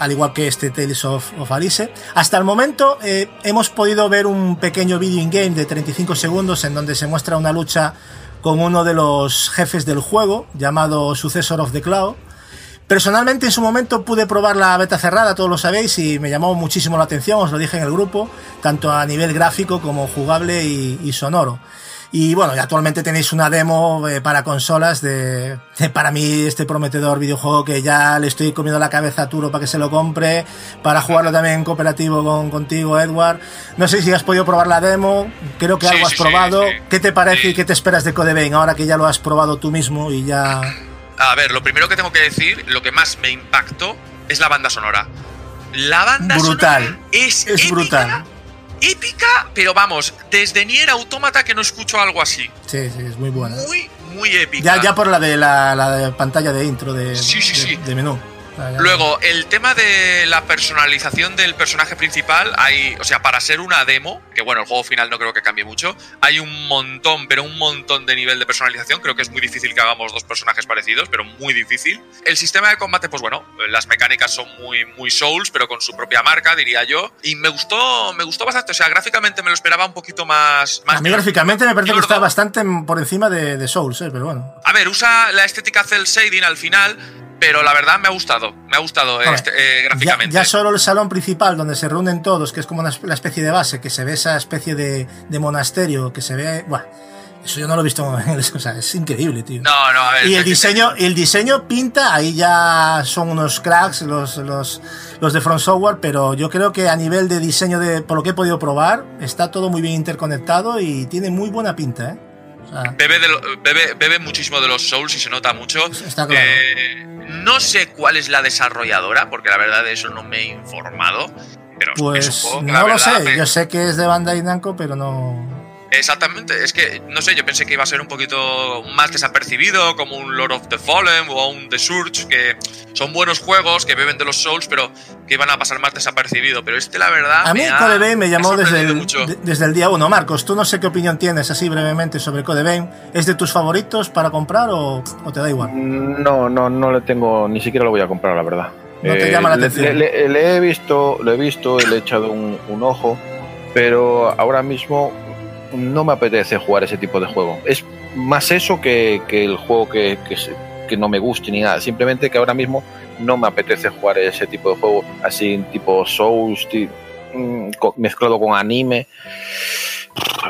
S3: al igual que este Tales of, of Alice. Hasta el momento eh, hemos podido ver un pequeño video in-game de 35 segundos en donde se muestra una lucha con uno de los jefes del juego, llamado Successor of the Cloud. Personalmente en su momento pude probar la beta cerrada, todos lo sabéis, y me llamó muchísimo la atención, os lo dije en el grupo, tanto a nivel gráfico como jugable y, y sonoro. Y bueno, y actualmente tenéis una demo eh, para consolas de, de, para mí este prometedor videojuego que ya le estoy comiendo la cabeza a Turo para que se lo compre, para jugarlo también en cooperativo con, contigo, Edward. No sé si has podido probar la demo, creo que
S7: Sí,
S3: algo has
S7: sí,
S3: probado.
S7: sí.
S3: ¿Qué te parece y qué te esperas de Code Vein ahora que ya lo has probado tú mismo y ya...
S7: A ver, lo primero que tengo que decir, lo que más me impactó es la banda sonora. La banda
S3: Brutal.
S7: sonora es,
S3: Es
S7: épica,
S3: brutal.
S7: épica, pero vamos, desde Nier Automata que no escucho algo así.
S3: Sí, sí, es muy buena.
S7: Muy, muy épica.
S3: Ya, ya por la de la, la de pantalla de intro de,
S7: Sí, sí,
S3: de-
S7: sí.
S3: de menú.
S7: Luego, el tema de la personalización del personaje principal, hay, o sea, para ser una demo, que bueno, el juego final no creo que cambie mucho, hay un montón, pero un montón de nivel de personalización. Creo que es muy difícil que hagamos dos personajes parecidos, pero muy difícil. El sistema de combate, pues bueno, las mecánicas son muy, muy Souls, pero con su propia marca, diría yo. Y me gustó, me gustó bastante. O sea, gráficamente me lo esperaba un poquito más. más
S3: a mí gráficamente me parece que está bastante por encima de, de Souls, eh, pero bueno.
S7: A ver, usa la estética cel shading al final, pero la verdad me ha gustado. Me ha gustado
S3: Hombre,
S7: este, eh, gráficamente.
S3: ya solo el salón principal donde se reúnen todos, que es como una, la especie de base, que se ve esa especie de, de monasterio, que se ve... Buah, eso yo no lo he visto en el... O sea, es increíble, tío.
S7: No, no, a ver.
S3: Y el diseño, el diseño pinta, ahí ya son unos cracks los, los, los de Front Software, pero yo creo que a nivel de diseño, de, por lo que he podido probar, está todo muy bien interconectado y tiene muy buena pinta, ¿eh? Sea,
S7: Bebe, de lo- bebe, bebe muchísimo de los Souls y se nota mucho.
S3: Está claro.
S7: Eh, no sé cuál es la desarrolladora, porque la verdad de eso no me he informado. Pero es un
S3: pues
S7: juego que la
S3: no lo sé,
S7: me-
S3: yo sé que es de Bandai Namco, pero no...
S7: Exactamente, es que no sé, yo pensé que iba a ser un poquito más desapercibido, como un Lord of the Fallen o un The Surge, que son buenos juegos que beben de los Souls, pero que iban a pasar más desapercibido. Pero este, la verdad.
S3: A mí
S7: ha-
S3: Code Vein me llamó desde el,
S7: mucho.
S3: de- desde el día uno. Marcos, tú no sé qué opinión tienes así brevemente sobre Code Vein. ¿Es de tus favoritos para comprar o, o te da igual?
S6: No, no, no le tengo, ni siquiera lo voy a comprar, la verdad. Eh,
S3: No te llama la
S6: le,
S3: atención.
S6: le- le- le he visto, lo he visto, le he echado un, un ojo, pero ahora mismo no me apetece jugar ese tipo de juego. Es más eso que, que el juego que, que, no me guste ni nada. Simplemente que ahora mismo no me apetece jugar ese tipo de juego así tipo Souls, mm, mezclado con anime.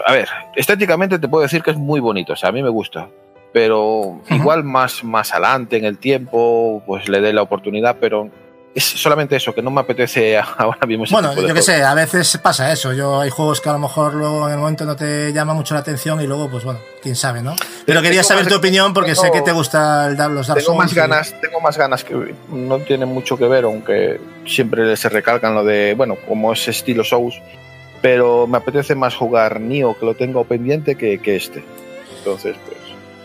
S6: A ver, estéticamente te puedo decir que es muy bonito, o sea, a mí me gusta. Pero igual más, más adelante en el tiempo, pues le dé la oportunidad, pero es solamente eso, que no me apetece ahora mismo.
S3: Bueno, yo que sé, a veces pasa eso. Yo hay juegos que a lo mejor luego en el momento no te llama mucho la atención y luego, pues bueno, quién sabe, ¿no? Pero, quería saber tu opinión porque sé que te gusta el, los Dark
S6: tengo Más ganas, Tengo más ganas que no tiene mucho que ver, aunque siempre se recalcan lo de, bueno, como es estilo Souls, pero me apetece más jugar Nio, que lo tengo pendiente, que, que este. Entonces, pues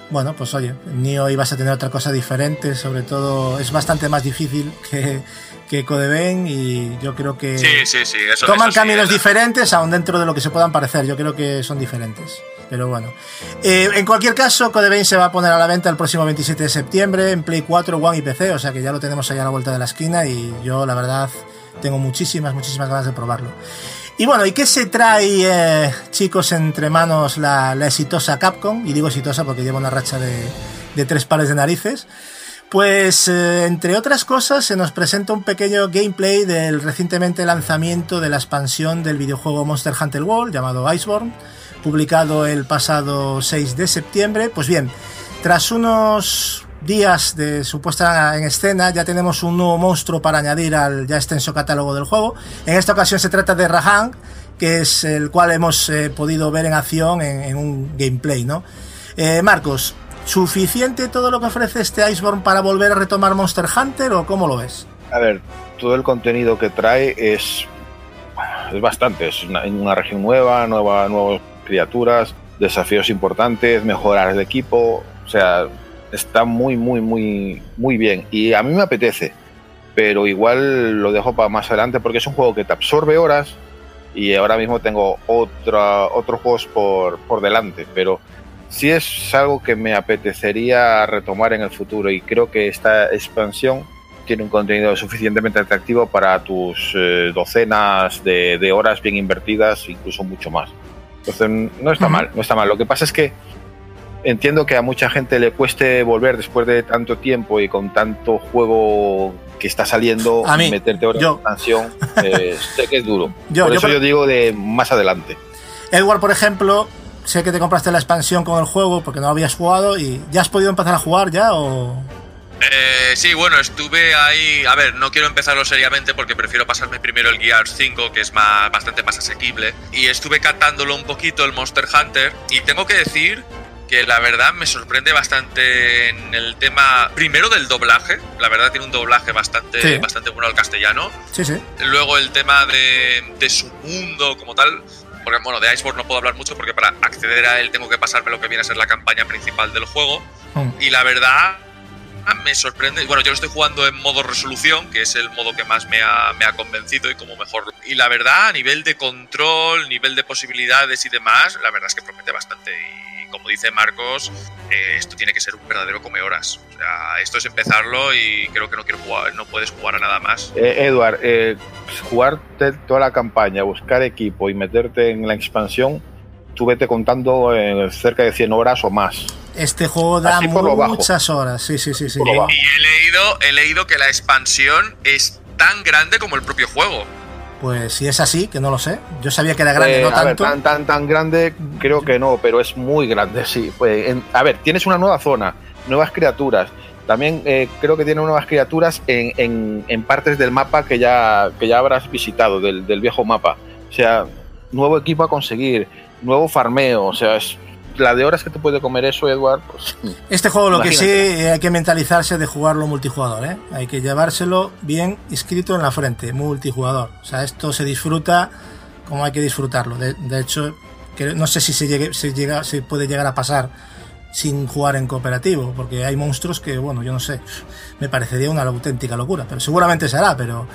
S3: bueno, pues oye, Nio ibas a tener otra cosa diferente, sobre todo es bastante más difícil que, que Codeven y yo creo que
S7: sí, sí, sí, eso,
S3: toman caminos diferentes, aún dentro de lo que se puedan parecer, yo creo que son diferentes. Pero bueno, eh, en cualquier caso, Codeven se va a poner a la venta el próximo 27 de septiembre en Play 4, One y PC, o sea que ya lo tenemos ahí a la vuelta de la esquina y yo la verdad tengo muchísimas, muchísimas ganas de probarlo. Y bueno, ¿y qué se trae, eh, chicos, entre manos la, exitosa Capcom? Y digo exitosa porque lleva una racha de, tres pares de narices. Pues, eh, entre otras cosas, se nos presenta un pequeño gameplay del recientemente lanzamiento de la expansión del videojuego Monster Hunter World, llamado Iceborne, publicado el pasado 6 de septiembre. Pues bien, tras unos días de su puesta en escena ya tenemos un nuevo monstruo para añadir al ya extenso catálogo del juego. En esta ocasión se trata de Rahan, que es el cual hemos eh, podido ver en acción en, un gameplay, ¿no? Eh, Marcos, ¿suficiente todo lo que ofrece este Iceborne para volver a retomar Monster Hunter o cómo lo ves?
S6: A ver, todo el contenido que trae es, es bastante. Es una, región nueva, nueva, nuevas criaturas, desafíos importantes, mejorar el equipo. O sea, está muy, muy, muy, muy bien. Y a mí me apetece, pero igual lo dejo para más adelante porque es un juego que te absorbe horas y ahora mismo tengo otra, otros juegos por, por delante, pero sí es algo que me apetecería retomar en el futuro y creo que esta expansión tiene un contenido suficientemente atractivo para tus eh, docenas de, de, horas bien invertidas, incluso mucho más. Entonces no está mal, no está mal. Lo que pasa es que entiendo que a mucha gente le cueste volver después de tanto tiempo y con tanto juego que está saliendo
S3: a mí,
S6: meterte ahora
S3: yo.
S6: en eh, sé que es duro. por eso yo digo de más adelante.
S3: Edward, por ejemplo, sé que te compraste la expansión con el juego porque no habías jugado y ¿ya has podido empezar a jugar ya o...?
S7: Eh, sí, bueno, estuve ahí. A ver, no quiero empezarlo seriamente porque prefiero pasarme primero el Gears 5, que es más, bastante más asequible. Y estuve catándolo un poquito el Monster Hunter. Y tengo que decir que la verdad me sorprende bastante en el tema, primero del doblaje, la verdad tiene un doblaje bastante, bastante bueno al castellano.
S3: Sí, sí.
S7: Luego el tema de, de su mundo como tal, porque bueno, de Iceborne no puedo hablar mucho porque para acceder a él tengo que pasarme lo que viene a ser la campaña principal del juego. Mm. Y la verdad me sorprende. Bueno, yo lo estoy jugando en modo resolución, que es el modo que más me ha, me ha convencido y como mejor. Y la verdad, a nivel de control, nivel de posibilidades y demás, la verdad es que promete bastante. Y como dice Marcos, eh, esto tiene que ser un verdadero come horas. O sea, esto es empezarlo y creo que no quiero jugar, no puedes jugar a nada más.
S6: Eh, Edward, eh, jugarte toda la campaña, buscar equipo y meterte en la expansión, tú vete contando en cerca de 100 horas o más.
S3: Este juego da muchas horas, sí, sí, sí. sí.
S7: Y, he leído, he leído que la expansión es tan grande como el propio juego.
S3: Pues si es así, que no lo sé. Yo sabía que era grande, no tanto.
S6: tan, tan, tan grande, creo que no, pero es muy grande, sí. Pues, a ver, tienes una nueva zona, nuevas criaturas. También eh, creo que tiene nuevas criaturas en, en, partes del mapa que ya, que ya habrás visitado, del, del viejo mapa. O sea, nuevo equipo a conseguir, nuevo farmeo, o sea, es la de horas que te puede comer eso, Edward, pues.
S3: Este juego lo que sí hay que mentalizarse de jugarlo multijugador, ¿eh? Hay que llevárselo bien escrito en la frente, multijugador. O sea, esto se disfruta como hay que disfrutarlo. De, hecho, que no sé si se, llegue, se, llega, se puede llegar a pasar sin jugar en cooperativo, porque hay monstruos que, bueno, yo no sé, me parecería una auténtica locura, pero seguramente se hará, pero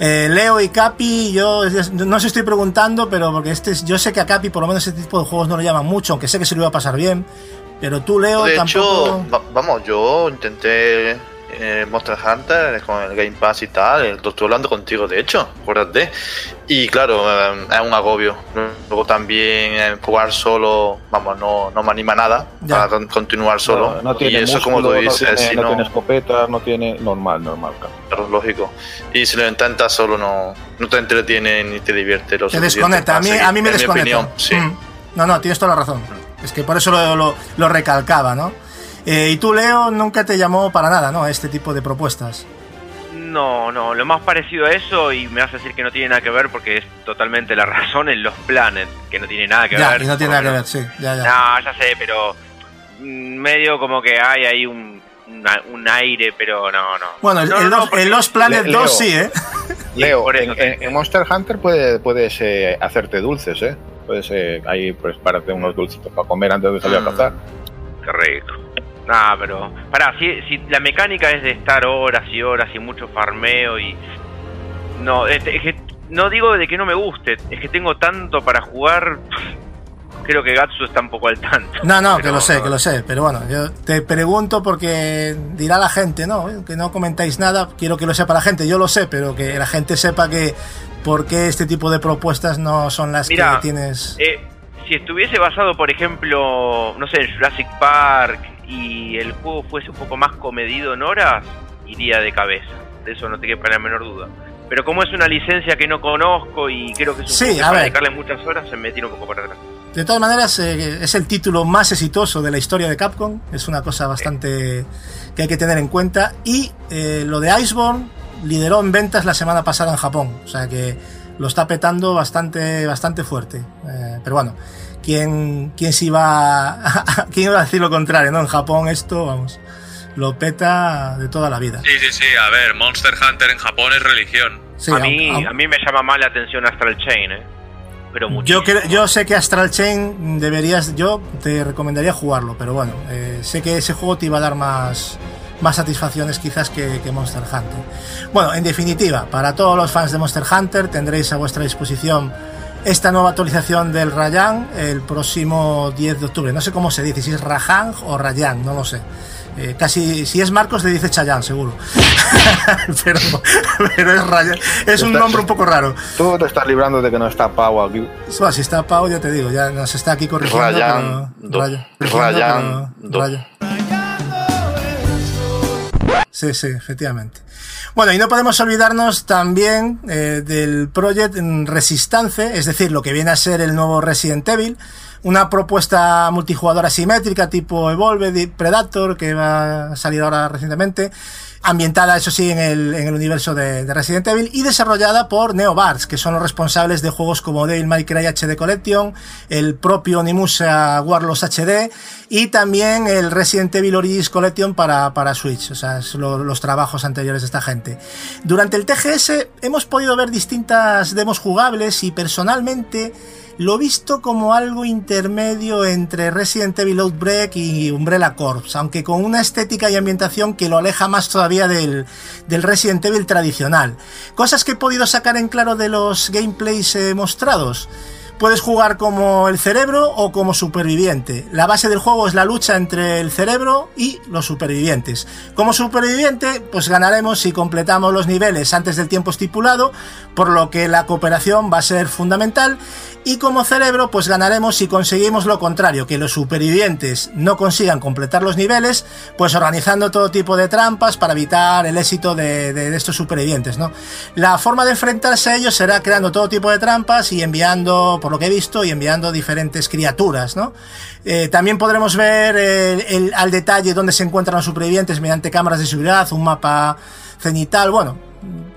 S3: eh, Leo y Capi, yo no os estoy preguntando, pero porque este, yo sé que a Capi por lo menos este tipo de juegos no lo llaman mucho, aunque sé que se lo iba a pasar bien, pero tú, Leo,
S4: de
S3: tampoco...
S4: Hecho, vamos, yo intenté eh, Monster Hunter con el Game Pass y tal. Estoy hablando contigo, de hecho, acuérdate. Y claro, eh, es un agobio. Luego también eh, jugar solo, vamos, no, no me anima nada para continuar solo.
S6: No, tiene y eso, como tú dices, no tiene, no, tiene escopeta, no tiene. Normal, normal.
S4: Claro, lógico. Y si lo intentas solo, no, no te entretiene ni te divierte. Lo
S3: te desconecta. A mí, a mí me desconecta.
S4: sí. Mm.
S3: No, no, tienes toda la razón. Es que por eso lo, lo, lo recalcaba, ¿no? Eh, y tú, Leo, nunca te llamó para nada, ¿no? Este tipo de propuestas.
S5: No, no, lo más parecido a eso, y me vas a decir que no tiene nada que ver porque es totalmente la razón en los planes, que no tiene nada que
S3: Ya,
S5: ver.
S3: y no tiene nada que ver, sí, ya, ya.
S5: No, ya sé, pero mm, medio como que hay ahí un, una- un aire, pero no, no.
S3: Bueno, el,
S5: No,
S3: el
S5: no,
S3: Lost Planet
S6: Leo.
S3: 2 sí, ¿eh?
S6: Leo,
S5: por eso
S6: en,
S5: te-
S6: en- en Monster Hunter puede- puedes eh, hacerte dulces, ¿eh? Puedes eh, ahí pues párate unos dulcitos para comer antes de salir
S5: Mm.
S6: a cazar.
S5: Qué rico. Nah, pero. Pará, si, si la mecánica es de estar horas y horas y mucho farmeo y. No, es, es que. No digo de que no me guste, es que tengo tanto para jugar. Creo que Gatsu está un poco al tanto.
S3: No, no, que lo sé, que lo sé, pero bueno, yo te pregunto porque dirá la gente, ¿no? Que no comentáis nada, quiero que lo sepa la gente, yo lo sé, pero que la gente sepa que por qué este tipo de propuestas no son las que tienes...
S5: Eh, si estuviese basado, por ejemplo, no sé, en Jurassic Park y el juego fuese un poco más comedido en horas, iría de cabeza. De eso no te quepa la menor duda. Pero como es una licencia que no conozco y creo que es un
S3: Sí,
S5: juego que
S3: a
S5: para dedicarle muchas horas, se me tira un poco para atrás.
S3: De todas maneras, eh, es el título más exitoso de la historia de Capcom. Es una cosa bastante que hay que tener en cuenta. Y eh, lo de Iceborne lideró en ventas la semana pasada en Japón. O sea que lo está petando bastante, bastante fuerte. Eh, pero bueno, ¿quién, quién se iba a, quién iba a decir lo contrario? ¿no? En Japón esto, vamos, lo peta de toda la vida.
S7: Sí, sí, sí. A ver, Monster Hunter en Japón es religión.
S3: Sí,
S5: a, mí, a mí me llama más la atención Astral Chain, ¿eh? Pero
S3: Yo, yo sé que Astral Chain deberías, yo te recomendaría jugarlo, pero bueno, eh, sé que ese juego te iba a dar más, más satisfacciones quizás que, que Monster Hunter. Bueno, en definitiva, para todos los fans de Monster Hunter tendréis a vuestra disposición esta nueva actualización del Rayan el próximo 10 de octubre. No sé cómo se dice, si es Rajan o Rayan, no lo sé. Eh, casi, si es Marcos le dice Chayanne, seguro. pero, pero es Rayan. Es un nombre un poco raro.
S6: Tú te estás librando de que no está Pau aquí.
S3: Bueno, si está Pau, ya te digo, ya nos está aquí corrigiendo.
S4: Ryan
S3: pero-
S4: do-
S3: pero-
S4: do-
S3: Ryan. Sí, sí, efectivamente. Bueno, y no podemos olvidarnos también eh, del Project Resistance, es decir, lo que viene a ser el nuevo Resident Evil, una propuesta multijugadora asimétrica tipo Evolved Predator que va a salir ahora recientemente, ambientada, eso sí, en el, en el universo de, de Resident Evil y desarrollada por Neobards, que son los responsables de juegos como Devil May Cry HD Collection, el propio Onimusha Warlords HD y también el Resident Evil Origins Collection para, para Switch, o sea, lo- los trabajos anteriores de esta gente. Durante el TGS hemos podido ver distintas demos jugables y personalmente lo visto como algo intermedio entre Resident Evil Outbreak y Umbrella Corps, aunque con una estética y ambientación que lo aleja más todavía del, del Resident Evil tradicional. Cosas que he podido sacar en claro de los gameplays eh, mostrados. Puedes jugar como el cerebro o como superviviente. La base del juego es la lucha entre el cerebro y los supervivientes. Como superviviente, pues ganaremos si completamos los niveles antes del tiempo estipulado, por lo que la cooperación va a ser fundamental. Y como cerebro, pues ganaremos si conseguimos lo contrario, que los supervivientes no consigan completar los niveles, pues organizando todo tipo de trampas para evitar el éxito de, estos supervivientes. La forma de enfrentarse a ellos será creando todo tipo de trampas y enviando, por lo que he visto, y enviando diferentes criaturas, ¿no? Eh, también podremos ver al detalle dónde se encuentran los supervivientes mediante cámaras de seguridad, un mapa cenital, bueno,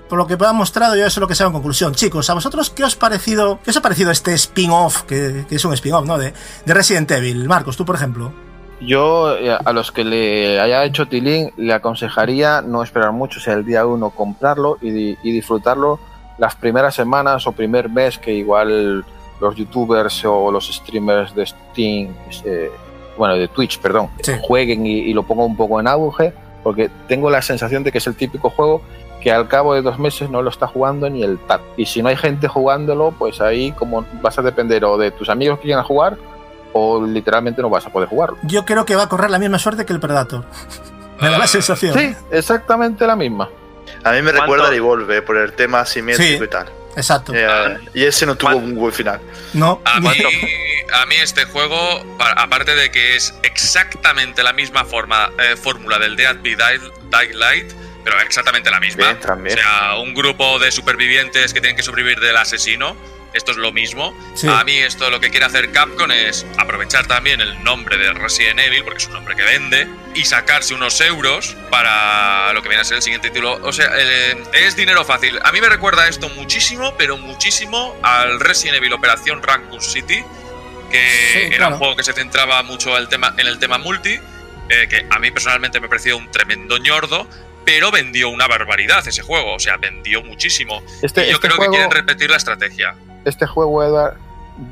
S3: por lo que me han mostrado, yo eso es lo que sé en conclusión. Chicos, ¿a vosotros qué os, parecido, qué os ha parecido este spin-off, que, es un spin-off, ¿no? De, de Resident Evil. Marcos, tú, por ejemplo.
S6: Yo, eh, a los que le haya hecho Tilín, le aconsejaría no esperar mucho, o sea, el día uno comprarlo y disfrutarlo las primeras semanas o primer mes que igual los youtubers o los streamers de Steam, eh, bueno, de Twitch, perdón,
S3: Sí.
S6: jueguen y, y lo pongan un poco en auge, porque tengo la sensación de que es el típico juego que al cabo de dos meses no lo está jugando ni el TAT. Y si no hay gente jugándolo, pues ahí como vas a depender o de tus amigos que quieran jugar o literalmente no vas a poder jugarlo.
S3: Yo creo que va a correr la misma suerte que el Predator. Me da la sensación.
S6: Sí, exactamente la misma.
S4: A mí me
S5: ¿Cuánto?
S4: recuerda a Evolve por el tema asimétrico
S3: Sí.
S4: y tal.
S3: Exacto.
S4: Eh, y ese no tuvo un buen final.
S3: No,
S7: A mí,
S5: ¿Cuánto?
S7: a mí este juego, pa- aparte de que es exactamente la misma forma, eh, fórmula del Dead by Day- Daylight, pero exactamente la misma.
S4: Bien, también.
S7: O sea, un grupo de supervivientes que tienen que sobrevivir del asesino. Esto es lo mismo.
S3: Sí.
S7: A mí esto lo que quiere hacer Capcom es aprovechar también el nombre de Resident Evil, porque es un nombre que vende, y sacarse unos euros para lo que viene a ser el siguiente título. O sea, eh, es dinero fácil. A mí me recuerda esto muchísimo, pero muchísimo al Resident Evil Operación Raccoon City, que
S3: Sí,
S7: era
S3: claro.
S7: un juego que se centraba mucho el tema, en el tema multi, eh, que a mí personalmente me pareció un tremendo ñordo, pero vendió una barbaridad ese juego, o sea, vendió muchísimo.
S6: Este,
S7: y yo
S6: este
S7: creo
S6: juego,
S7: que quieren repetir la estrategia.
S6: Este juego, Edward,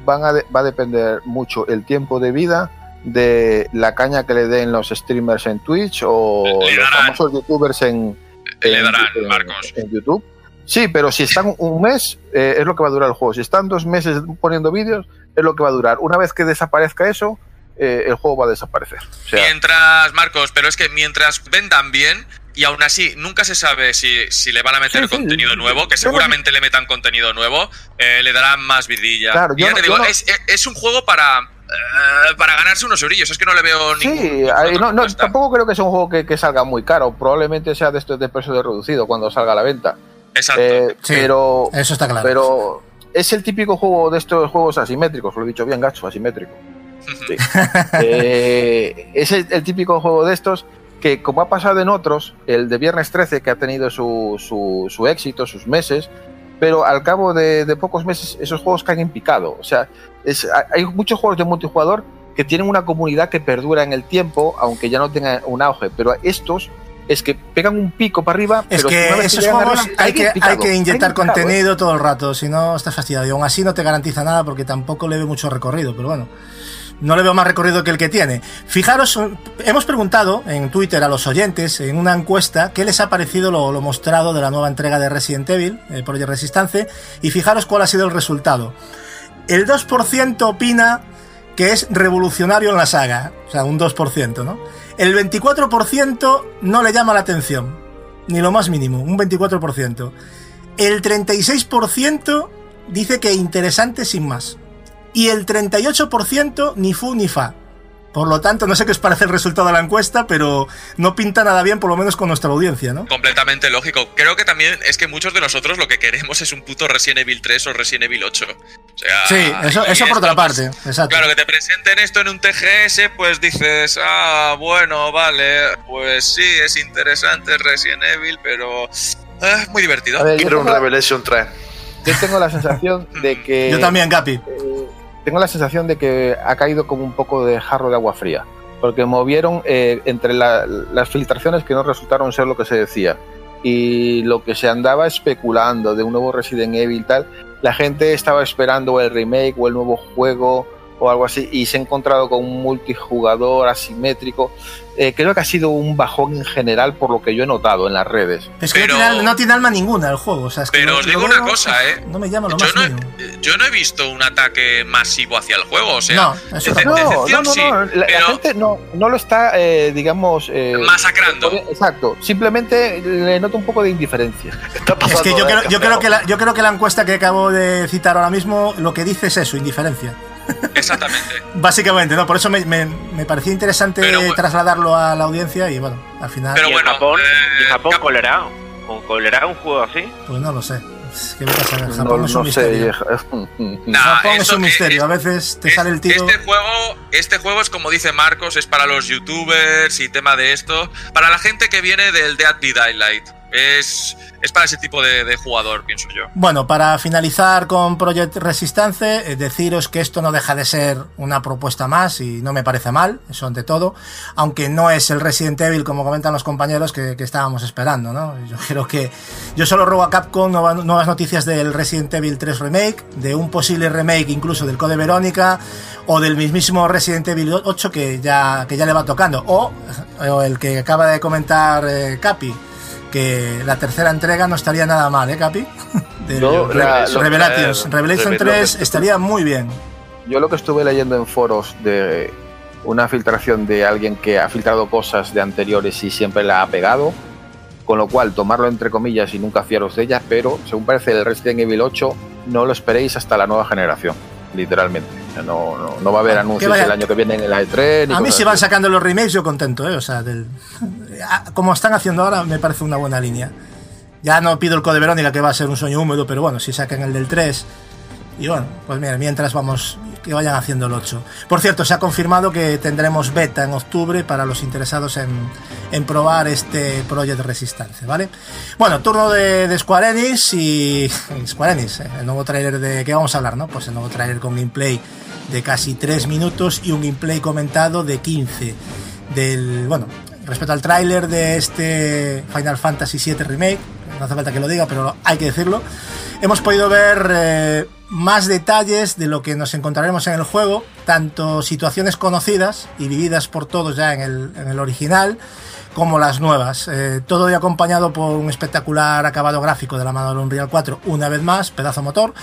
S6: van a de- va a depender mucho el tiempo de vida de la caña que le den los streamers en Twitch o
S7: Le
S6: los
S7: darán.
S6: famosos youtubers en,
S7: Le
S6: en-
S7: darán,
S6: en-
S7: Marcos.
S6: en YouTube. Sí, pero si están un mes, eh, es lo que va a durar el juego. Si están dos meses poniendo vídeos, es lo que va a durar. Una vez que desaparezca eso, eh, el juego va a desaparecer. O sea,
S7: Mientras, Marcos, pero es que mientras vendan bien, y aún así nunca se sabe si, si le van a meter
S6: Sí, sí.
S7: contenido nuevo, que seguramente le metan contenido nuevo, eh, le darán más vidilla.
S6: Claro,
S7: Y
S6: yo
S7: ya
S6: no-
S7: te digo,
S6: no-
S7: es, es- es un juego para, eh, para ganarse unos eurillos, es que no le veo ningún...
S6: Sí, no, no, tampoco creo que sea un juego que, que salga muy caro. Probablemente sea de estos de precio de reducido cuando salga a la venta.
S7: Exacto.
S6: Eh,
S3: Sí,
S6: pero,
S3: Eso está claro.
S6: pero es el típico juego de estos juegos asimétricos. Lo he dicho bien, gacho, asimétrico. Sí. Eh, es el, el típico juego de estos que, como ha pasado en otros, el de Viernes 13, que ha tenido su, su, su éxito, sus meses, pero al cabo de, de pocos meses esos juegos caen en picado. O sea, es- hay muchos juegos de multijugador que tienen una comunidad que perdura en el tiempo, aunque ya no tenga un auge, pero estos es que pegan un pico para arriba.
S3: Es
S6: pero
S3: que
S6: una vez
S3: esos
S6: llegan
S3: juegos
S6: arriba,
S3: hay que,
S6: picado,
S3: hay que inyectar
S6: picado, ¿eh?
S3: contenido todo el rato, si no estás fastidiado. Y aún así no te garantiza nada porque tampoco le ve mucho recorrido, pero bueno. No le veo más recorrido que el que tiene. Fijaros, hemos preguntado en Twitter a los oyentes en una encuesta qué les ha parecido lo, mostrado de la nueva entrega de Resident Evil, eh, Project Resistance, y fijaros cuál ha sido el resultado. El 2% opina que es revolucionario en la saga, o sea, un 2%, ¿no? El 24% no le llama la atención, ni lo más mínimo, un 24%. El 36% dice que interesante sin más. Y el 38% ni fu ni fa. Por lo tanto, no sé qué os parece el resultado de la encuesta, pero no pinta nada bien, por lo menos con nuestra audiencia, ¿no?
S7: Completamente lógico. Creo que también es que muchos de nosotros lo que queremos es un puto Resident Evil 3 o Resident Evil 8. O sea,
S3: Sí, eso, eso por otra
S7: pues,
S3: parte, exacto.
S7: Claro, que te presenten esto en un TGS, pues dices, ah, bueno, vale, pues sí, es interesante Resident Evil, pero ah, es muy divertido.
S6: A ver, yo
S4: Quiero un
S6: tengo,
S4: Revelation 3.
S6: yo tengo la sensación de que.
S3: Yo también, Capi.
S6: eh, tengo la sensación de que ha caído como un poco de jarro de agua fría, porque movieron eh, entre la- las filtraciones que no resultaron ser lo que se decía y lo que se andaba especulando de un nuevo Resident Evil y tal, la gente estaba esperando el remake o el nuevo juego o algo así y se ha encontrado con un multijugador asimétrico. Eh, creo que ha sido un bajón en general por lo que yo he notado en las redes.
S3: Es que
S7: Pero-
S3: no, tiene, no tiene alma ninguna el juego. O sea, es que
S7: Pero
S3: lo-
S7: os digo
S3: veo-
S7: una cosa, ¿eh?
S3: No me llama lo
S7: Yo
S3: más
S7: no, yo no he visto un ataque masivo hacia el juego, o sea,
S3: No, eso
S7: de-.
S6: No, no,
S7: decepción
S6: no,
S7: sí,
S6: no, la, la gente no, no lo está, eh, digamos... eh,
S7: masacrando.
S6: Exacto, simplemente le noto un poco de indiferencia.
S4: Está
S3: Es que yo creo, yo, creo que la, yo creo que la encuesta que acabo de citar ahora mismo lo que dice es eso, indiferencia.
S7: Exactamente.
S3: Básicamente, ¿no? Por eso me, me, me parecía interesante
S7: Pero
S3: trasladarlo a la audiencia y bueno, al final,
S7: Pero
S5: ¿Y
S7: bueno,
S5: en Japón,
S7: eh,
S5: ¿y en Japón
S7: Cap-
S5: colerá? ¿Con colerá un juego así?
S3: pues no lo sé. Es que vete a saber,
S6: No,
S3: Japón es un
S6: no
S3: misterio.
S7: Nah,
S3: Japón es
S7: eso
S3: un misterio. A veces te
S7: Es-
S3: sale el tiro.
S7: Este juego, este juego es como dice Marcos, es para los youtubers y tema de esto. Para la gente que viene del Dead by Daylight. Es, para ese tipo de, jugador, pienso yo.
S3: Bueno, para finalizar con Project Resistance, eh, deciros que esto no deja de ser una propuesta más y no me parece mal, eso ante todo, aunque no es el Resident Evil, como comentan los compañeros, que, estábamos esperando, ¿no? Yo creo que yo solo robo a Capcom nueva- nuevas noticias del Resident Evil 3 Remake, de un posible remake incluso del Code Verónica o del mismísimo Resident Evil 8 que ya, que ya le va tocando, o, o el que acaba de comentar eh, Capi. Que la tercera entrega no estaría nada mal, ¿eh, Capi? Del
S6: Yo, la- lo-
S3: Revelations.
S4: eh,
S3: Revelation
S4: Revel-
S3: 3 estaría muy bien.
S6: Yo lo que estuve leyendo en foros de una filtración de alguien que ha filtrado cosas de anteriores y siempre la ha pegado, con lo cual tomarlo entre comillas y nunca fiaros de ellas, pero según parece el Resident Evil 8 no lo esperéis hasta la nueva generación, literalmente. No, no, no va a haber
S3: Que
S6: anuncios
S3: vaya-
S6: el año que viene en el E3. ni
S3: A mí si van sacando los remakes yo contento, ¿eh? O sea, del... Ah, como están haciendo ahora me parece una buena línea. Ya no pido el Code Verónica que va a ser un sueño húmedo, pero bueno, si sacan el del 3 Y bueno, pues mira, mientras vamos, que vayan haciendo el 8. Por cierto, se ha confirmado que tendremos beta en octubre para los interesados en, probar este Project Resistance, ¿vale? Bueno, turno de, de Square Enix y Square Enix, eh, el nuevo tráiler de que vamos a hablar, ¿no? Pues el nuevo tráiler con gameplay de casi 3 minutos y un gameplay comentado de 15 del, bueno, respecto al tráiler de este Final Fantasy VII Remake, no hace falta que lo diga, pero hay que decirlo, hemos podido ver eh, más detalles de lo que nos encontraremos en el juego, tanto situaciones conocidas y vividas por todos ya en el, en el original, como las nuevas. Eh, todo acompañado por un espectacular acabado gráfico de la mano del Unreal 4, una vez más, pedazo motor,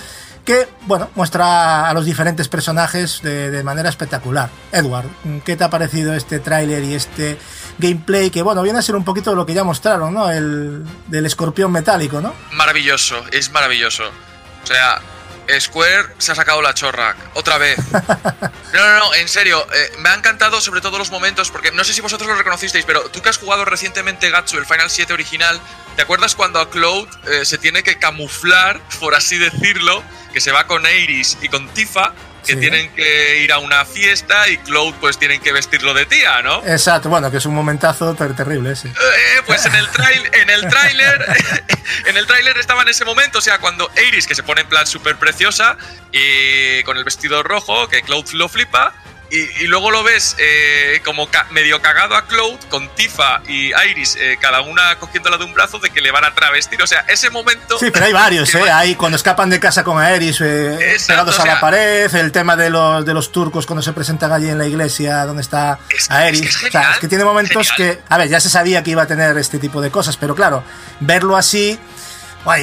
S3: que, bueno, muestra a los diferentes personajes de, de manera espectacular. Edward, ¿qué te ha parecido este tráiler y este gameplay que, bueno, viene a ser un poquito de lo que ya mostraron, ¿no? El del escorpión metálico, ¿no?
S7: Maravilloso, es maravilloso. O sea, Square se ha sacado la chorra, otra vez. No, no, no, en serio, eh, me ha encantado sobre todo los momentos, porque no sé si vosotros lo reconocisteis, pero tú que has jugado recientemente Gatsu, el Final 7 original, ¿te acuerdas cuando a Cloud eh, se tiene que camuflar, por así decirlo, que se va con Iris y con Tifa, que
S3: Sí.
S7: tienen que ir a una fiesta y Cloud pues tienen que vestirlo de tía, ¿no?
S3: Exacto, bueno, que es un momentazo ter- terrible ese.
S7: Eh, pues en el trail, en el tráiler, en el tráiler estaba en ese momento, o sea, cuando Iris que se pone en plan súper preciosa y con el vestido rojo, que Cloud lo flipa. Y, y luego lo ves eh, como ca- medio cagado a Cloud con Tifa y Iris, eh, cada una cogiéndola de un brazo de que le van a travestir. O sea, ese momento.
S3: Sí, pero hay varios, ¿eh? Hay cuando escapan de casa con Aeris eh,
S7: Exacto,
S3: pegados
S7: o
S3: a la pared, el tema de los, de los turcos cuando se presentan allí en la iglesia donde está
S7: Es
S3: Aeris.
S7: es que es
S3: o sea,
S7: genial,
S3: es que tiene momentos
S7: genial.
S3: que, a ver, ya se sabía que iba a tener este tipo de cosas, pero claro, verlo así,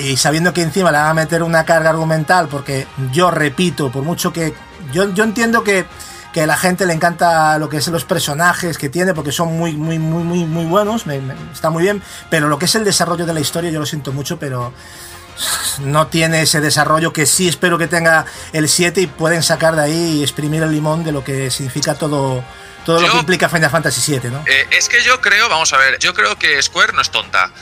S3: y sabiendo que encima le van a meter una carga argumental, porque yo repito, por mucho que. Yo, yo entiendo que, que a la gente le encanta lo que es los personajes que tiene, porque son muy, muy, muy, muy, muy buenos, me- me- está muy bien, pero lo que es el desarrollo de la historia, yo lo siento mucho, pero no tiene ese desarrollo que sí espero que tenga el 7 y pueden sacar de ahí y exprimir el limón de lo que significa todo, todo lo que implica Final Fantasy 7, ¿no?
S7: Eh, es que yo creo, vamos a ver, yo creo que Square no es tonta.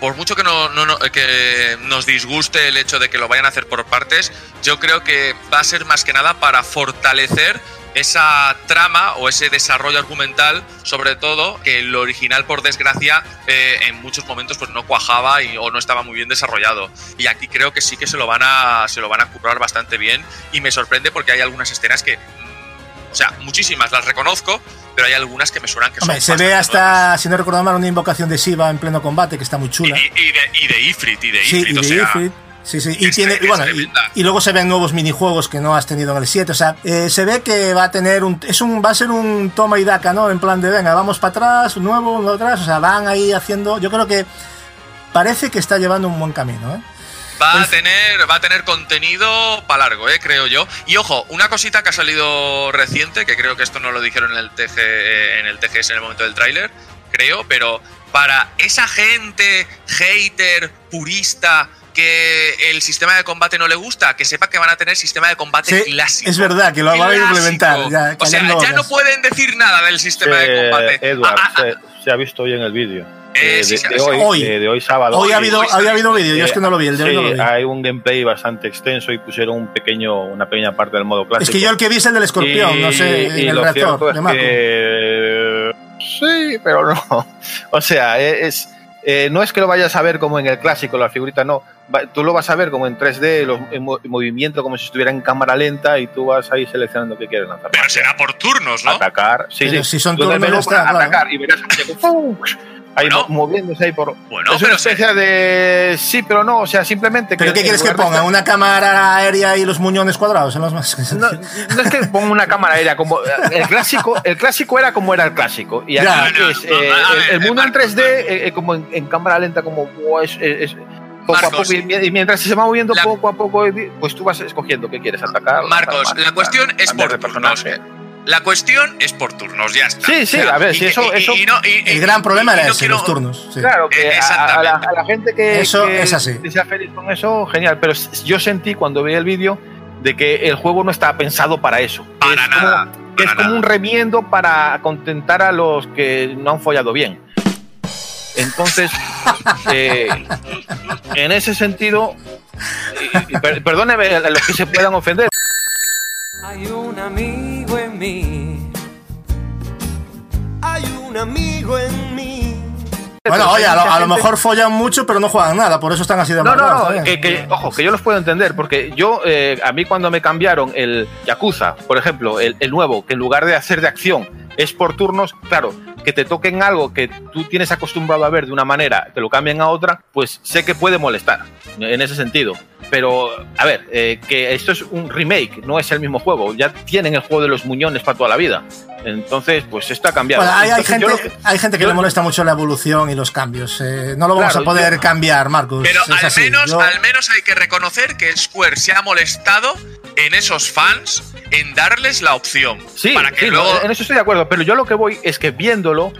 S7: Por mucho que, no, no- no- que nos disguste el hecho de que lo vayan a hacer por partes, yo creo que va a ser más que nada para fortalecer esa trama o ese desarrollo argumental, sobre todo que el original, por desgracia, eh, en muchos momentos pues no cuajaba y, o no estaba muy bien desarrollado. Y aquí creo que sí que se lo van a, se lo van a currar bastante bien y me sorprende porque hay algunas escenas que, mm, o sea, muchísimas las reconozco, pero hay algunas que me suenan que
S3: Hombre,
S7: son
S3: se ve
S7: nuevas.
S3: hasta, si no recuerdo mal, una invocación de Shiva en pleno combate que está muy
S7: Y,
S3: chula.
S7: y de, y de Ifrit, y de
S3: Sí,
S7: Ifrit,
S3: y
S7: o
S3: de
S7: sea,
S3: Ifrit. Sí, sí. Y, tiene, y bueno, y, y luego se ven nuevos minijuegos que no has tenido en el 7. O sea, eh, se ve que va a tener un. Es un va a ser un toma y daca, ¿no? En plan de venga, vamos para atrás, un nuevo, uno atrás. O sea, van ahí haciendo. Yo creo que parece que está llevando un buen camino, ¿eh?
S7: Va a tener, va a tener contenido para largo, eh, creo yo. Y ojo, una cosita que ha salido reciente, que creo que esto no lo dijeron en el TG, eh, en el TGS en el momento del tráiler, creo, pero para esa gente hater, purista, que el sistema de combate no le gusta, que sepa que van a tener sistema de combate
S3: Sí,
S7: clásico.
S3: es verdad, que lo van a implementar, ya,
S7: o sea, ya no pueden decir nada del sistema de combate.
S6: Edward,
S7: Ah, ah,
S6: se, se ha visto hoy en el vídeo.
S7: Eh,
S6: Eh,
S7: sí,
S6: de,
S7: sí,
S6: de
S7: sí.
S6: hoy,
S3: Hoy.
S6: eh, de hoy sábado.
S3: Hoy ha
S7: hoy-
S3: habido,
S7: hoy
S3: había habido vídeo, yo es que no lo vi, el de hoy
S6: Sí,
S3: no lo vi.
S6: hay un gameplay bastante extenso y pusieron un pequeño, una pequeña parte del modo clásico.
S3: Es que yo el que vi es el del escorpión,
S6: Y-
S3: no sé,
S6: y
S3: en el
S6: lo
S3: reactor
S6: cierto es
S3: de Mako.
S6: que- Sí, pero no. O sea, es, eh, no es que lo vayas a ver como en el clásico, la figurita no. Va- Tú lo vas a ver como en 3D, los, en, mo- en movimiento, como si estuviera en cámara lenta y tú vas ahí seleccionando qué quieres lanzar.
S7: pero será por turnos, ¿no?
S6: Atacar. Sí,
S3: Pero
S6: sí.
S3: si son
S6: Tú
S3: turnos, está,
S6: para
S3: claro.
S6: atacar y verás. Ahí
S7: Bueno.
S6: mo- moviéndose ahí por.
S7: Bueno,
S6: es una especie de. Sí, pero no, o sea, simplemente.
S3: ¿Pero qué
S6: en
S3: quieres que ponga? ¿Una cámara aérea y los muñones cuadrados? En los más...
S6: No, no es que ponga una cámara aérea como el clásico el clásico era como era el clásico y aquí
S3: Ya.
S6: que es,
S7: No,
S6: eh,
S7: ver,
S6: el, el mundo en
S7: Marcos,
S6: 3D eh, eh, como en, en cámara lenta como wow, es, es- es poco a poco y, mi- y mientras se va moviendo
S7: La-
S6: poco a poco pues tú vas escogiendo qué quieres atacar
S7: Marcos, la cuestión es por turnos. La cuestión es por turnos, ya está.
S6: Sí, sí, a ver,
S7: y
S6: si eso-
S7: y-
S6: eso-
S7: y no- y-
S3: El gran problema era
S7: no
S3: ese,
S7: quiero-
S3: los turnos. sí.
S6: Claro, que a, a la,
S7: exactamente.
S6: a la gente que,
S3: Eso
S6: que-
S3: es así.
S6: que sea feliz con eso, genial. Pero s- yo sentí cuando vi el vídeo de que el juego no estaba pensado para eso.
S7: Para
S6: es
S7: nada,
S6: Como, que es como un remiendo para contentar a los que no han follado bien. Entonces, Eh, en ese sentido, perdóneme a los que se puedan ofender.
S9: Hay un amigo en mí. Hay un amigo en mí.
S3: Bueno, oye, a lo, a mejor follan mucho, pero no juegan nada, por eso están así de
S6: No, no, no, que, que- ojo, que yo los puedo entender, porque yo, eh, a mí cuando me cambiaron el Yakuza, por ejemplo, el, el nuevo, que en lugar de hacer de acción es por turnos, claro, que te toquen algo que tú tienes acostumbrado a ver de una manera, te lo cambien a otra, pues sé que puede molestar en ese sentido. Pero, a ver, eh, que esto es un remake, no es el mismo juego, ya tienen el juego de los muñones para toda la vida. Entonces, pues esto ha cambiado.
S3: Bueno, hay,
S6: Entonces,
S3: gente,
S6: que-
S3: hay gente que
S6: yo-
S3: le molesta mucho la evolución y los cambios. eh, no lo vamos
S6: Claro,
S3: a poder
S6: yo-
S3: cambiar, Marcus.
S7: Pero
S3: es
S7: al
S3: así.
S7: menos,
S3: Yo-
S7: al menos hay que reconocer que Square se ha molestado en esos fans en darles la opción.
S6: Sí,
S7: para que
S6: sí,
S7: luego.
S6: en eso estoy de acuerdo, pero yo lo que voy es que viéndolo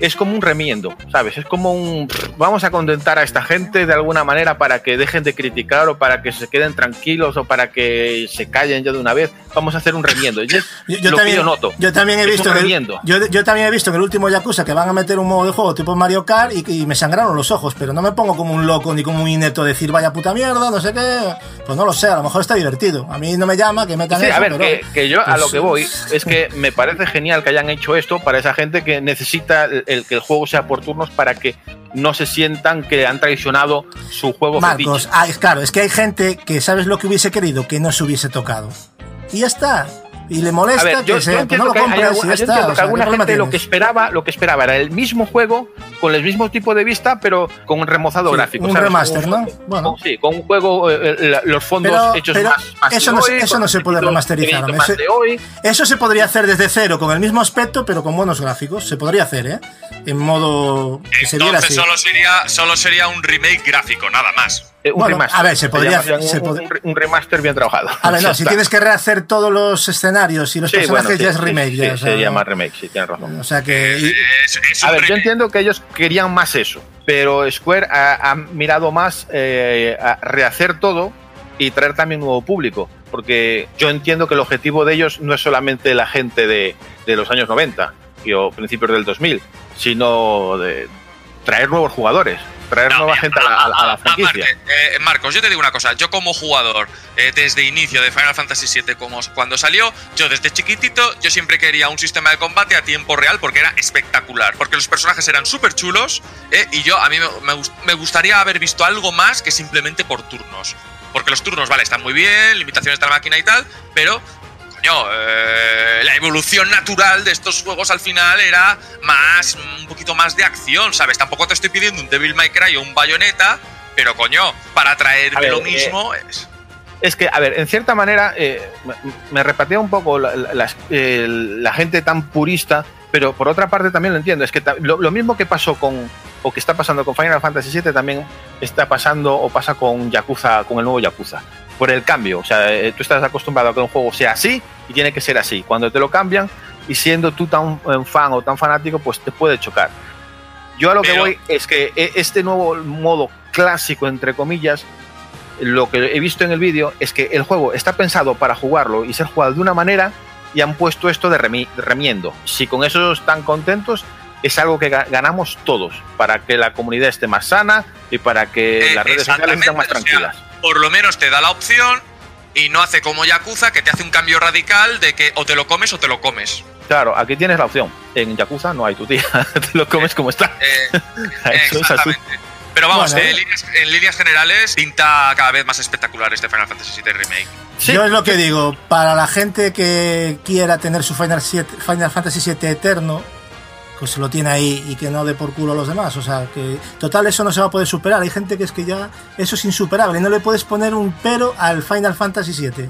S6: es como un remiendo, ¿sabes? Es como un vamos a contentar a esta gente de alguna manera para que dejen de criticar o para que se queden tranquilos o para que se callen ya de una vez. Vamos a hacer un remiendo. Y es
S3: Yo, yo
S6: lo
S3: también,
S6: que yo noto.
S3: yo también he
S6: Es
S3: visto el, yo, yo también he visto en el último Yakuza que van a meter un modo de juego tipo Mario Kart y, y me sangraron los ojos, pero no me pongo como un loco ni como un inepto a decir vaya puta mierda, no sé qué. Pues no lo sé, a lo mejor está divertido. A mí no me llama que metan
S6: Sí,
S3: eso,
S6: a ver,
S3: pero,
S6: que, que yo a
S3: pues,
S6: lo que voy es que me parece genial que hayan hecho esto para esa gente que necesita el, que el juego sea por turnos para que no se sientan que han traicionado su juego
S3: Marcos, ah, claro, es que hay gente que sabes lo que hubiese querido que no se hubiese tocado. Y ya está. Y le molesta
S6: ver, yo,
S3: que se,
S6: yo entiendo
S3: no lo
S6: que, hay
S3: compres
S6: algún-
S3: y ya
S6: yo
S3: está. o
S6: que
S3: sea, ¿qué
S6: alguna gente lo que
S3: tienes?
S6: esperaba, lo que esperaba era el mismo juego con el mismo tipo de vista, pero con un remozado
S3: Sí,
S6: gráfico.
S3: un
S6: ¿sabes?
S3: remaster,
S6: Con-
S3: ¿no?
S6: con-
S3: Bueno.
S6: sí, con un juego, eh, eh, los fondos
S3: Pero-
S6: hechos
S3: pero
S6: más, más
S3: eso
S6: de
S3: no se-
S6: hoy,
S3: eso
S6: con
S3: no se puede remasterizar,
S6: hoy.
S3: Eso se podría hacer desde cero, con el mismo aspecto, pero con buenos gráficos. Se podría hacer, ¿eh? En modo que se viera
S7: Entonces
S3: así.
S7: solo sería, solo sería un remake gráfico, nada más.
S6: Eh, un
S3: Bueno,
S6: remaster.
S3: a ver, se podría-
S6: llama-
S3: se
S6: un,
S3: pod-
S6: un re- un remaster bien trabajado.
S3: A ver, no, si tienes que rehacer todos los escenarios y los
S6: Sí,
S3: personajes,
S6: bueno, sí,
S3: ya es remake.
S6: sí,
S3: ya, o sea,
S6: se llama remake, sí, tienes razón.
S3: O sea que. y-
S7: Es, es
S6: A ver, yo
S7: remake.
S6: entiendo que ellos querían más eso, pero Square ha, ha mirado más eh, a rehacer todo y traer también nuevo público, porque yo entiendo que el objetivo de ellos no es solamente la gente de, de los años 90 y, o principios del 2000, sino de traer nuevos jugadores, traer
S7: No,
S6: nueva
S7: mira,
S6: gente a la, a a franquicia.
S7: Marque- eh, Marcos, yo te digo una cosa. Yo como jugador, eh, desde inicio de Final Fantasy VII, como cuando salió, yo desde chiquitito, yo siempre quería un sistema de combate a tiempo real porque era espectacular. Porque los personajes eran súper chulos eh, y yo a mí me, me me gustaría haber visto algo más que simplemente por turnos. Porque los turnos, vale, están muy bien, limitaciones de la máquina y tal, pero coño, eh, la evolución natural de estos juegos al final era más, un poquito más de acción, ¿sabes? Tampoco te estoy pidiendo un Devil May Cry o un Bayonetta, pero coño, para traerme
S6: ver,
S7: lo
S6: eh,
S7: mismo es...
S6: Es que, a ver, en cierta manera eh, me, repartía un poco la, la- las- el- la gente tan purista, pero por otra parte también lo entiendo. Es que lo, lo mismo que pasó con, o que está pasando con Final Fantasy VII, también está pasando o pasa con Yakuza, con el nuevo Yakuza. Por el cambio. O sea, eh, tú estás acostumbrado a que un juego sea así y tiene que ser así. Cuando te lo cambian y siendo tú tan eh, fan o tan fanático, pues te puede chocar. Yo a lo que voy es que eh, este nuevo modo clásico, entre comillas, lo que he visto en el vídeo es que el juego está pensado para jugarlo y ser jugado de una manera y han puesto esto de, remi- de remiendo. Si con eso están contentos, es algo que ga- ganamos todos, para que la comunidad esté más sana y para que
S7: Eh,
S6: las redes sociales estén más tranquilas.
S7: Por lo menos te da la opción y no hace como Yakuza, que te hace un cambio radical de que o te lo comes o te lo comes.
S6: Claro, aquí tienes la opción. En Yakuza no hay tu tía, te lo comes como está.
S7: Eh,
S6: Eso es así.
S7: exactamente. Pero vamos,
S3: Bueno.
S7: en, líneas, en líneas generales pinta cada vez más espectacular este Final Fantasy VII Remake.
S6: Sí.
S3: Yo es lo que digo, para la gente que quiera tener su Final, 7 Final Fantasy VII eterno, pues lo tiene ahí y que no dé por culo a los demás. O sea, que total eso no se va a poder superar. Hay gente que es que ya eso es insuperable. No le puedes poner un pero al Final Fantasy VII.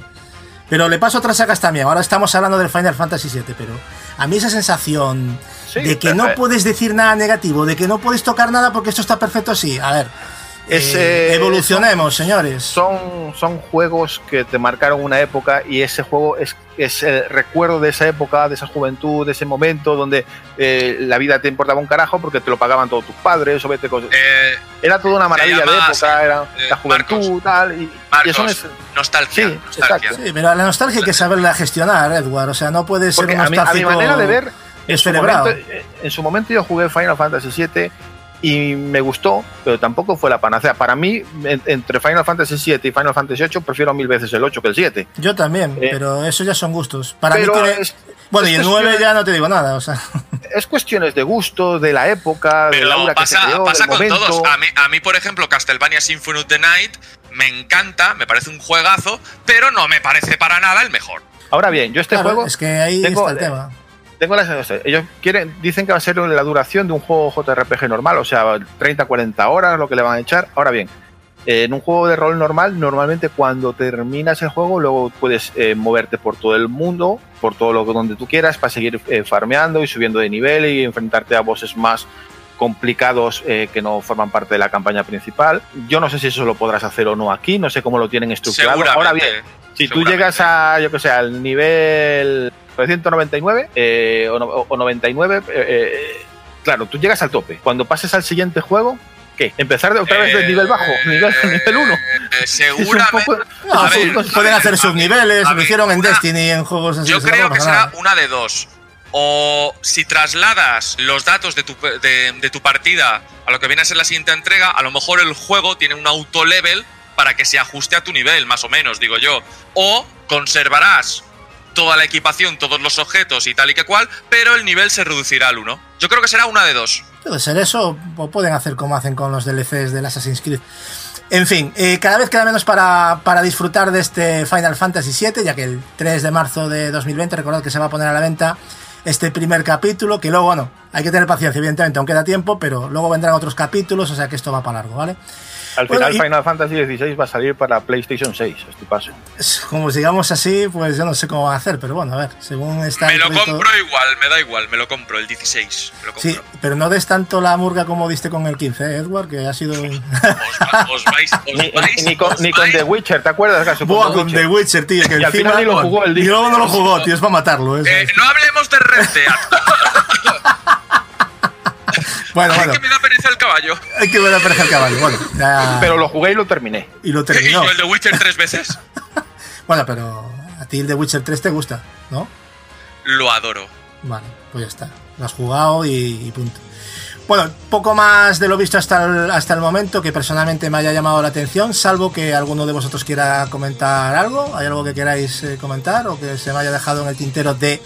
S3: Pero le paso otras sagas también. Ahora estamos hablando del Final Fantasy VII, pero a mí esa sensación
S6: Sí,
S3: de que
S6: pero,
S3: no
S6: eh,
S3: puedes decir nada negativo, de que no puedes tocar nada porque esto está perfecto así. A ver,
S6: Es,
S3: eh, evolucionemos, señores.
S6: son, son juegos que te marcaron una época y ese juego es, es el recuerdo de esa época, de esa juventud, de ese momento donde eh, la vida te importaba un carajo porque te lo pagaban todos tus padres o vete cosas.
S7: Eh,
S6: Era toda una maravilla de época, era
S7: eh,
S6: la juventud, tal. Y, y
S7: Marcos,
S6: eso es,
S7: nostalgia.
S6: Sí,
S7: nostalgia.
S3: Sí, pero la nostalgia hay que saberla gestionar, Edward. O sea, no puedes ser
S6: porque
S3: un
S6: a mi, a mi
S3: nostálgico
S6: manera de ver, en su, momento, eh, en su momento yo jugué Final Fantasy VII y me gustó, pero tampoco fue la panacea. Para mí, en- entre Final Fantasy VII y Final Fantasy VIII, prefiero mil veces el 8 que el 7.
S3: Yo también,
S6: Eh,
S3: pero eso ya son gustos. Para mí tiene-
S6: es-
S3: Bueno,
S6: es
S3: y el
S6: cuestión
S3: 9
S6: de-
S3: ya no te digo nada, o sea.
S6: Es cuestiones de gusto, de la época, de la aura que se creó,
S7: pasa
S6: del
S7: con
S6: momento.
S7: todos. A mí, a mí, por ejemplo, Castlevania Symphony of the Night me encanta, me parece un juegazo, pero no me parece para nada el mejor.
S6: Ahora bien, yo este
S3: Claro,
S6: juego
S3: es que ahí
S6: tengo-
S3: está el tema.
S6: Tengo la sensación, ellos quieren, dicen que va a ser la duración de un juego JRPG normal, o sea, 30, 40 horas lo que le van a echar. Ahora bien, eh, en un juego de rol normal, normalmente cuando terminas el juego, luego puedes eh, moverte por todo el mundo, por todo lo que donde tú quieras, para seguir eh, farmeando y subiendo de nivel y enfrentarte a bosses más complicados eh, que no forman parte de la campaña principal. Yo no sé si eso lo podrás hacer o no aquí, no sé cómo lo tienen estructurado. Ahora bien, si tú llegas a, yo que sé, al nivel 999 eh, o, no- o 99, eh, eh, claro, tú llegas al tope. Cuando pases al siguiente juego, ¿qué? ¿Empezar de otra vez del nivel bajo? ¿Nivel, nivel 1?
S7: Eh, seguramente.
S3: No,
S7: A
S3: sí,
S7: ver,
S3: pueden hacer
S7: ver,
S3: subniveles,
S7: a
S3: lo hicieron en
S7: una-
S3: Destiny, en juegos así.
S7: Yo creo que será una de dos. O si trasladas los datos de tu, de, de tu partida a lo que viene a ser la siguiente entrega, a lo mejor el juego tiene un auto level para que se ajuste a tu nivel, más o menos, digo yo. O conservarás toda la equipación, todos los objetos y tal y que cual, pero el nivel se reducirá al 1. Yo creo que será una de dos.
S3: Puede ser eso, o pueden hacer como hacen con los DLCs del Assassin's Creed. En fin, eh, cada vez queda menos para, para disfrutar de este Final Fantasy VII, ya que el 3 de marzo de 2020, recordad que se va a poner a la venta este primer capítulo, que luego, bueno, hay que tener paciencia, evidentemente, aún queda tiempo, pero luego vendrán otros capítulos, o sea que esto va para largo, ¿vale?
S6: Al
S3: Bueno,
S6: final,
S3: y-
S6: Final Fantasy XVI va a salir para PlayStation 6, este paso.
S3: Como sigamos así, pues yo no sé cómo va a hacer, pero bueno, a ver, según está
S7: Me lo
S3: proyecto-
S7: compro igual, me da igual, me lo compro, el 16. Me lo compro.
S3: Sí, pero no des tanto la murga como diste con el 15, ¿eh, Edward, que ha sido...
S7: Os, va- os vais, os
S6: Ni,
S7: vais,
S6: ni con,
S7: os
S6: ni con. The Witcher, ¿te acuerdas? Gaso?
S3: Buah,
S6: The
S3: con The Witcher, tío, que
S6: Y al
S3: encima...
S6: final ni lo jugó el
S3: Y
S6: día.
S3: luego no lo jugó, tío, es para matarlo. eso
S7: Eh,
S3: es.
S7: no hablemos de Red Dead.
S3: Bueno, bueno,
S7: que me da pereza el caballo.
S3: hay que ver a pereza el caballo. Bueno, ya-
S6: Pero lo jugué y lo terminé.
S3: y lo
S7: Y
S3: terminó.
S7: yo el de Witcher tres veces.
S3: Bueno, pero a ti el de Witcher 3 te gusta, ¿no?
S7: Lo adoro.
S3: Vale, pues ya está. Lo has jugado y, y punto. Bueno, poco más de lo visto hasta el, hasta el momento que personalmente me haya llamado la atención, salvo que alguno de vosotros quiera comentar algo. ¿Hay algo que queráis eh, comentar o que se me haya dejado en el tintero de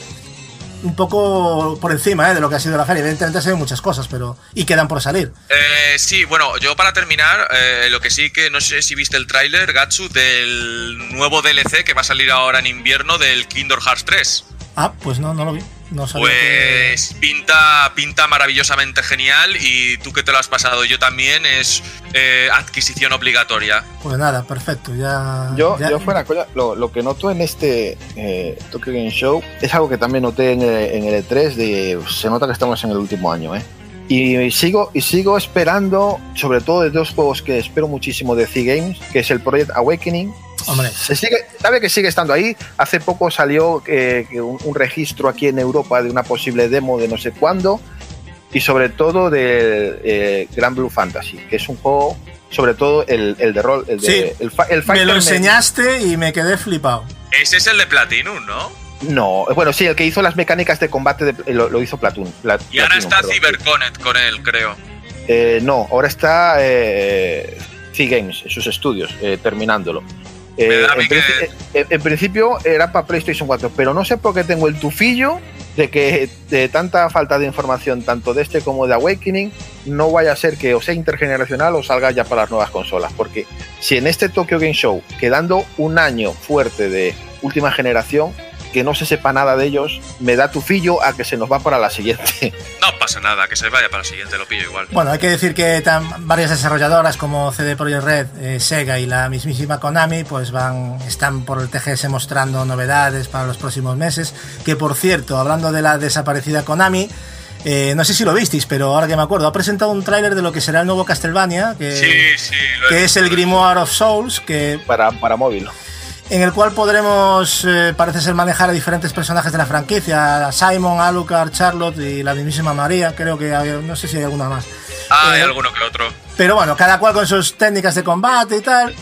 S3: un poco por encima eh, de lo que ha sido la feria? Evidentemente han sido muchas cosas, pero y quedan por salir.
S7: Eh, sí, bueno, yo para terminar, eh, lo que sí que no sé si viste el tráiler, Gatsu, del nuevo DLC que va a salir ahora en invierno del Kingdom Hearts 3.
S3: Ah, pues no, no lo vi. No que-
S7: Pues pinta, pinta maravillosamente genial y tú que te lo has pasado, yo también, es eh, adquisición obligatoria.
S3: Pues nada, perfecto. Ya.
S6: Yo,
S3: ya-
S6: yo fuera coña, lo, lo que noto en este eh, Tokyo Game Show es algo que también noté en el, en el E3 de se nota que estamos en el último año, ¿eh? Y sigo, y sigo esperando, sobre todo de dos juegos que espero muchísimo de C-Games, que es el Project Awakening.
S3: Hombre.
S6: Se sigue, sabe que sigue estando ahí. Hace poco salió eh, un, un registro aquí en Europa de una posible demo de no sé cuándo. Y sobre todo de eh, Grand Blue Fantasy, que es un juego, sobre todo el, el de rol, el de
S3: Sí.
S6: el,
S3: Me lo
S6: Me-
S3: enseñaste y me quedé flipado.
S7: Ese es el de Platinum, ¿no?
S6: No, bueno, sí, el que hizo las mecánicas de combate de- lo, lo hizo Platoon. Pla-
S7: Y ahora
S6: Platinum,
S7: está
S6: perdón.
S7: CyberConnect con él, creo.
S6: Eh, no, ahora está eh, C-Games, en sus estudios, eh, terminándolo. Eh, en, princi- eh, en principio era para PlayStation 4, pero no sé por qué tengo el tufillo de que de tanta falta de información, tanto de este como de Awakening, no vaya a ser que o sea intergeneracional o salga ya para las nuevas consolas. Porque si en este Tokyo Game Show, quedando un año fuerte de última generación, que no se sepa nada de ellos, me da tufillo a que se nos va para la siguiente.
S7: No pasa nada, que se vaya para la siguiente, lo pillo igual.
S3: Bueno, hay que decir que tan- varias desarrolladoras como CD Projekt Red, eh, Sega y la mismísima Konami, pues van, están por el TGS mostrando novedades para los próximos meses. Que por cierto, hablando de la desaparecida Konami, eh, no sé si lo visteis, pero ahora que me acuerdo, ha presentado un tráiler de lo que será el nuevo Castlevania, que,
S7: Sí, sí, lo he
S3: que es el. Grimoire of Souls, que
S6: para, para móvil.
S3: En el cual podremos, eh, parece ser, manejar a diferentes personajes de la franquicia, a Simon, Alucard, Charlotte y la mismísima María, creo que hay- no sé si hay alguna más.
S7: Ah, hay
S3: Eh,
S7: alguno que otro.
S3: Pero bueno, cada cual con sus técnicas de combate y tal.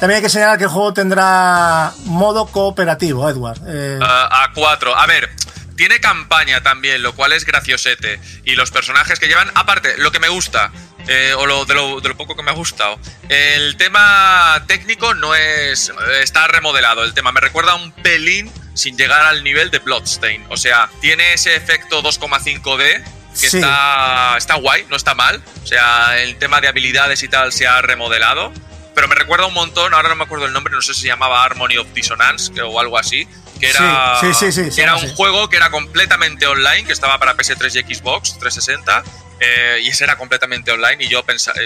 S3: También hay que señalar que el juego tendrá modo cooperativo, Edward. Eh,
S7: Ah, a 4. A ver, tiene campaña también, lo cual es graciosete. Y los personajes que llevan, aparte, lo que me gusta, eh, o lo, de, lo, de lo poco que me ha gustado. El tema técnico no es. Está remodelado. El tema me recuerda un pelín sin llegar al nivel de Bloodstain. O sea, tiene ese efecto 2,5D que
S3: Sí.
S7: está, está guay, no está mal. O sea, el tema de habilidades y tal se ha remodelado. Pero me recuerda un montón, ahora no me acuerdo el nombre, no sé si se llamaba Harmony of Dissonance que- o algo así. Que era,
S3: Sí, sí, sí,
S7: que era un juego que era completamente online, que estaba para PS3 y Xbox 360. eh, y ese era completamente online. Y yo pensaba.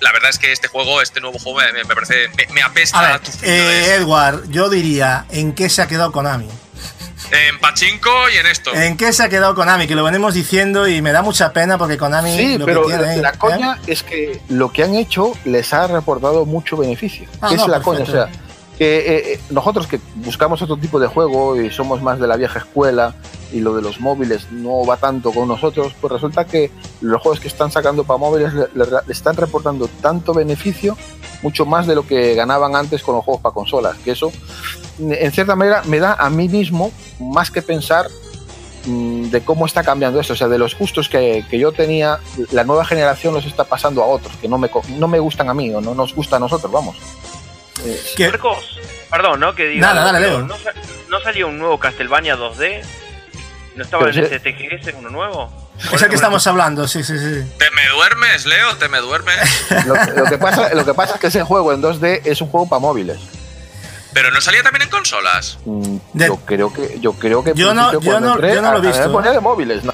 S7: la verdad es que este juego, este nuevo juego, me, me parece. Me, me apesta
S3: A ver, eh, Edward, yo diría, ¿en qué se ha quedado Konami?
S7: En Pachinko y en esto.
S3: ¿En qué se ha quedado Konami? Que lo venimos diciendo y me da mucha pena porque Konami
S6: Sí,
S3: lo
S6: pero
S3: que tiene,
S6: la
S3: ¿eh?
S6: coña es que lo que han hecho les ha reportado mucho beneficio.
S3: Ah,
S6: ¿Qué es
S3: no,
S6: la coña? O sea, que eh, eh, nosotros que buscamos otro tipo de juego y somos más de la vieja escuela y lo de los móviles no va tanto con nosotros, pues resulta que los juegos que están sacando para móviles le, le- le están reportando tanto beneficio, mucho más de lo que ganaban antes con los juegos para consolas. Que eso, en cierta manera, me da a mí mismo más que pensar mm, de cómo está cambiando esto, o sea, de los gustos que, que yo tenía, la nueva generación los está pasando a otros, que no me, co- no me gustan a mí o no nos gusta a nosotros, vamos.
S3: Que-
S5: Marcos, perdón, ¿no? Que diga,
S3: Nada, dale,
S5: pero
S3: Leo.
S5: ¿no, no salió un nuevo Castlevania 2D? ¿No estaba
S6: Pero
S5: en este TGS uno nuevo?
S3: Es el que estamos hablando, sí, sí, sí.
S7: ¿Te me duermes, Leo? ¿Te me duermes?
S6: lo, lo que pasa, lo que pasa es que ese juego en 2D es un juego para móviles.
S7: Pero no salía también en consolas.
S6: Mm,
S3: De-
S6: Yo creo que yo creo que
S3: Yo no- yo no-
S6: entré,
S3: yo no lo he visto,
S6: ponía
S3: ¿eh?
S6: de móviles, ¿no?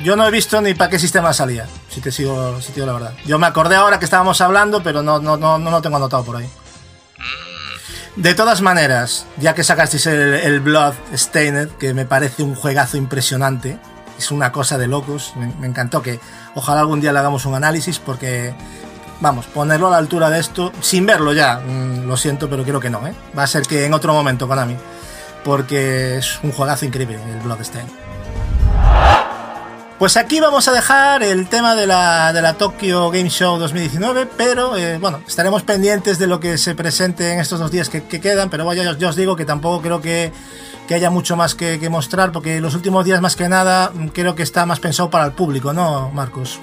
S3: Yo no he visto ni para qué sistema salía, si te sigo, si te digo la verdad. Yo me acordé ahora que estábamos hablando, pero no, no, no, no lo tengo anotado por ahí. De todas maneras, ya que sacasteis el, el Blood Stained, que me parece un juegazo impresionante, es una cosa de locos, me, me encantó que ojalá algún día le hagamos un análisis porque, vamos, ponerlo a la altura de esto, sin verlo ya, mm, lo siento, pero creo que no, ¿eh? Va a ser que en otro momento, Konami, porque es un juegazo increíble el Blood Stained. Pues aquí vamos a dejar el tema de la, de la Tokyo Game Show 2019, pero eh, bueno, estaremos pendientes de lo que se presente en estos dos días que, que quedan, pero bueno, yo, yo os digo que tampoco creo que, que haya mucho más que, que mostrar, porque los últimos días más que nada mm, creo que está más pensado para el público, ¿no, Marcos?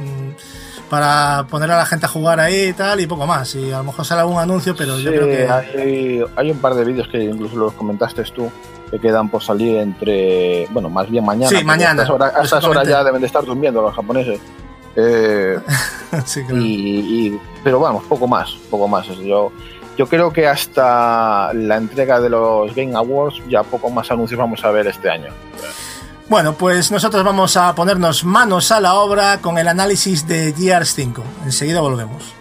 S3: Para poner a la gente a jugar ahí y tal, y poco más, y a lo mejor sale algún anuncio, pero yo creo que...
S6: hay, hay un par de vídeos que incluso los comentaste tú que quedan por salir entre, bueno, más bien mañana.
S3: Sí, mañana,
S6: A estas horas, ya deben de estar durmiendo los japoneses. Eh,
S3: sí, claro.
S6: y, y- pero vamos, poco más, poco más. Yo, yo creo que hasta la entrega de los Game Awards ya poco más anuncios vamos a ver este año.
S3: Bueno, pues nosotros vamos a ponernos manos a la obra con el análisis de Gears 5. Enseguida volvemos.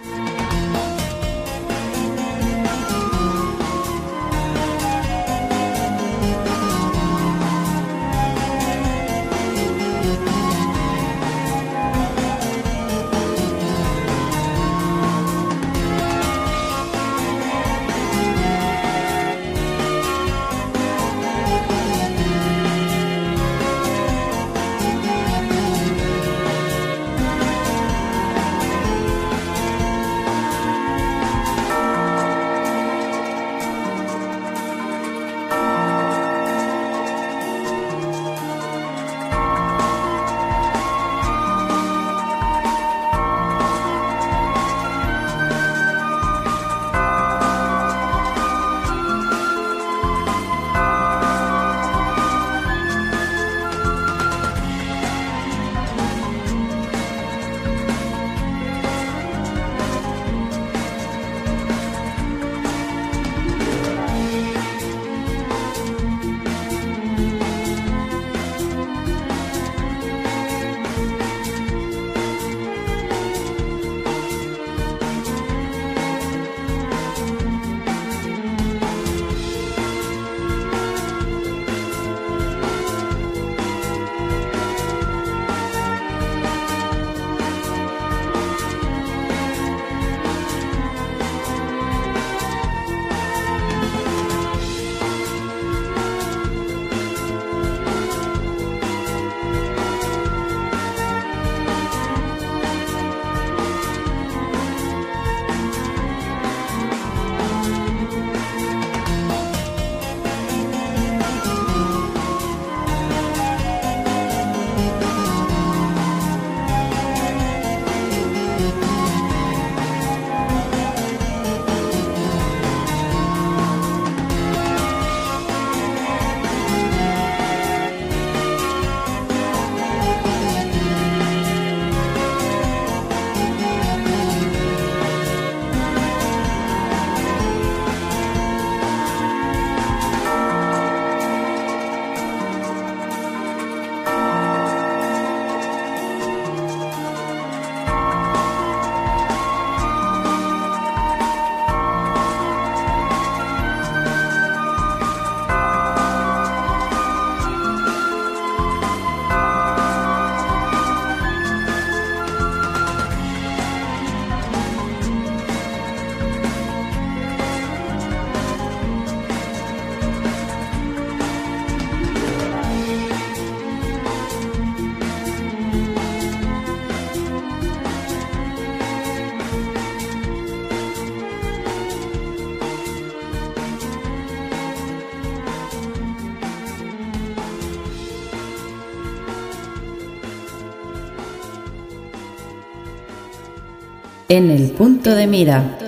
S1: En el punto de mira.